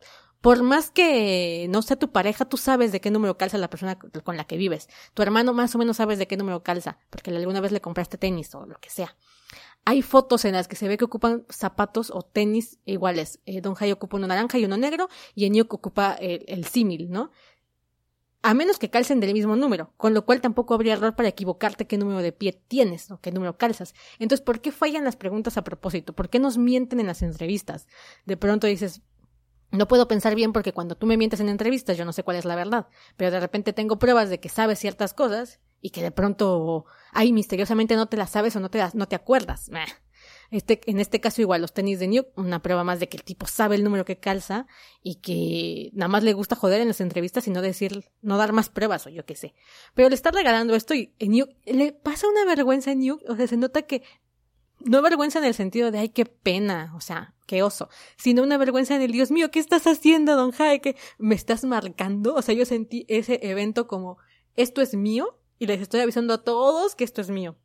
por más que no sea tu pareja, tú sabes de qué número calza la persona con la que vives. Tu hermano más o menos sabes de qué número calza, porque alguna vez le compraste tenis o lo que sea. Hay fotos en las que se ve que ocupan zapatos o tenis iguales. Eh, Don Jai ocupa uno naranja y uno negro, y Enyuk ocupa el, el símil, ¿no? A menos que calcen del mismo número, con lo cual tampoco habría error para equivocarte qué número de pie tienes o qué número calzas. Entonces, ¿por qué fallan las preguntas a propósito? ¿Por qué nos mienten en las entrevistas? De pronto dices, no puedo pensar bien porque cuando tú me mientes en entrevistas yo no sé cuál es la verdad, pero de repente tengo pruebas de que sabes ciertas cosas y que de pronto, ay, misteriosamente no te las sabes o no te, das, no te acuerdas. Este, en este caso igual, los tenis de New, una prueba más de que el tipo sabe el número que calza y que nada más le gusta joder en las entrevistas y no decir, no dar más pruebas o yo qué sé. Pero le está regalando esto y New, le pasa una vergüenza en New, o sea, se nota que no vergüenza en el sentido de ay qué pena, o sea, sino una vergüenza en el Dios mío, ¿qué estás haciendo, don Jae? que me estás marcando? O sea, yo sentí ese evento como esto es mío y les estoy avisando a todos que esto es mío.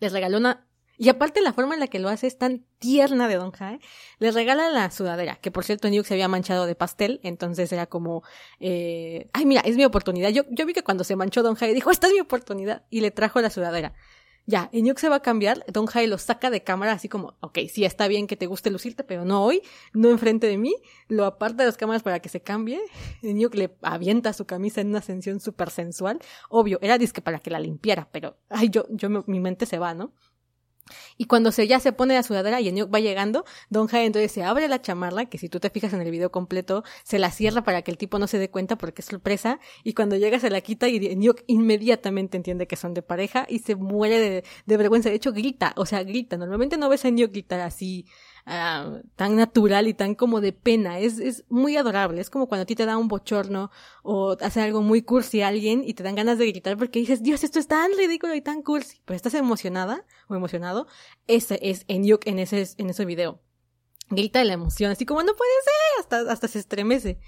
Les regaló una y aparte la forma en la que lo hace es tan tierna de Don Jae. Les regala la sudadera, que por cierto Nuke se había manchado de pastel, entonces era como, eh, ay mira, es mi oportunidad. Yo, yo vi que cuando se manchó Don Jae dijo, esta es mi oportunidad, y le trajo la sudadera. Ya, Enyuk se va a cambiar, Don Jai lo saca de cámara así como, ok, sí, está bien que te guste lucirte, pero no hoy, no enfrente de mí, lo aparta de las cámaras para que se cambie, Enyuk le avienta su camisa en una ascensión súper sensual, obvio, era disque para que la limpiara, pero, ay, yo, yo, mi mente se va, ¿no? Y cuando se, ya se pone la sudadera y Enyuk va llegando, Don Jai entonces se abre la chamarra, que si tú te fijas en el video completo, se la cierra para que el tipo no se dé cuenta porque es sorpresa, y cuando llega se la quita y Enyuk inmediatamente entiende que son de pareja y se muere de, vergüenza. De hecho, grita, o sea, grita. Normalmente no ves a Enyuk gritar así, uh, tan natural y tan como de pena. Es, es muy adorable. Es como cuando a ti te da un bochorno o hace algo muy cursi a alguien y te dan ganas de gritar porque dices, Dios, esto es tan ridículo y tan cursi. Pero estás emocionada o emocionado. Ese es en en ese, en ese video. Grita de la emoción, así como no puede ser, hasta, hasta se estremece.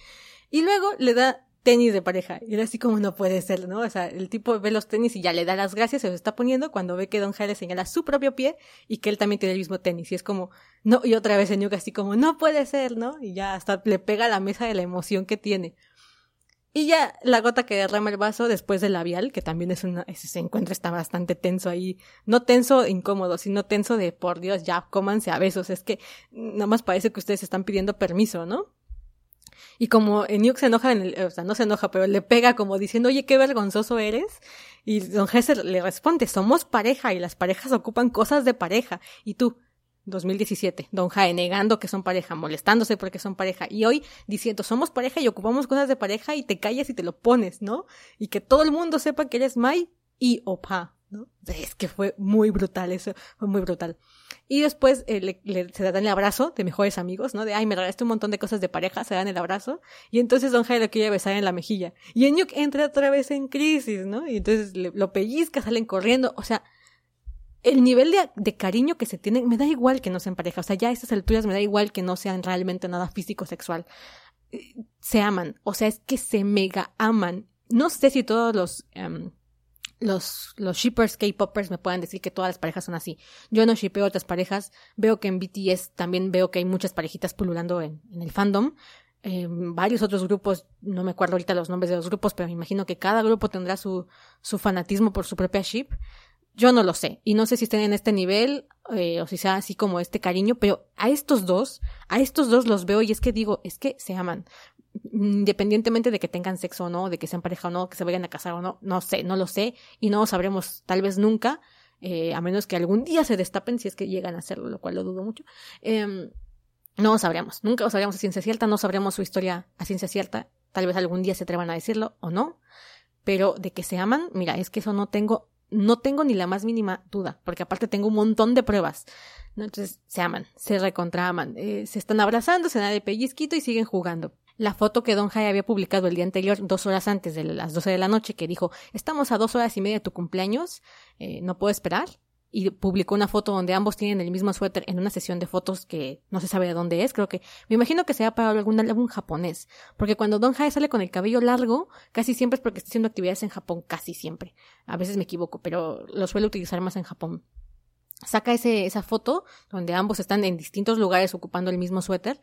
Y luego le da tenis de pareja. Y era así como no puede ser, ¿no? O sea, el tipo ve los tenis y ya le da las gracias, se los está poniendo cuando ve que Don Jale señala su propio pie y que él también tiene el mismo tenis. Y es como, no, y otra vez Enyuka así como, no puede ser, ¿no? Y ya hasta le pega a la mesa de la emoción que tiene. Y ya la gota que derrama el vaso después del labial, que también es una, ese encuentro está bastante tenso ahí. No tenso incómodo, sino tenso de por Dios, ya cómanse a besos. Es que nada más parece que ustedes están pidiendo permiso, ¿no? Y como Enyuk se enoja, en el, o sea, no se enoja, pero le pega como diciendo, oye, qué vergonzoso eres. Y Don Gesser le responde, somos pareja y las parejas ocupan cosas de pareja. Y tú, 2017, Don Jae negando que son pareja, molestándose porque son pareja, y hoy diciendo somos pareja y ocupamos cosas de pareja y te callas y te lo pones, ¿no? Y que todo el mundo sepa que eres Mai y Opa. ¿No? Es que fue muy brutal, eso fue muy brutal. Y después eh, le, se dan el abrazo de mejores amigos, ¿no? De, ay, me regalaste un montón de cosas de pareja, se dan el abrazo. Y entonces Don Jai lo quiere besar en la mejilla. Y Enyuk entra otra vez en crisis, ¿no? Y entonces lo pellizca, salen corriendo. O sea, el nivel de, de, cariño que se tienen, me da igual que no sean pareja. O sea, ya a estas alturas me da igual que no sean realmente nada físico sexual. Eh, se aman. O sea, es que se mega aman. No sé si todos los... Em, los, los shippers K-popers me puedan decir que todas las parejas son así. Yo no shippeo otras parejas. Veo que en BTS también veo que hay muchas parejitas pululando en, en el fandom. Eh, varios otros grupos, no me acuerdo ahorita los nombres de los grupos, pero me imagino que cada grupo tendrá su, su fanatismo por su propia ship. Yo no lo sé. Y no sé si estén en este nivel eh, o si sea así como este cariño, pero a estos dos, a estos dos los veo y es que digo, es que se aman independientemente de que tengan sexo o no, de que sean pareja o no, que se vayan a casar o no, no sé, no lo sé y no lo sabremos tal vez nunca, eh, a menos que algún día se destapen si es que llegan a hacerlo, lo cual lo dudo mucho. Eh, no lo sabremos, nunca lo sabremos a ciencia cierta, no sabremos su historia a ciencia cierta, tal vez algún día se atrevan a decirlo o no, pero de que se aman, mira, es que eso no tengo, no tengo ni la más mínima duda, porque aparte tengo un montón de pruebas. Entonces se aman, se recontraman, eh, se están abrazando, se dan de pellizquito y siguen jugando la foto que Don Jai había publicado el día anterior, dos horas antes de las doce de la noche, que dijo, estamos a dos horas y media de tu cumpleaños, eh, no puedo esperar. Y publicó una foto donde ambos tienen el mismo suéter en una sesión de fotos que no se sabe de dónde es. Creo que, me imagino que sea para algún álbum japonés. Porque cuando Don Jai sale con el cabello largo, casi siempre es porque está haciendo actividades en Japón, casi siempre. A veces me equivoco, pero lo suele utilizar más en Japón saca ese, esa foto donde ambos están en distintos lugares ocupando el mismo suéter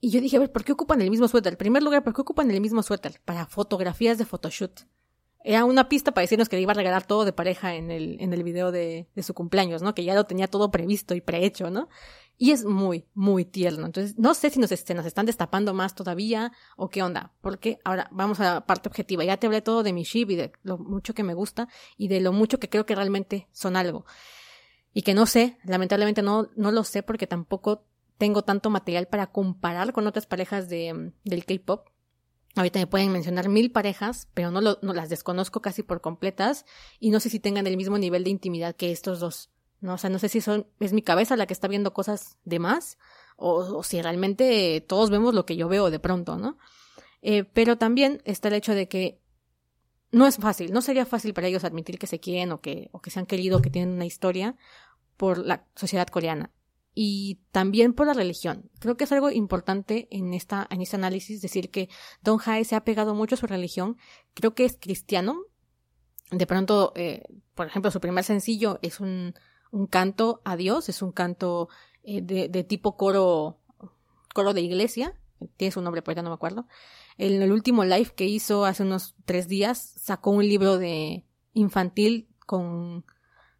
Y yo dije, a ver, ¿por qué ocupan el mismo suéter? En primer lugar, ¿por qué ocupan el mismo suéter? Para fotografías de photoshoot. Era una pista para decirnos que le iba a regalar todo de pareja en el, en el video de, de su cumpleaños, ¿no? Que ya lo tenía todo previsto y prehecho, ¿no? Y es muy, muy tierno. Entonces, no sé si nos, se nos están destapando más todavía o qué onda. Porque ahora vamos a la parte objetiva. Ya te hablé todo de mi ship y de lo mucho que me gusta y de lo mucho que creo que realmente son algo. Y que no sé, lamentablemente no, no lo sé porque tampoco tengo tanto material para comparar con otras parejas de, del K-pop. Ahorita me pueden mencionar mil parejas, pero no, las desconozco casi por completas y no sé si tengan el mismo nivel de intimidad que estos dos. No, o sea, no sé si son, es mi cabeza la que está viendo cosas de más o, o si realmente todos vemos lo que yo veo de pronto, ¿no? Eh, pero también está el hecho de que no es fácil, no sería fácil para ellos admitir que se quieren o que, o que se han querido, que tienen una historia por la sociedad coreana y también por la religión. Creo que es algo importante en esta en este análisis decir que Don Hae se ha pegado mucho a su religión. Creo que es cristiano. De pronto, eh, por ejemplo, su primer sencillo es un un canto a Dios, es un canto eh, de, tipo coro, coro de iglesia, tiene su nombre, pero ya no me acuerdo. En el último live que hizo hace unos tres días, sacó un libro de infantil con,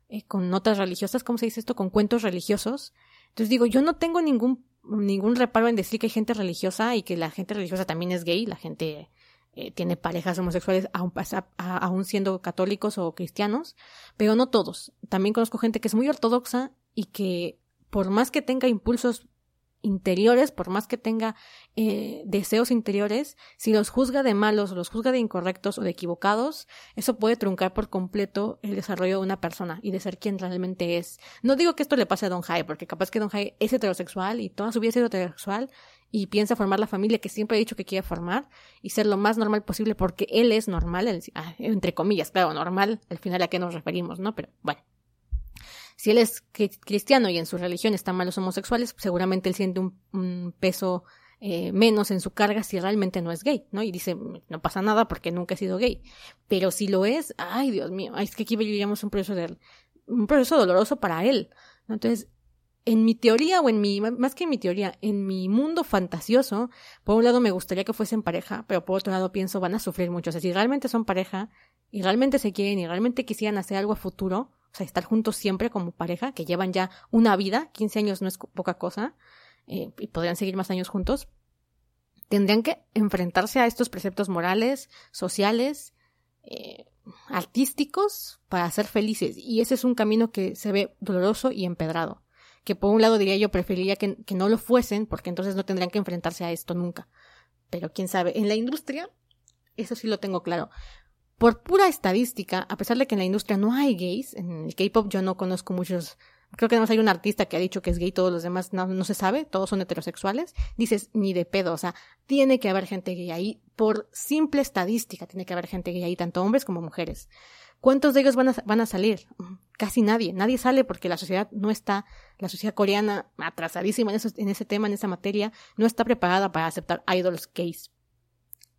eh, con notas religiosas, ¿cómo se dice esto? Con cuentos religiosos. Entonces digo, yo no tengo ningún, ningún reparo en decir que hay gente religiosa y que la gente religiosa también es gay, la gente eh, tiene parejas homosexuales aún, aún siendo católicos o cristianos, pero no todos. También conozco gente que es muy ortodoxa y que por más que tenga impulsos interiores, por más que tenga eh, deseos interiores, si los juzga de malos, los juzga de incorrectos o de equivocados, eso puede truncar por completo el desarrollo de una persona y de ser quien realmente es. No digo que esto le pase a Don Jai, porque capaz que Don Jai es heterosexual y toda su vida ha sido heterosexual y piensa formar la familia que siempre ha dicho que quiere formar y ser lo más normal posible porque él es normal, ah, entre comillas, claro, normal, al final a qué nos referimos, ¿no? Pero bueno. Si él es cristiano y en su religión están mal los homosexuales, seguramente él siente un, peso eh, menos en su carga si realmente no es gay, ¿no? Y dice, no pasa nada porque nunca he sido gay. Pero si lo es, ay, Dios mío, es que aquí viviríamos un proceso de, un proceso doloroso para él. ¿no? Entonces, en mi teoría, o en mi, más que en mi teoría, en mi mundo fantasioso, por un lado me gustaría que fuesen pareja, pero por otro lado pienso van a sufrir mucho. O sea, si realmente son pareja, y realmente se quieren, y realmente quisieran hacer algo a futuro, estar juntos siempre como pareja, que llevan ya una vida, 15 años no es poca cosa, eh, y podrían seguir más años juntos, tendrían que enfrentarse a estos preceptos morales, sociales, eh, artísticos, para ser felices. Y ese es un camino que se ve doloroso y empedrado. Que por un lado diría yo preferiría que, que no lo fuesen, porque entonces no tendrían que enfrentarse a esto nunca. Pero quién sabe, en la industria, eso sí lo tengo claro por pura estadística, a pesar de que en la industria no hay gays, en el K-pop yo no conozco muchos, creo que además hay un artista que ha dicho que es gay, todos los demás no, se sabe, todos son heterosexuales, dices ni de pedo, o sea, tiene que haber gente gay ahí, por simple estadística tiene que haber gente gay ahí, tanto hombres como mujeres. ¿Cuántos de ellos van a, van a salir? Casi nadie. Nadie sale porque la sociedad no está, la sociedad coreana, atrasadísima en, en ese tema, en esa materia, no está preparada para aceptar idols gays.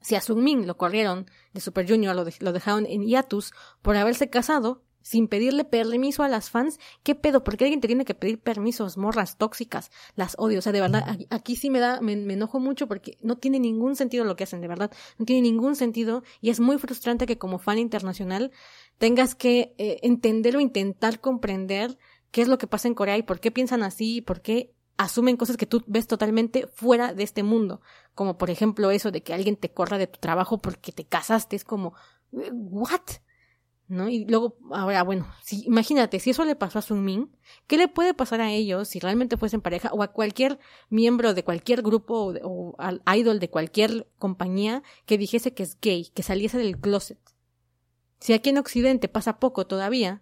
Si a Min lo corrieron de Super Junior, lo, lo dejaron en hiatus por haberse casado sin pedirle permiso a las fans, ¿qué pedo? ¿Por qué alguien te tiene que pedir permisos? Morras tóxicas, las odio. O sea, de verdad, aquí sí me da, me, enojo mucho porque no tiene ningún sentido lo que hacen, de verdad. No tiene ningún sentido y es muy frustrante que como fan internacional tengas que eh, entender o intentar comprender qué es lo que pasa en Corea y por qué piensan así, y por qué asumen cosas que tú ves totalmente fuera de este mundo, como por ejemplo eso de que alguien te corra de tu trabajo porque te casaste, es como, ¿what? ¿No? Y luego, ahora, bueno, si, imagínate, si eso le pasó a Sunmin, ¿qué le puede pasar a ellos si realmente fuesen pareja o a cualquier miembro de cualquier grupo o, al idol de cualquier compañía que dijese que es gay, que saliese del closet? Si aquí en Occidente pasa poco todavía,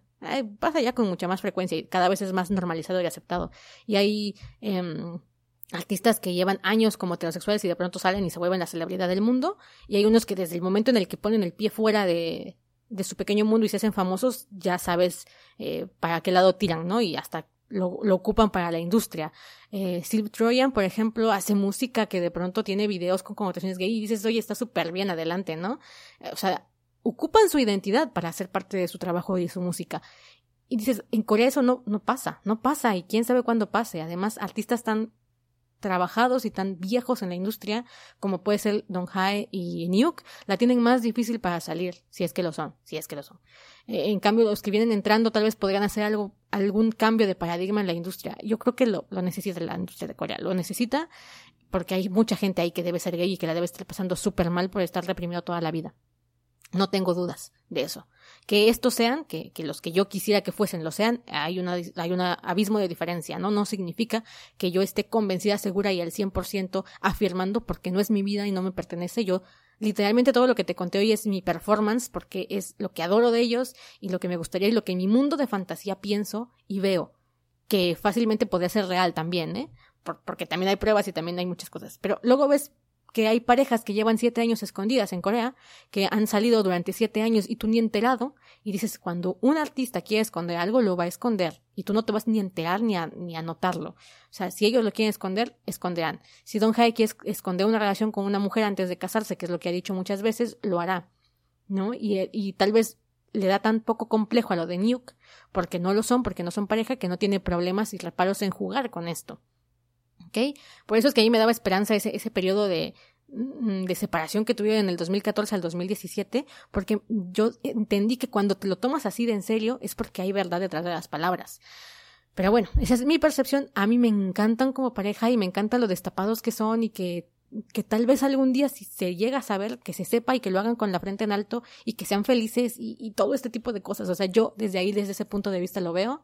pasa ya con mucha más frecuencia y cada vez es más normalizado y aceptado. Y hay em, artistas que llevan años como heterosexuales y de pronto salen y se vuelven la celebridad del mundo. Y hay unos que desde el momento en el que ponen el pie fuera de, de su pequeño mundo y se hacen famosos, ya sabes eh, para qué lado tiran, ¿no? Y hasta lo, ocupan para la industria. Eh, Steve Troyan, por ejemplo, hace música que de pronto tiene videos con connotaciones gay y dices, oye, está súper bien adelante, ¿no? O sea, ocupan su identidad para hacer parte de su trabajo y su música. Y dices, en Corea eso no, no pasa, no pasa y quién sabe cuándo pase. Además, artistas tan trabajados y tan viejos en la industria como puede ser Don Hae y Nuke, la tienen más difícil para salir, si es que lo son, si es que lo son. Eh, en cambio, los que vienen entrando tal vez podrían hacer algo, algún cambio de paradigma en la industria. Yo creo que lo, lo necesita la industria de Corea, lo necesita porque hay mucha gente ahí que debe ser gay y que la debe estar pasando súper mal por estar reprimido toda la vida. No tengo dudas de eso. Que estos sean, que, que, los que yo quisiera que fuesen lo sean, hay, una, hay un abismo de diferencia, ¿no? No significa que yo esté convencida, segura y al 100% afirmando porque no es mi vida y no me pertenece. Yo, literalmente todo lo que te conté hoy es mi performance porque es lo que adoro de ellos y lo que me gustaría y lo que en mi mundo de fantasía pienso y veo. Que fácilmente podría ser real también, ¿eh? porque también hay pruebas y también hay muchas cosas. Pero luego ves que hay parejas que llevan siete años escondidas en Corea, que han salido durante siete años y tú ni enterado, y dices, cuando un artista quiere esconder algo, lo va a esconder, y tú no te vas ni a enterar ni a, ni a notarlo. O sea, si ellos lo quieren esconder, esconderán. Si Don Hae quiere esconder una relación con una mujer antes de casarse, que es lo que ha dicho muchas veces, lo hará. ¿No? Y, y tal vez le da tan poco complejo a lo de Nuke, porque no lo son, porque no son pareja, que no tiene problemas y reparos en jugar con esto. Por eso es que a mí me daba esperanza ese, ese periodo de, mm, de separación que tuvieron en el 2014 al 2017, porque yo entendí que cuando te lo tomas así de en serio es porque hay verdad detrás de las palabras. Pero bueno, esa es mi percepción. A mí me encantan como pareja y me encantan lo destapados que son y que, que tal vez algún día si se llega a saber, que se sepa y que lo hagan con la frente en alto y que sean felices y, y todo este tipo de cosas. O sea, yo desde ahí, desde ese punto de vista lo veo.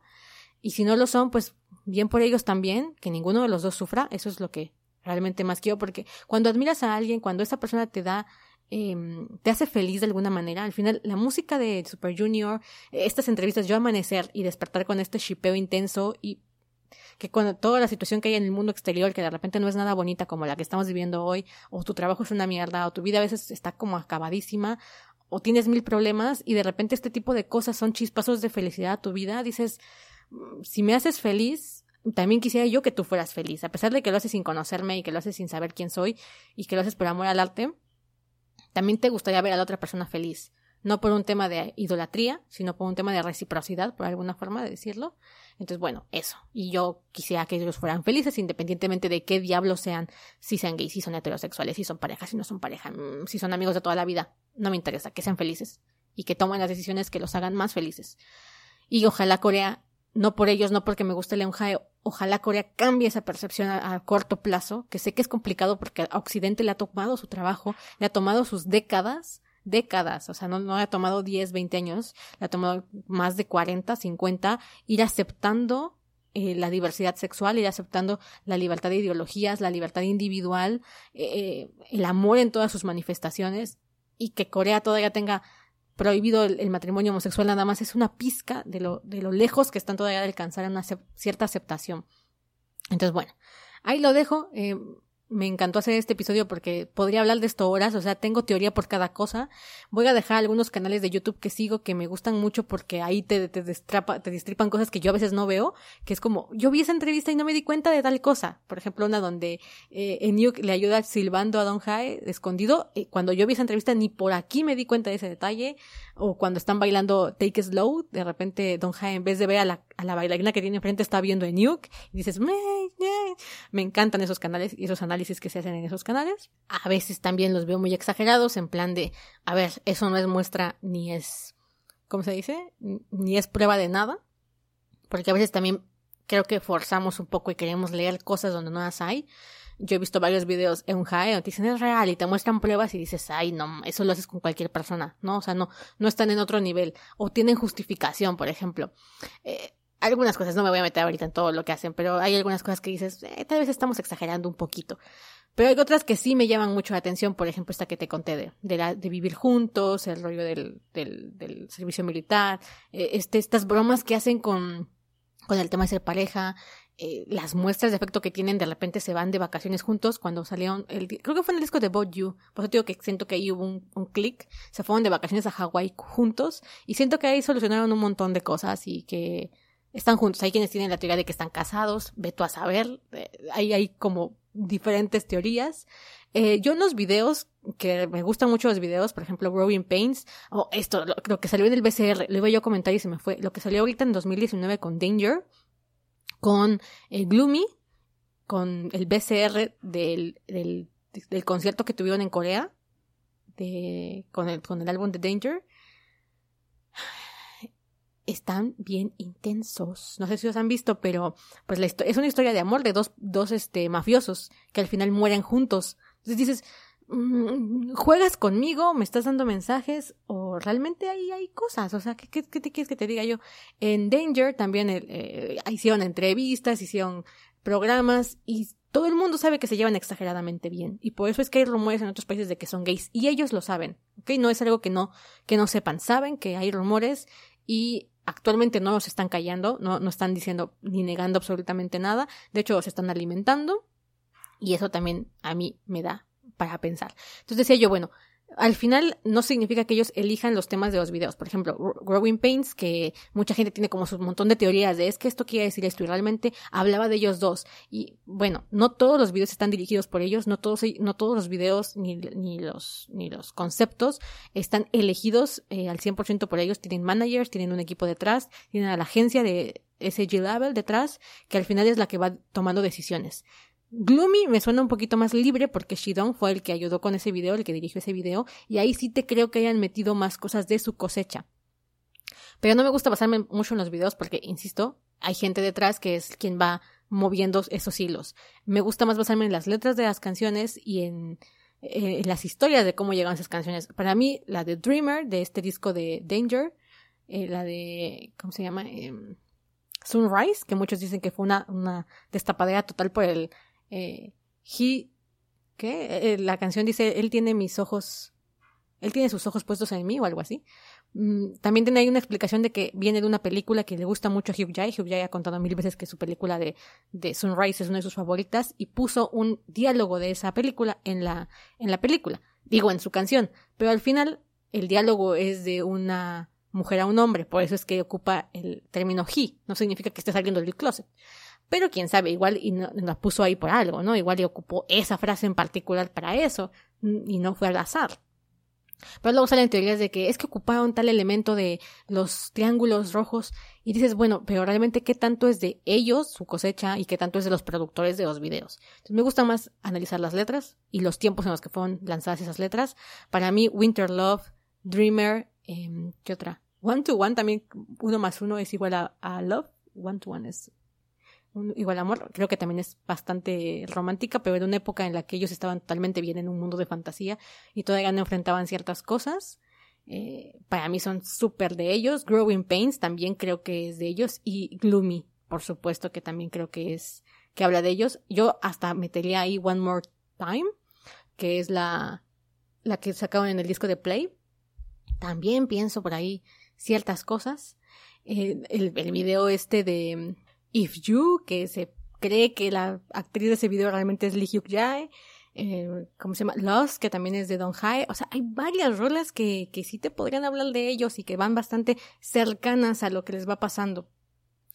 Y si no lo son, pues bien por ellos también, que ninguno de los dos sufra, eso es lo que realmente más quiero, porque cuando admiras a alguien, cuando esa persona te da, eh, te hace feliz de alguna manera, al final la música de Super Junior, estas entrevistas, yo amanecer y despertar con este shipeo intenso y que cuando toda la situación que hay en el mundo exterior, que de repente no es nada bonita como la que estamos viviendo hoy, o tu trabajo es una mierda, o tu vida a veces está como acabadísima, o tienes mil problemas, y de repente este tipo de cosas son chispazos de felicidad a tu vida, dices, si me haces feliz, también quisiera yo que tú fueras feliz, a pesar de que lo haces sin conocerme y que lo haces sin saber quién soy y que lo haces por amor al arte, también te gustaría ver a la otra persona feliz, no por un tema de idolatría, sino por un tema de reciprocidad, por alguna forma de decirlo. Entonces, bueno, eso. Y yo quisiera que ellos fueran felices, independientemente de qué diablos sean, si sean gays, si son heterosexuales, si son parejas, si no son pareja, mm, si son amigos de toda la vida. No me interesa, que sean felices y que tomen las decisiones que los hagan más felices. Y ojalá Corea no por ellos, no porque me guste Leon Jae, ojalá Corea cambie esa percepción a, corto plazo, que sé que es complicado porque a Occidente le ha tomado su trabajo, le ha tomado sus décadas, décadas, o sea, no, no ha tomado 10, 20 años, le ha tomado más de 40, 50, ir aceptando eh, la diversidad sexual, ir aceptando la libertad de ideologías, la libertad individual, eh, el amor en todas sus manifestaciones, y que Corea todavía tenga prohibido el, matrimonio homosexual nada más es una pizca de lo, de lo lejos que están todavía de alcanzar una cierta aceptación. Entonces, bueno, ahí lo dejo. Eh, me encantó hacer este episodio porque podría hablar de esto horas, o sea, tengo teoría por cada cosa. Voy a dejar algunos canales de YouTube que sigo que me gustan mucho porque ahí te, te, destrapa, te destripan cosas que yo a veces no veo, que es como, yo vi esa entrevista y no me di cuenta de tal cosa. Por ejemplo, una donde eh, Eniuk le ayuda silbando a Don Jae escondido. Cuando yo vi esa entrevista ni por aquí me di cuenta de ese detalle. O cuando están bailando Take Slow, de repente Don Jae en vez de ver a la, a la bailarina que tiene enfrente está viendo a Eniuk y dices, me encantan esos canales y esos análisis que se hacen en esos canales. A veces también los veo muy exagerados, en plan de, a ver, eso no es muestra ni es, ¿cómo se dice? Ni es prueba de nada. Porque a veces también creo que forzamos un poco y queremos leer cosas donde no las hay. Yo he visto varios videos en Jae donde dicen es real y te muestran pruebas y dices, ay, no, eso lo haces con cualquier persona, ¿no? O sea, no, no están en otro nivel. O tienen justificación, por ejemplo. Eh, algunas cosas, no me voy a meter ahorita en todo lo que hacen, pero hay algunas cosas que dices, eh, tal vez estamos exagerando un poquito. Pero hay otras que sí me llaman mucho la atención, por ejemplo, esta que te conté de, de, la, de vivir juntos, el rollo del, del, del servicio militar, eh, este, estas bromas que hacen con, con el tema de ser pareja, eh, las muestras de afecto que tienen, de repente se van de vacaciones juntos cuando salieron, el, creo que fue en el disco de Bob You, por eso digo que siento que ahí hubo un, un clic, se fueron de vacaciones a Hawái juntos y siento que ahí solucionaron un montón de cosas y que están juntos. Hay quienes tienen la teoría de que están casados, veto a saber. Eh, ahí hay como diferentes teorías. Eh, yo en los videos, que me gustan mucho los videos, por ejemplo, Growing Pains, o esto, lo, que salió en el BCR, lo iba yo a comentar y se me fue. Lo que salió ahorita en 2019 con Danger, con eh, Gloomy, con el BCR del, del, del concierto que tuvieron en Corea, de, con, el, con el álbum The Danger, están bien intensos. No sé si los han visto, pero pues la es una historia de amor de dos, dos este, mafiosos que al final mueren juntos. Entonces dices, mm, ¿juegas conmigo? ¿Me estás dando mensajes? ¿O realmente ahí hay cosas? O sea, ¿qué, qué, te quieres que te diga yo? En Danger también eh, hicieron entrevistas, hicieron programas y todo el mundo sabe que se llevan exageradamente bien. Y por eso es que hay rumores en otros países de que son gays. Y ellos lo saben. ¿Ok? No es algo que no, que no sepan. Saben que hay rumores y actualmente no los están callando, no, no están diciendo ni negando absolutamente nada, de hecho se están alimentando y eso también a mí me da para pensar. Entonces decía yo, bueno, al final no significa que ellos elijan los temas de los videos. Por ejemplo, Growing Pains, que mucha gente tiene como su montón de teorías de es que esto quiere decir esto y realmente hablaba de ellos dos. Y bueno, no todos los videos están dirigidos por ellos, no todos, no todos los videos ni, ni, los, ni los conceptos están elegidos eh, al 100% por ellos. Tienen managers, tienen un equipo detrás, tienen a la agencia de SG Label detrás, que al final es la que va tomando decisiones. Gloomy me suena un poquito más libre porque Shidon fue el que ayudó con ese video, el que dirigió ese video, y ahí sí te creo que hayan metido más cosas de su cosecha. Pero no me gusta basarme mucho en los videos porque, insisto, hay gente detrás que es quien va moviendo esos hilos. Me gusta más basarme en las letras de las canciones y en, eh, las historias de cómo llegan esas canciones. Para mí, la de Dreamer, de este disco de Danger, eh, la de, ¿cómo se llama? Em, Sunrise, que muchos dicen que fue una, una destapadera total por el eh, he, ¿qué? Eh, la canción dice, él tiene mis ojos, él tiene sus ojos puestos en mí o algo así. Mm, también tiene ahí una explicación de que viene de una película que le gusta mucho a Hugh Jai. Hugh Jai ha contado mil veces que su película de, de Sunrise es una de sus favoritas y puso un diálogo de esa película en la, en la película. Digo, en su canción. Pero al final, el diálogo es de una mujer a un hombre. Por eso es que ocupa el término he. No significa que esté saliendo del closet. Pero quién sabe, igual y no, la puso ahí por algo, ¿no? Igual y ocupó esa frase en particular para eso y no fue al azar. Pero luego salen teorías de que es que ocuparon tal elemento de los triángulos rojos y dices, bueno, pero realmente qué tanto es de ellos, su cosecha, y qué tanto es de los productores de los videos. Entonces me gusta más analizar las letras y los tiempos en los que fueron lanzadas esas letras. Para mí, Winter Love, Dreamer, eh, ¿qué otra? One to One también, uno más uno es igual a, a Love. One to One es igual amor, creo que también es bastante romántica, pero en una época en la que ellos estaban totalmente bien en un mundo de fantasía y todavía no enfrentaban ciertas cosas. Eh, para mí son súper de ellos. Growing Pains también creo que es de ellos. Y Gloomy, por supuesto que también creo que es, que habla de ellos. Yo hasta metería ahí One More Time, que es la, la que sacaron en el disco de Play. También pienso por ahí ciertas cosas. Eh, el, el video este de If You, que se cree que la actriz de ese video realmente es Lee Hyuk Jae. Eh, ¿Cómo se llama? Lost, que también es de Don Hae. O sea, hay varias rolas que, que sí te podrían hablar de ellos y que van bastante cercanas a lo que les va pasando.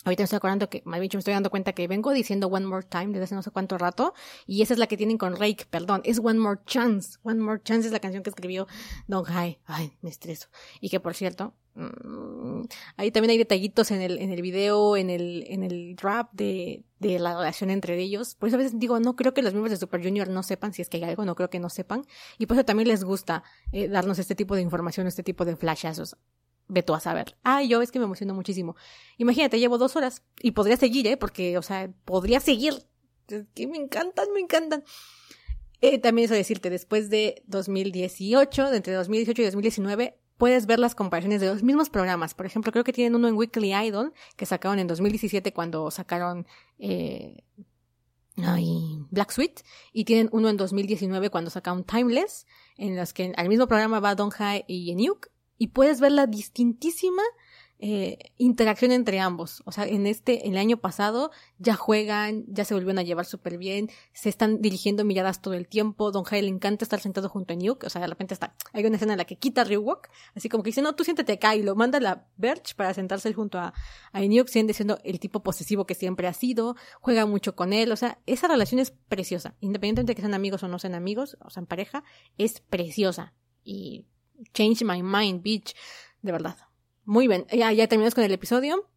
Ahorita me estoy acordando que, me estoy dando cuenta que vengo diciendo One More Time desde hace no sé cuánto rato, y esa es la que tienen con Rake, perdón, es One More Chance. One More Chance es la canción que escribió Don Hae. Ay, me estreso. Y que por cierto, Mm, ahí también hay detallitos en el, en el video, en el, en el rap de, de la relación entre ellos. Por eso a veces digo, no creo que los miembros de Super Junior no sepan si es que hay algo, no creo que no sepan. Y por eso también les gusta eh, darnos este tipo de información, este tipo de flashazos. Ve tú a saber. Ah, yo es que me emociono muchísimo. Imagínate, llevo dos horas y podría seguir, ¿eh? Porque, o sea, podría seguir. que me encantan, me encantan. Eh, también eso decirte, después de 2018, de entre 2018 y 2019, puedes ver las comparaciones de los mismos programas. Por ejemplo, creo que tienen uno en Weekly Idol que sacaron en 2017 cuando sacaron eh, Black Sweet y tienen uno en 2019 cuando sacaron Timeless, en los que al mismo programa va Don Hae y Yenuk y puedes ver la distintísima eh, interacción entre ambos. O sea, en este, el año pasado ya juegan, ya se volvieron a llevar súper bien, se están dirigiendo miradas todo el tiempo. Don Jai le encanta estar sentado junto a Nuke, o sea, de repente está, hay una escena en la que quita a Ryuwok, así como que dice, no, tú siéntate acá y lo manda a la Birch para sentarse junto a, a Nuke, siendo el tipo posesivo que siempre ha sido, juega mucho con él, o sea, esa relación es preciosa, independientemente de que sean amigos o no sean amigos, o sean pareja, es preciosa. Y change my mind, bitch, de verdad. Muy bien, ya, ya terminamos con el episodio.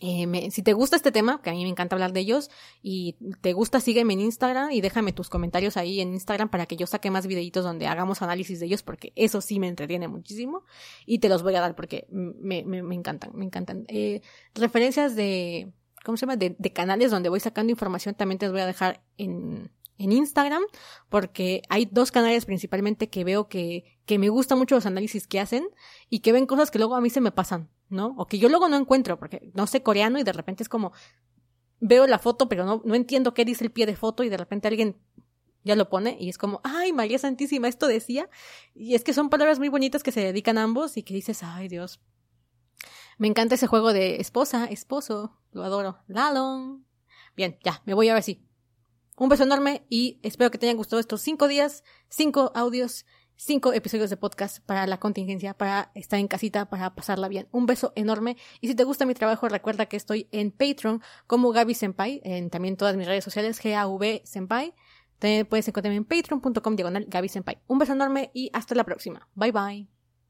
Eh, si te gusta este tema, que a mí me encanta hablar de ellos, y te gusta, sígueme en Instagram y déjame tus comentarios ahí en Instagram para que yo saque más videitos donde hagamos análisis de ellos, porque eso sí me entretiene muchísimo. Y te los voy a dar porque me, encantan, me encantan. Eh, referencias de, ¿cómo se llama? De, de, canales donde voy sacando información también te los voy a dejar en, en Instagram, porque hay dos canales principalmente que veo que, que me gustan mucho los análisis que hacen y que ven cosas que luego a mí se me pasan. ¿no? O que yo luego no encuentro, porque no sé coreano y de repente es como, veo la foto, pero no, no entiendo qué dice el pie de foto y de repente alguien ya lo pone y es como, ay, María Santísima, esto decía. Y es que son palabras muy bonitas que se dedican a ambos y que dices, ay, Dios. Me encanta ese juego de esposa, esposo, lo adoro. Lalong. Bien, ya, me voy a ver si. Un beso enorme y espero que te hayan gustado estos cinco días, cinco audios cinco episodios de podcast para la contingencia, para estar en casita, para pasarla bien. Un beso enorme. Y si te gusta mi trabajo, recuerda que estoy en Patreon como Gaby Senpai, en también todas mis redes sociales, G-A-V Senpai. Puedes encontrarme en patreon.com diagonal Gaby Senpai. Un beso enorme y hasta la próxima. Bye bye.